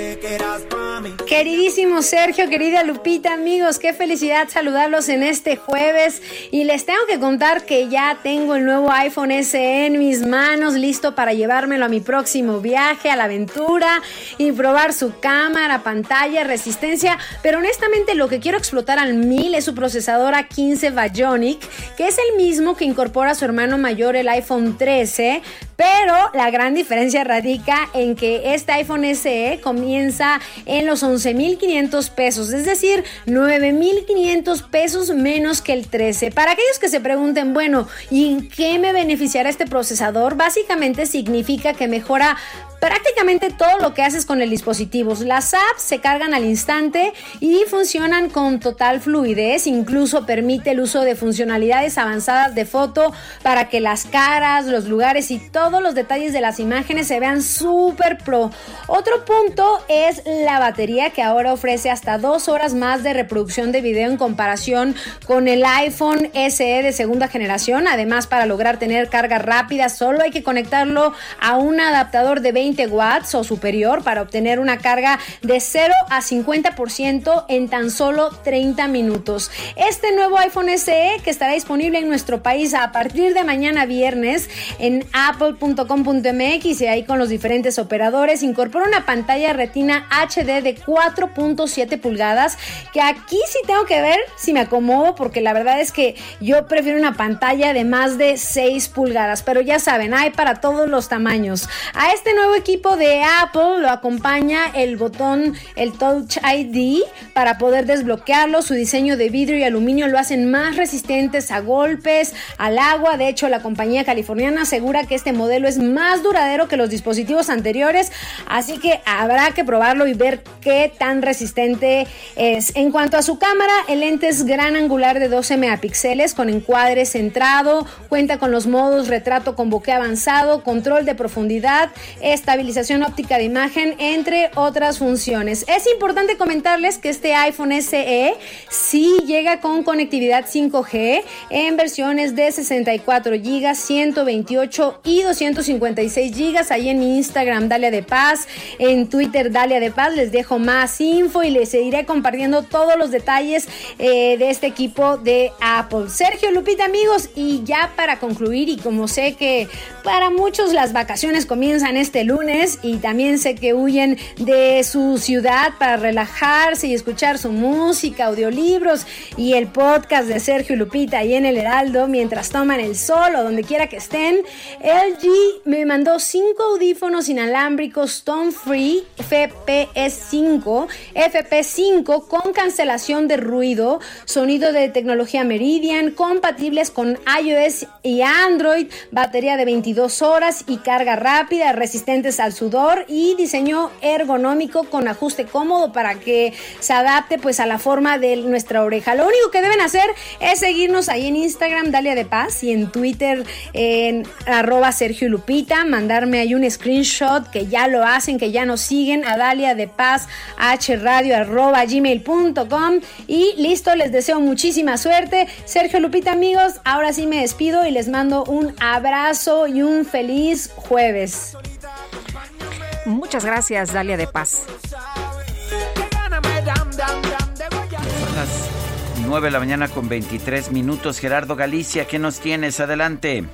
Queridísimo Sergio, querida Lupita, amigos, qué felicidad saludarlos en este jueves. Y les tengo que contar que ya tengo el nuevo iPhone SE en mis manos, listo para llevármelo a mi próximo viaje, a la aventura y probar su cámara, pantalla, resistencia. Pero honestamente lo que quiero explotar al mil es su procesador A15 Bionic, que es el mismo que incorpora a su hermano mayor el iPhone 13, pero la gran diferencia radica en que este iPhone SE comienza en los 11.500 pesos, es decir, 9.500 pesos menos que el 13. Para aquellos que se pregunten, bueno, ¿y en qué me beneficiará este procesador? Básicamente significa que mejora prácticamente todo lo que haces con el dispositivo. Las apps se cargan al instante y funcionan con total fluidez, incluso permite el uso de funcionalidades avanzadas de foto para que las caras, los lugares y todos los detalles de las imágenes se vean súper pro. Otro punto es la batería que ahora ofrece hasta dos horas más de reproducción de video en comparación con el iPhone SE de segunda generación. Además, para lograr tener carga rápida, solo hay que conectarlo a un adaptador de 20 watts o superior para obtener una carga de 0 a 50% en tan solo 30 minutos. Este nuevo iPhone SE que estará disponible en nuestro país a partir de mañana viernes en apple.com.mx y ahí con los diferentes operadores incorpora una pantalla retina HD de 4.7 pulgadas que aquí sí tengo que ver si me acomodo porque la verdad es que yo prefiero una pantalla de más de 6 pulgadas, pero ya saben, hay para todos los tamaños. A este nuevo equipo de Apple lo acompaña el botón, el Touch ID, para poder desbloquearlo. Su diseño de vidrio y aluminio lo hacen más resistentes a golpes, al agua. De hecho, la compañía californiana asegura que este modelo es más duradero que los dispositivos anteriores, así que habrá que probarlo y ver qué tan resistente es. En cuanto a su cámara, el lente es gran angular de 12 megapíxeles con encuadre centrado, cuenta con los modos retrato con bokeh avanzado, control de profundidad, estabilización óptica de imagen, entre otras funciones. Es importante comentarles que este iPhone SE sí llega con conectividad 5G en versiones de 64 GB, 128 y 256 GB. Ahí en Instagram, Dalia de Paz, en Twitter, Dalia de Paz, les dejo más info y les seguiré compartiendo todos los detalles eh, de este equipo de Apple. Sergio Lupita, amigos, y ya para concluir, y como sé que para muchos las vacaciones comienzan este lunes, y también sé que huyen de su ciudad para relajarse y escuchar su música, audiolibros y el podcast de Sergio Lupita y en el Heraldo mientras toman el sol o donde quiera que estén. LG me mandó cinco audífonos inalámbricos Tone Free FP5, FP5 con cancelación de ruido, sonido de tecnología Meridian, compatibles con iOS y Android, batería de 22 horas y carga rápida, resistentes al sudor y diseño ergonómico con ajuste cómodo para que se adapte pues a la forma de nuestra oreja. Lo único que deben hacer es seguirnos ahí en Instagram, Dalia de Paz, y en Twitter en arroba Sergio Lupita, mandarme ahí un screenshot que ya lo hacen, que ya nos siguen a Dalia de Paz, hradio arroba gmail.com y listo, les deseo muchísima suerte. Sergio Lupita amigos, ahora sí me despido y les mando un abrazo y un feliz jueves. Muchas gracias, Dalia de Paz. Son las 9 de la mañana con 23 minutos. Gerardo Galicia, ¿qué nos tienes? Adelante.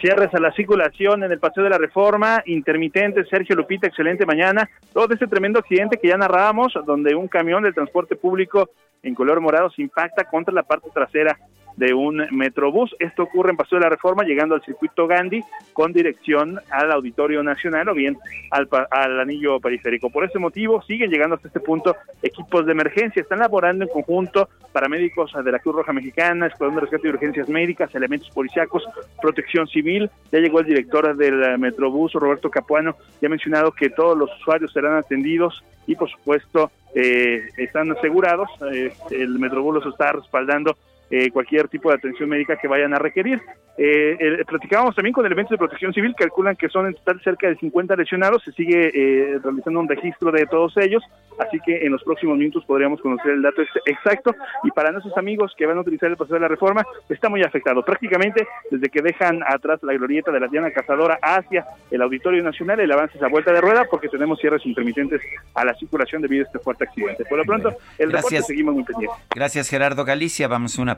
Cierres a la circulación en el Paseo de la Reforma, intermitente, Sergio Lupita, excelente mañana. Todo este tremendo accidente que ya narrábamos, donde un camión de transporte público en color morado se impacta contra la parte trasera de un Metrobús. Esto ocurre en Paso de la Reforma, llegando al circuito Gandhi con dirección al Auditorio Nacional o bien al, al anillo periférico. Por ese motivo, siguen llegando hasta este punto equipos de emergencia. Están laborando en conjunto paramédicos de la Cruz Roja Mexicana, Escuadrón de Rescate y Urgencias Médicas, elementos policíacos, protección civil. Ya llegó el director del Metrobús, Roberto Capuano, y ha mencionado que todos los usuarios serán atendidos y, por supuesto, eh, están asegurados. Eh, el Metrobús los está respaldando eh, cualquier tipo de atención médica que vayan a requerir. Eh, platicábamos también con elementos de protección civil, calculan que son en total cerca de 50 lesionados, se sigue eh, realizando un registro de todos ellos, así que en los próximos minutos podríamos conocer el dato ex- exacto y para nuestros amigos que van a utilizar el proceso de la reforma está muy afectado. Prácticamente desde que dejan atrás la glorieta de la Diana Cazadora hacia el Auditorio Nacional, el avance es a vuelta de rueda porque tenemos cierres intermitentes a la circulación debido a este fuerte accidente. Por lo pronto, el reporte Gracias. seguimos muy pendientes. Gracias Gerardo Galicia. Vamos a una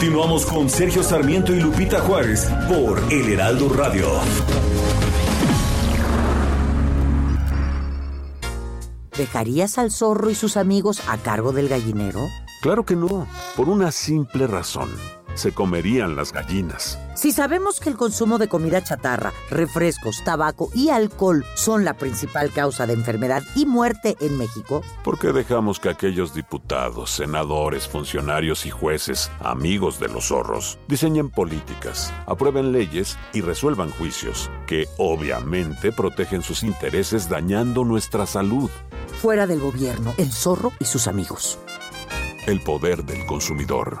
Continuamos con Sergio Sarmiento y Lupita Juárez por El Heraldo Radio. ¿Dejarías al zorro y sus amigos a cargo del gallinero? Claro que no, por una simple razón. Se comerían las gallinas. Si sabemos que el consumo de comida chatarra, refrescos, tabaco y alcohol son la principal causa de enfermedad y muerte en México, ¿Por qué dejamos que aquellos diputados, senadores, funcionarios y jueces, amigos de los zorros, diseñen políticas, aprueben leyes y resuelvan juicios que obviamente protegen sus intereses dañando nuestra salud? fuera del gobierno, el zorro y sus amigos. El poder del consumidor.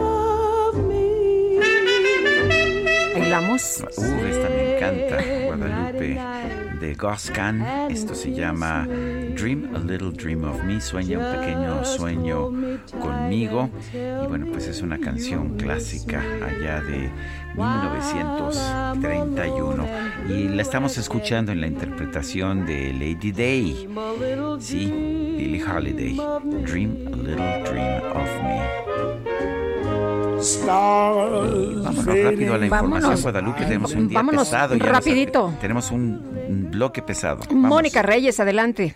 ¿Bailamos? Uh, esta me encanta, Guadalupe de Goscan. Esto se llama Dream a Little Dream of Me, Sueña un pequeño sueño conmigo. Y bueno, pues es una canción clásica allá de 1931. Y la estamos escuchando en la interpretación de Lady Day. Sí, Billie Holiday. Dream a Little Dream of Me. Vámonos rápido a la información, Vámonos. Guadalupe. Tenemos un día Vámonos pesado. ya rapidito. tenemos un un bloque pesado. Vamos. Mónica Reyes, adelante.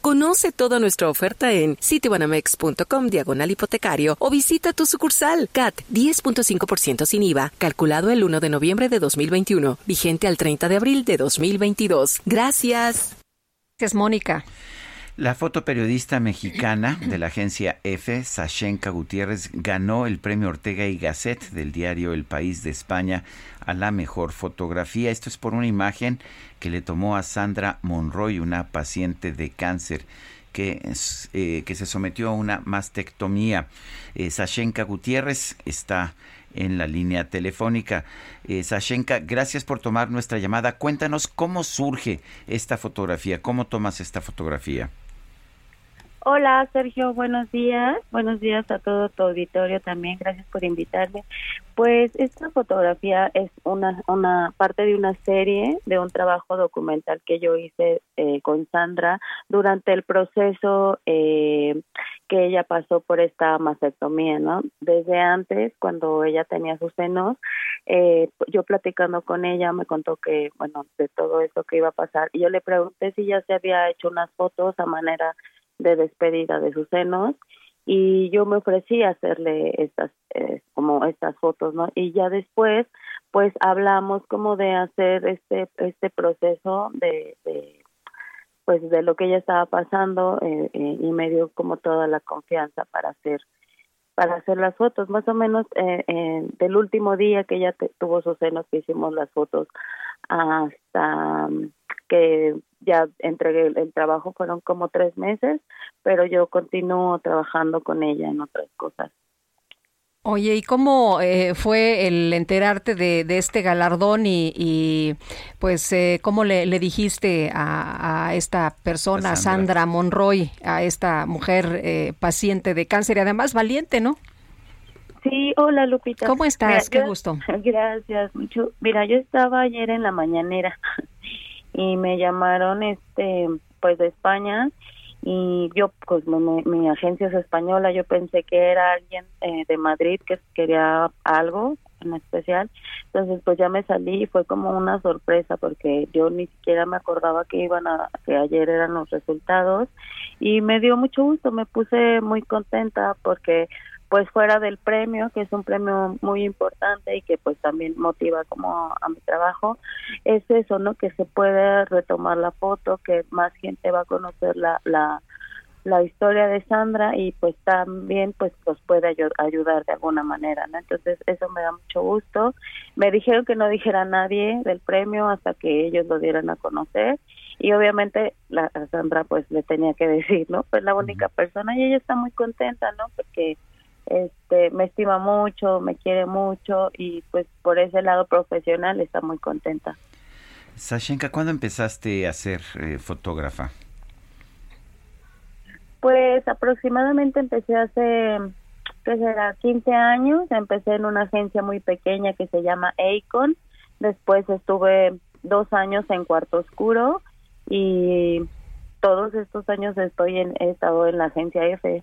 Conoce toda nuestra oferta en citibanamex.com diagonal hipotecario o visita tu sucursal CAT 10.5% sin IVA, calculado el 1 de noviembre de 2021, vigente al 30 de abril de 2022. Gracias. Gracias, Mónica. La fotoperiodista mexicana de la agencia F, Sashenka Gutiérrez, ganó el premio Ortega y Gasset del diario El País de España a la mejor fotografía. Esto es por una imagen que le tomó a Sandra Monroy, una paciente de cáncer que, eh, que se sometió a una mastectomía. Eh, Sashenka Gutiérrez está en la línea telefónica. Eh, Sashenka, gracias por tomar nuestra llamada. Cuéntanos cómo surge esta fotografía, cómo tomas esta fotografía. Hola Sergio, buenos días. Buenos días a todo tu auditorio también. Gracias por invitarme. Pues esta fotografía es una, una parte de una serie, de un trabajo documental que yo hice eh, con Sandra durante el proceso eh, que ella pasó por esta mastectomía, ¿no? Desde antes, cuando ella tenía sus senos, eh, yo platicando con ella me contó que, bueno, de todo esto que iba a pasar. Y yo le pregunté si ya se había hecho unas fotos a manera de despedida de sus senos y yo me ofrecí a hacerle estas eh, como estas fotos no y ya después pues hablamos como de hacer este este proceso de, de pues de lo que ella estaba pasando eh, eh, y me dio como toda la confianza para hacer para hacer las fotos, más o menos eh, del último día que ella te- tuvo sus senos que hicimos las fotos hasta mm, que ya entregué el, el trabajo fueron como tres meses, pero yo continúo trabajando con ella en otras cosas. Oye, ¿y cómo eh, fue el enterarte de, de este galardón y, y, pues eh, cómo le, le dijiste a, a esta persona, A Sandra. Sandra. Monroy, a esta mujer eh, paciente de cáncer y además valiente, ¿no? Sí, hola Lupita. ¿Cómo estás? Qué yo- gusto. Gracias, mucho. Mira, yo estaba ayer en la mañanera y me llamaron, este, pues de España y yo, pues mi, mi- agencia es española, yo pensé que era alguien eh, de Madrid que quería algo en especial, entonces pues ya me salí y fue como una sorpresa porque yo ni siquiera me acordaba que iban a, que ayer eran los resultados y me dio mucho gusto, me puse muy contenta porque pues fuera del premio, que es un premio muy importante y que pues también motiva como a mi trabajo, es eso, ¿no? Que se puede retomar la foto, que más gente va a conocer la, la, la historia de Sandra y pues también pues los puede ayu- ayudar de alguna manera, ¿no? Entonces eso me da mucho gusto. Me dijeron que no dijera a nadie del premio hasta que ellos lo dieran a conocer y obviamente la a Sandra pues le tenía que decir, ¿no? Pues la única persona y ella está muy contenta, ¿no? Porque este me estima mucho, me quiere mucho y pues por ese lado profesional está muy contenta. Sashenka, ¿cuándo empezaste a ser eh, fotógrafa? Pues aproximadamente empecé hace, ¿qué será? 15 años. Empecé en una agencia muy pequeña que se llama Acon. Después estuve dos años en Cuarto Oscuro y todos estos años estoy en, he estado en la agencia F.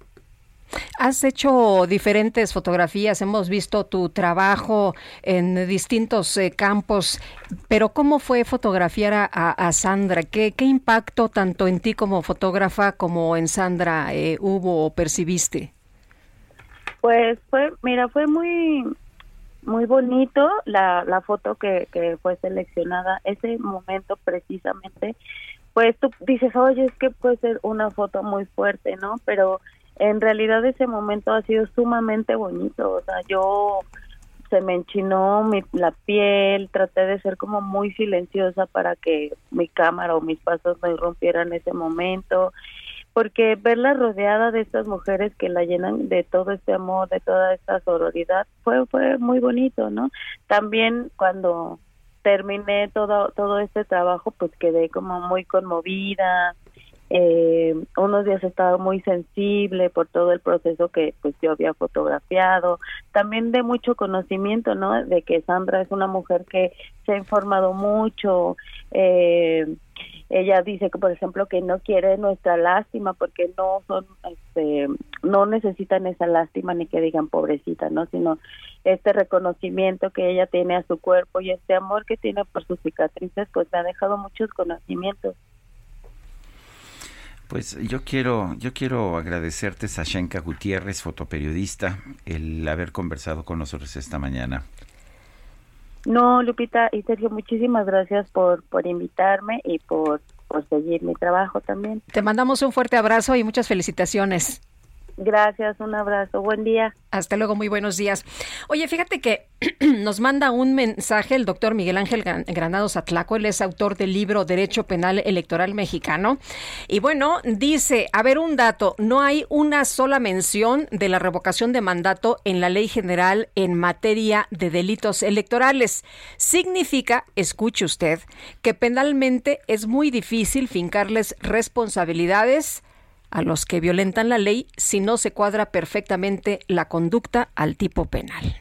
Has hecho diferentes fotografías, hemos visto tu trabajo en distintos eh, campos, pero ¿cómo fue fotografiar a, Sandra? ¿Qué, ¿Qué impacto tanto en ti como fotógrafa como en Sandra eh, hubo o percibiste? Pues fue, mira, fue muy muy bonito la, la foto que, que fue seleccionada, ese momento precisamente, pues tú dices, oye, es que puede ser una foto muy fuerte, ¿no? Pero en realidad ese momento ha sido sumamente bonito, o sea, yo se me enchinó mi, la piel, traté de ser como muy silenciosa para que mi cámara o mis pasos no irrumpieran ese momento, porque verla rodeada de estas mujeres que la llenan de todo este amor, de toda esta sororidad, fue fue muy bonito, ¿no? También cuando terminé todo todo este trabajo, pues quedé como muy conmovida. Eh, unos días estaba muy sensible por todo el proceso que pues yo había fotografiado. También de mucho conocimiento no de que Sandra es una mujer que se ha informado mucho. Eh, ella dice que por ejemplo que no quiere nuestra lástima porque no son este no necesitan esa lástima ni que digan pobrecita no sino este reconocimiento que ella tiene a su cuerpo y este amor que tiene por sus cicatrices pues me ha dejado muchos conocimientos Pues yo quiero, yo quiero agradecerte, Sashenka Gutiérrez, fotoperiodista, el haber conversado con nosotros esta mañana. No, Lupita y Sergio, muchísimas gracias por, por invitarme y por, por seguir mi trabajo también. Te mandamos un fuerte abrazo y muchas felicitaciones. Gracias, un abrazo, buen día. Hasta luego, muy buenos días. Oye, fíjate que nos manda un mensaje el doctor Miguel Ángel Gran- Granados Atlaco, él es autor del libro Derecho Penal Electoral Mexicano. Y bueno, dice, a ver un dato, no hay una sola mención de la revocación de mandato en la ley general en materia de delitos electorales. Significa, escuche usted, que penalmente es muy difícil fincarles responsabilidades a los que violentan la ley si no se cuadra perfectamente la conducta al tipo penal.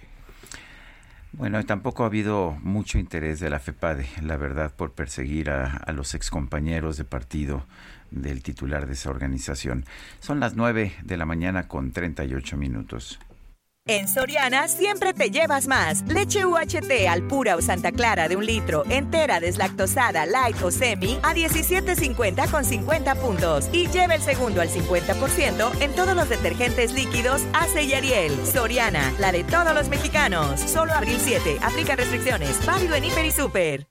Bueno, tampoco ha habido mucho interés de la FEPADE, la verdad, por perseguir a, a los excompañeros de partido del titular de esa organización. Son las 9 de la mañana con 38 minutos. En Soriana siempre te llevas más. Leche UHT al pura o Santa Clara de un litro, entera, deslactosada, light o semi, a 17.50 con 50 puntos. Y lleva el segundo al 50% en todos los detergentes líquidos Ace y Ariel. Soriana, la de todos los mexicanos. Solo abril 7. Aplica restricciones. Válido en Hiper y Super.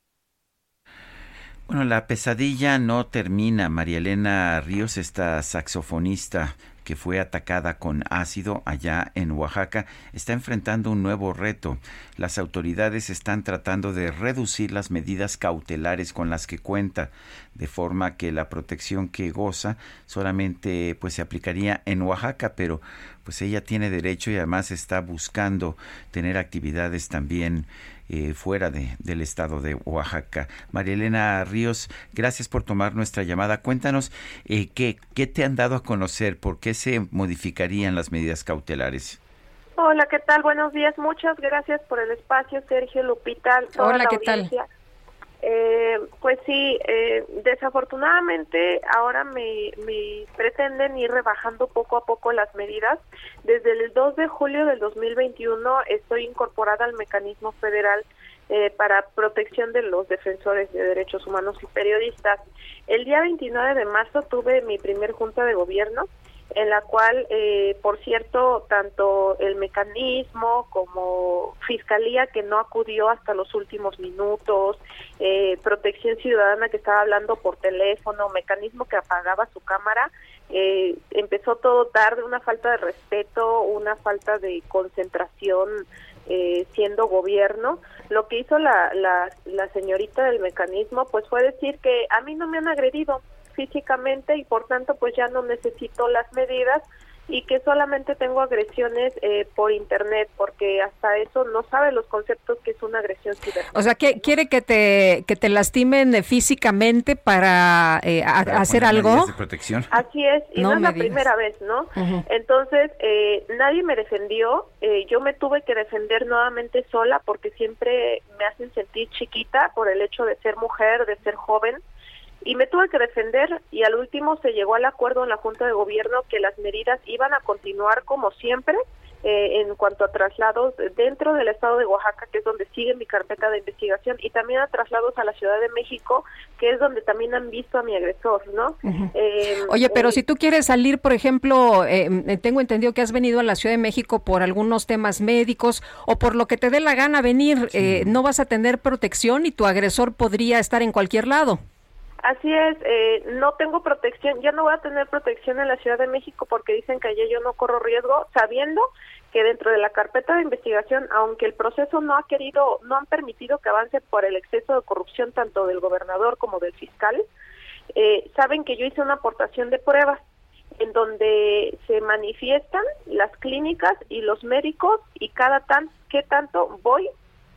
Bueno, la pesadilla no termina. María Elena Ríos, esta saxofonista que fue atacada con ácido allá en Oaxaca, está enfrentando un nuevo reto. Las autoridades están tratando de reducir las medidas cautelares con las que cuenta, de forma que la protección que goza solamente pues se aplicaría en Oaxaca, pero pues ella tiene derecho y además está buscando tener actividades también eh, fuera de, del estado de Oaxaca. María Elena Ríos, gracias por tomar nuestra llamada. Cuéntanos eh, qué, qué te han dado a conocer, por qué se modificarían las medidas cautelares. Hola, ¿qué tal? Buenos días. Muchas gracias por el espacio, Sergio Lupita. toda Hola, la ¿qué tal? Eh, pues sí, eh, desafortunadamente ahora me, me pretenden ir rebajando poco a poco las medidas. Desde el 2 de julio del 2021 estoy incorporada al mecanismo federal eh, para protección de los defensores de derechos humanos y periodistas. El día 29 de marzo tuve mi primer junta de gobierno en la cual, eh, por cierto, tanto el mecanismo como Fiscalía, que no acudió hasta los últimos minutos, eh, Protección Ciudadana, que estaba hablando por teléfono, mecanismo que apagaba su cámara, eh, empezó todo tarde, una falta de respeto, una falta de concentración eh, siendo gobierno. Lo que hizo la, la, la señorita del mecanismo, pues fue decir que a mí no me han agredido, físicamente y por tanto pues ya no necesito las medidas y que solamente tengo agresiones eh, por internet porque hasta eso no sabe los conceptos que es una agresión cibernética. O sea, que quiere que te que te lastimen eh, físicamente para, eh, a- Para hacer algo. de protección. Así es, y No no, es me la digas. primera vez, ¿no? Entonces, eh, nadie me defendió, eh, yo me tuve que defender nuevamente sola porque siempre me hacen sentir chiquita por el hecho de ser mujer, de ser joven, y me tuve que defender y al último se llegó al acuerdo en la Junta de Gobierno que las medidas iban a continuar como siempre eh, en cuanto a traslados dentro del estado de Oaxaca, que es donde sigue mi carpeta de investigación, y también a traslados a la Ciudad de México, que es donde también han visto a mi agresor, ¿no? Eh, Oye, pero eh, si tú quieres salir, por ejemplo, eh, eh, tengo entendido que has venido a la Ciudad de México por algunos temas médicos o por lo que te dé la gana venir, eh, no vas a tener protección y tu agresor podría estar en cualquier lado. Así es, eh, no tengo protección, ya no voy a tener protección en la Ciudad de México porque dicen que allá yo no corro riesgo, sabiendo que dentro de la carpeta de investigación, aunque el proceso no ha querido, no han permitido que avance por el exceso de corrupción tanto del gobernador como del fiscal, eh, saben que yo hice una aportación de pruebas en donde se manifiestan las clínicas y los médicos y cada tan qué tanto voy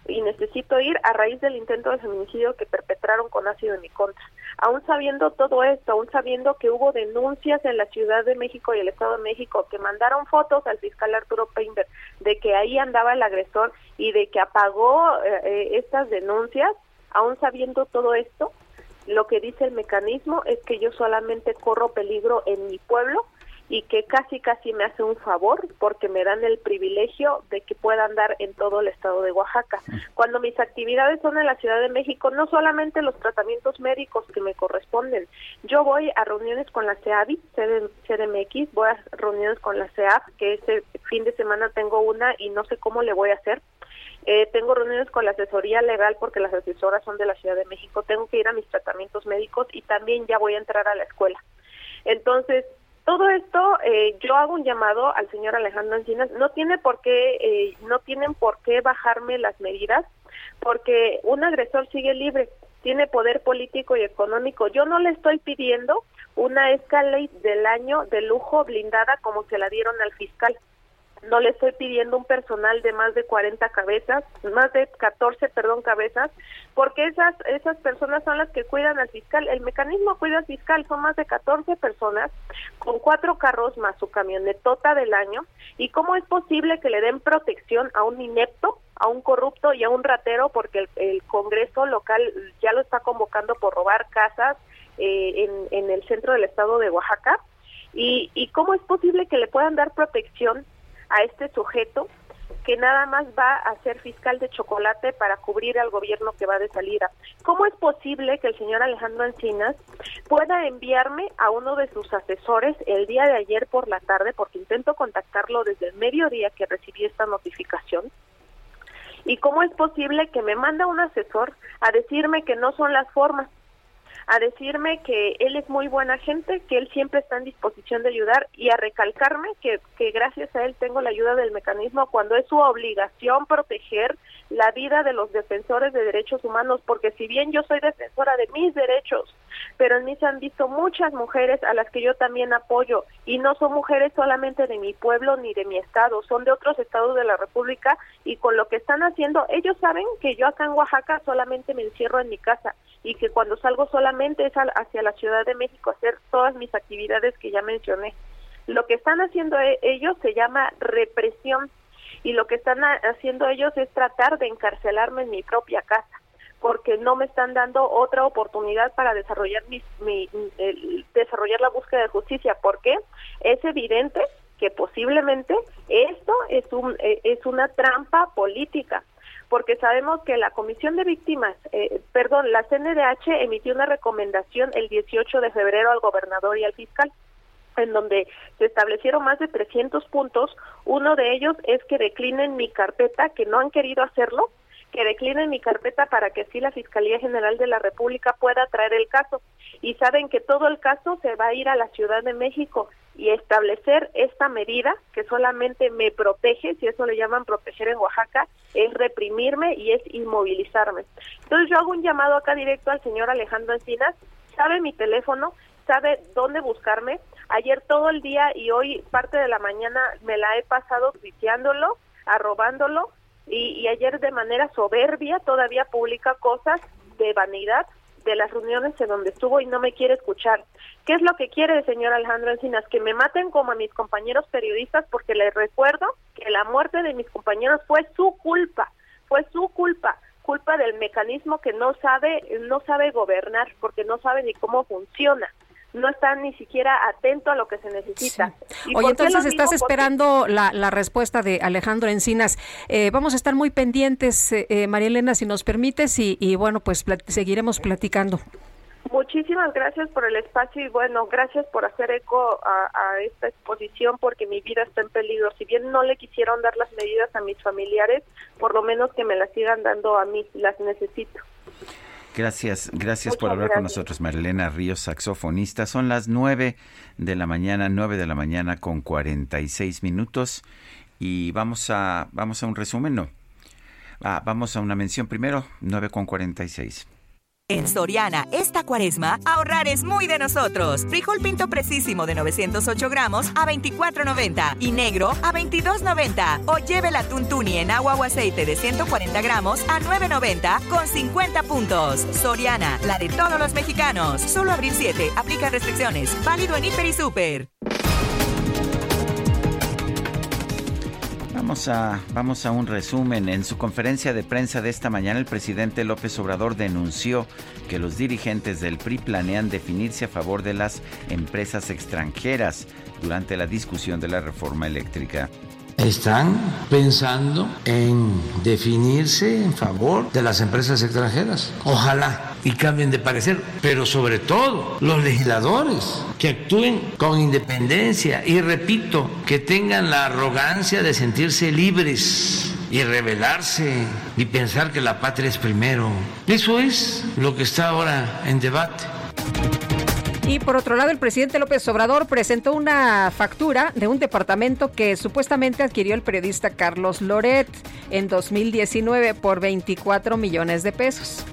y necesito ir a raíz del intento de feminicidio que perpetraron con ácido en mi contra. Aún sabiendo todo esto, aún sabiendo que hubo denuncias en la Ciudad de México y el Estado de México que mandaron fotos al fiscal Arturo Peinberg de que ahí andaba el agresor y de que apagó eh, eh, estas denuncias, aún sabiendo todo esto, lo que dice el mecanismo es que yo solamente corro peligro en mi pueblo y que casi casi me hace un favor porque me dan el privilegio de que pueda andar en todo el estado de Oaxaca. Cuando mis actividades son en la Ciudad de México, no solamente los tratamientos médicos que me corresponden, yo voy a reuniones con la CEAVI, CDMX, voy a reuniones con la CEAP, que este fin de semana tengo una y no sé cómo le voy a hacer. Eh, tengo reuniones con la asesoría legal porque las asesoras son de la Ciudad de México. Tengo que ir a mis tratamientos médicos y también ya voy a entrar a la escuela. Entonces, todo esto, eh, yo hago un llamado al señor Alejandro Encinas. No tiene por qué, eh, no tienen por qué bajarme las medidas, porque un agresor sigue libre, tiene poder político y económico. Yo no le estoy pidiendo una Escalade del año de lujo blindada como se la dieron al fiscal no le estoy pidiendo un personal de más de 40 cabezas, más de 14, perdón, cabezas, porque esas esas personas son las que cuidan al fiscal. El mecanismo cuida al fiscal, son más de 14 personas con cuatro carros más su camionetota del año. ¿Y cómo es posible que le den protección a un inepto, a un corrupto y a un ratero? Porque el, Congreso local ya lo está convocando por robar casas eh, en, en el centro del estado de Oaxaca. ¿Y, ¿Y cómo es posible que le puedan dar protección a este sujeto que nada más va a ser fiscal de chocolate para cubrir al gobierno que va de salida. ¿Cómo es posible que el señor Alejandro Encinas pueda enviarme a uno de sus asesores el día de ayer por la tarde, porque intento contactarlo desde el mediodía que recibí esta notificación? ¿Y cómo es posible que me manda un asesor a decirme que no son las formas? A decirme que él es muy buena gente, que él siempre está en disposición de ayudar y a recalcarme que, que gracias a él tengo la ayuda del mecanismo cuando es su obligación proteger la vida de los defensores de derechos humanos, porque si bien yo soy defensora de mis derechos, pero en mí se han visto muchas mujeres a las que yo también apoyo y no son mujeres solamente de mi pueblo ni de mi estado, son de otros estados de la República y con lo que están haciendo, ellos saben que yo acá en Oaxaca solamente me encierro en mi casa y que cuando salgo solamente es hacia la Ciudad de México a hacer todas mis actividades que ya mencioné. Lo que están haciendo e-, ellos se llama represión y lo que están haciendo ellos es tratar de encarcelarme en mi propia casa porque no me están dando otra oportunidad para desarrollar mi, desarrollar la búsqueda de justicia. ¿Por qué? Es evidente que posiblemente esto es un e, es una trampa política porque sabemos que la Comisión de Víctimas, eh, perdón, la CNDH emitió una recomendación el 18 de febrero al gobernador y al fiscal en donde se establecieron más de 300 puntos. Uno de ellos es que declinen mi carpeta, que no han querido hacerlo, que declinen mi carpeta para que así la Fiscalía General de la República pueda traer el caso. Y saben que todo el caso se va a ir a la Ciudad de México y establecer esta medida que solamente me protege, si eso le llaman proteger en Oaxaca, es reprimirme y es inmovilizarme. Entonces yo hago un llamado acá directo al señor Alejandro Encinas, sabe mi teléfono, sabe dónde buscarme, Ayer todo el día y hoy parte de la mañana me la he pasado tuiteándolo, arrobándolo y, y ayer de manera soberbia todavía publica cosas de vanidad de las reuniones en donde estuvo y no me quiere escuchar. ¿Qué es lo que quiere el señor Alejandro Encinas? Que me maten como a mis compañeros periodistas porque les recuerdo que la muerte de mis compañeros fue su culpa, fue su culpa, culpa del mecanismo que no sabe, no sabe gobernar porque no sabe ni cómo funciona no están ni siquiera atento a lo que se necesita. Oye, entonces estás esperando la, la, respuesta de Alejandro Encinas. Eh, vamos a estar muy pendientes, eh, eh, María Elena, si nos permites, y, y bueno, pues seguiremos platicando. Muchísimas gracias por el espacio y bueno, gracias por hacer eco a, a, esta exposición porque mi vida está en peligro. Si bien no le quisieron dar las medidas a mis familiares, por lo menos que me las sigan dando a mí, las necesito. Gracias, gracias por hablar con nosotros, Marilena Ríos, saxofonista. Son las nueve de la mañana, nueve de la mañana con 46 minutos y vamos a, vamos a un resumen, no. Ah, vamos a una mención primero, nueve con 46. En Soriana, esta cuaresma, ahorrar es muy de nosotros. Frijol pinto precisísimo de 908 gramos a 24.90 y negro a 22.90. O lleve la tuntuni en agua o aceite de 140 gramos a 9.90 con 50 puntos. Soriana, la de todos los mexicanos. Solo abril 7, aplica restricciones. Válido en Hiper y Super. Vamos a, vamos a un resumen. En su conferencia de prensa de esta mañana, el presidente López Obrador denunció que los dirigentes del PRI planean definirse a favor de las empresas extranjeras durante la discusión de la reforma eléctrica están pensando en definirse en favor de las empresas extranjeras. Ojalá y cambien de parecer, pero sobre todo los legisladores que actúen con independencia y repito, que tengan la arrogancia de sentirse libres y rebelarse y pensar que la patria es primero. Eso es lo que está ahora en debate. Y por otro lado, el presidente López Obrador presentó una factura de un departamento que supuestamente adquirió el periodista Carlos Loret en 2019 por 24 millones de pesos.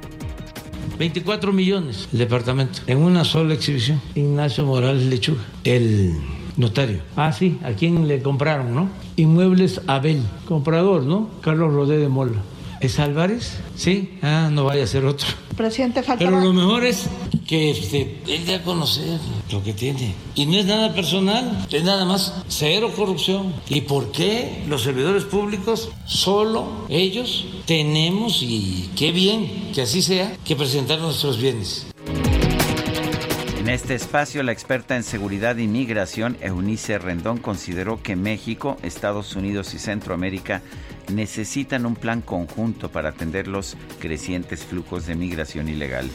24 millones el departamento en una sola exhibición. Ignacio Morales Lechuga, el notario. Ah, sí, ¿a quién le compraron, no? Inmuebles Abel, comprador, ¿no? Carlos Rodé de Mola. ¿Es Álvarez? Sí, ah, no vaya a ser otro. Presidente, falta Pero lo mejor es que este, él dé a conocer lo que tiene. Y no es nada personal, es nada más cero corrupción. ¿Y por qué los servidores públicos, solo ellos, tenemos, y qué bien que así sea, que presentar nuestros bienes? En este espacio, la experta en seguridad y migración, Eunice Rendón, consideró que México, Estados Unidos y Centroamérica necesitan un plan conjunto para atender los crecientes flujos de migración ilegal.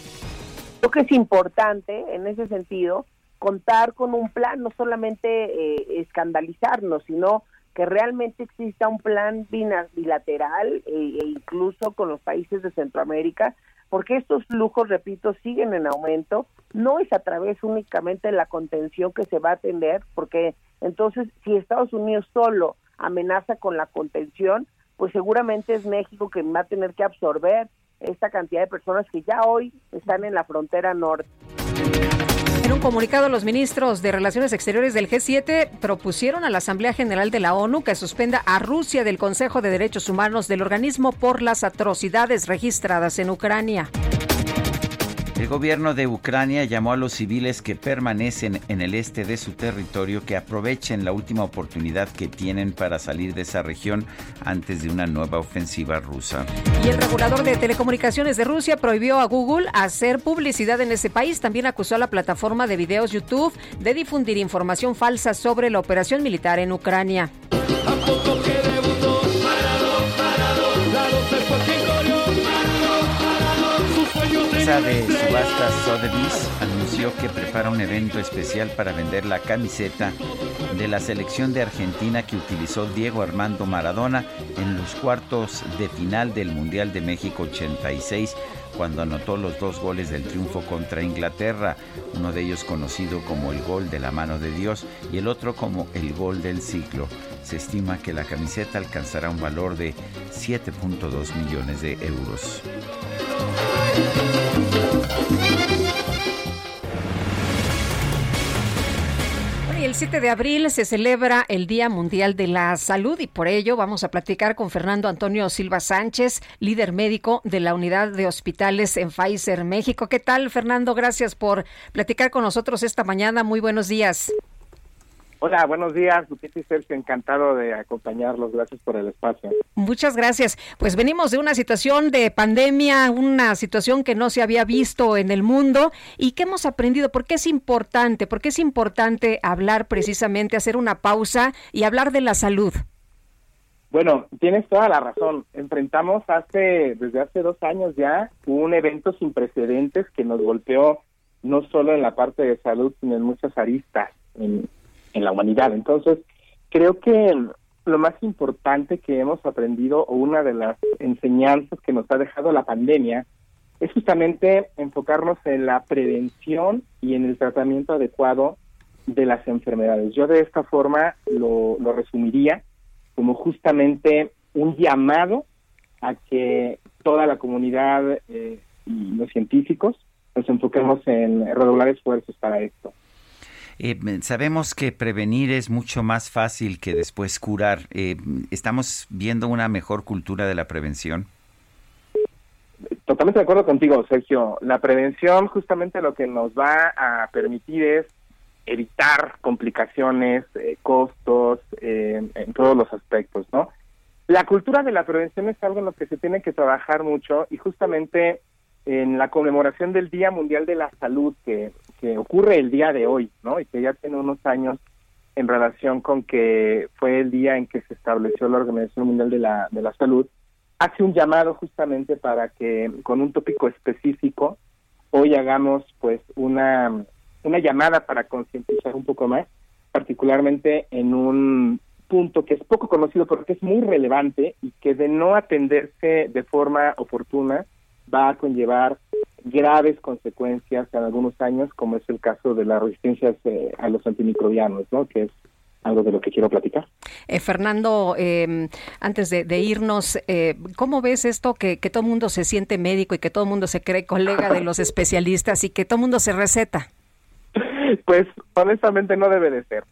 Creo que es importante en ese sentido contar con un plan, no solamente eh, escandalizarnos, sino que realmente exista un plan bilateral e, e incluso con los países de Centroamérica porque estos flujos, repito, siguen en aumento. No es a través únicamente de la contención que se va a atender, porque entonces si Estados Unidos solo amenaza con la contención, pues seguramente es México que va a tener que absorber esta cantidad de personas que ya hoy están en la frontera norte. En un comunicado, los ministros de Relaciones Exteriores del G7 propusieron a la Asamblea General de la ONU que suspenda a Rusia del Consejo de Derechos Humanos del organismo por las atrocidades registradas en Ucrania. El gobierno de Ucrania llamó a los civiles que permanecen en el este de su territorio que aprovechen la última oportunidad que tienen para salir de esa región antes de una nueva ofensiva rusa. Y el regulador de telecomunicaciones de Rusia prohibió a Google hacer publicidad en ese país. También acusó a la plataforma de videos YouTube de difundir información falsa sobre la operación militar en Ucrania. La de subastas Sotheby's anunció que prepara un evento especial para vender la camiseta de la selección de Argentina que utilizó Diego Armando Maradona en los cuartos de final del Mundial de México 86 cuando anotó los dos goles del triunfo contra Inglaterra, uno de ellos conocido como el gol de la mano de Dios y el otro como el gol del ciclo. Se estima que la camiseta alcanzará un valor de 7.2 millones de euros. El 7 de abril se celebra el Día Mundial de la Salud y por ello vamos a platicar con Fernando Antonio Silva Sánchez, líder médico de la unidad de hospitales en Pfizer México. ¿Qué tal, Fernando? Gracias por platicar con nosotros esta mañana. Muy buenos días. Hola, buenos días, Lupita y Sergio, encantado de acompañarlos, gracias por el espacio. Muchas gracias. Pues venimos de una situación de pandemia, una situación que no se había visto en el mundo y que hemos aprendido, ¿por qué es importante? ¿Por qué es importante hablar precisamente, hacer una pausa y hablar de la salud? Bueno, tienes toda la razón. Enfrentamos hace, desde hace dos años ya, un evento sin precedentes que nos golpeó no solo en la parte de salud, sino en muchas aristas. En, en la humanidad. Entonces, creo que lo más importante que hemos aprendido o una de las enseñanzas que nos ha dejado la pandemia es justamente enfocarnos en la prevención y en el tratamiento adecuado de las enfermedades. Yo de esta forma lo, lo resumiría como justamente un llamado a que toda la comunidad eh, y los científicos nos enfoquemos en redoblar esfuerzos para esto. Eh, sabemos que prevenir es mucho más fácil que después curar. Eh, ¿Estamos viendo una mejor cultura de la prevención? Totalmente de acuerdo contigo, Sergio. La prevención justamente lo que nos va a permitir es evitar complicaciones, eh, costos, en todos los aspectos, ¿no? La cultura de la prevención es algo en lo que se tiene que trabajar mucho y justamente en la conmemoración del Día Mundial de la Salud que, que ocurre el día de hoy, ¿no? Y que ya tiene unos años en relación con que fue el día en que se estableció la Organización Mundial de la, de la Salud, hace un llamado justamente para que con un tópico específico hoy hagamos pues una, una llamada para concientizar un poco más, particularmente en un punto que es poco conocido pero que es muy relevante y que de no atenderse de forma oportuna va a conllevar graves consecuencias en algunos años, como es el caso de la resistencia eh, a los antimicrobianos, ¿no? que es algo de lo que quiero platicar. Eh, Fernando, eh, antes de, irnos, eh, ¿cómo ves esto que, que todo el mundo se siente médico y que todo el mundo se cree colega de los especialistas y que todo el mundo se receta? Pues honestamente no debe de ser.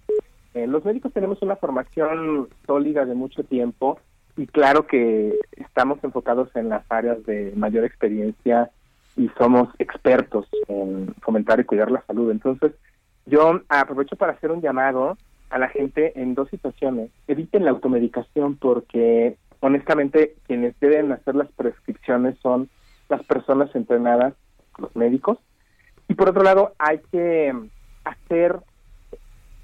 los médicos tenemos una formación sólida de mucho tiempo y claro que estamos enfocados en las áreas de mayor experiencia y somos expertos en fomentar y cuidar la salud. Entonces, yo aprovecho para hacer un llamado a la gente en dos situaciones. Eviten la automedicación porque honestamente quienes deben hacer las prescripciones son las personas entrenadas, los médicos. Y por otro lado, hay que hacer,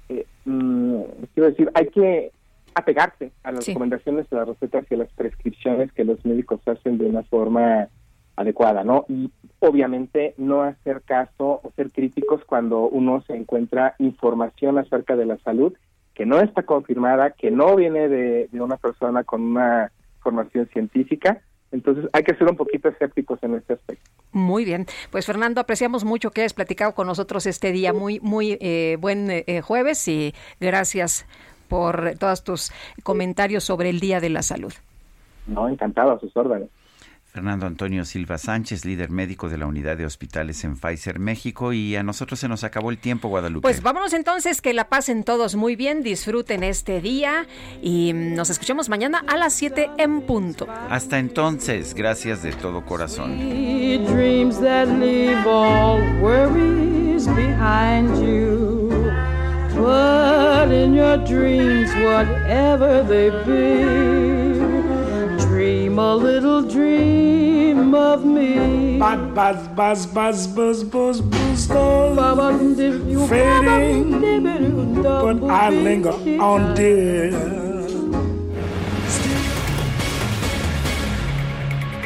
eh, mm, quiero decir, hay que apegarse a las recomendaciones, a las recetas y a las prescripciones que los médicos hacen de una forma adecuada, ¿no? Y obviamente no hacer caso o ser críticos cuando uno se encuentra información acerca de la salud que no está confirmada, que no viene de, una persona con una formación científica. Entonces hay que ser un poquito escépticos en este aspecto. Muy bien, pues Fernando, apreciamos mucho que hayas platicado con nosotros este día, muy, muy eh, buen eh, jueves y gracias por todos tus comentarios sobre el Día de la Salud. No, encantado, a sus órdenes. Fernando Antonio Silva Sánchez, líder médico de la unidad de hospitales en Pfizer México y a nosotros se nos acabó el tiempo, Guadalupe. Pues vámonos entonces, que la pasen todos muy bien, disfruten este día y nos escuchamos mañana a las 7 en punto. Hasta entonces, gracias de todo corazón. Dreams that leave all worries behind you. But in your dreams, whatever they be, dream a little dream of me. Buzz, buzz, buzz, buzz, buzz, buzz, buzz, buzz. Fading, but I linger on, dear.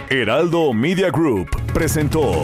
Heraldo Media Group presentó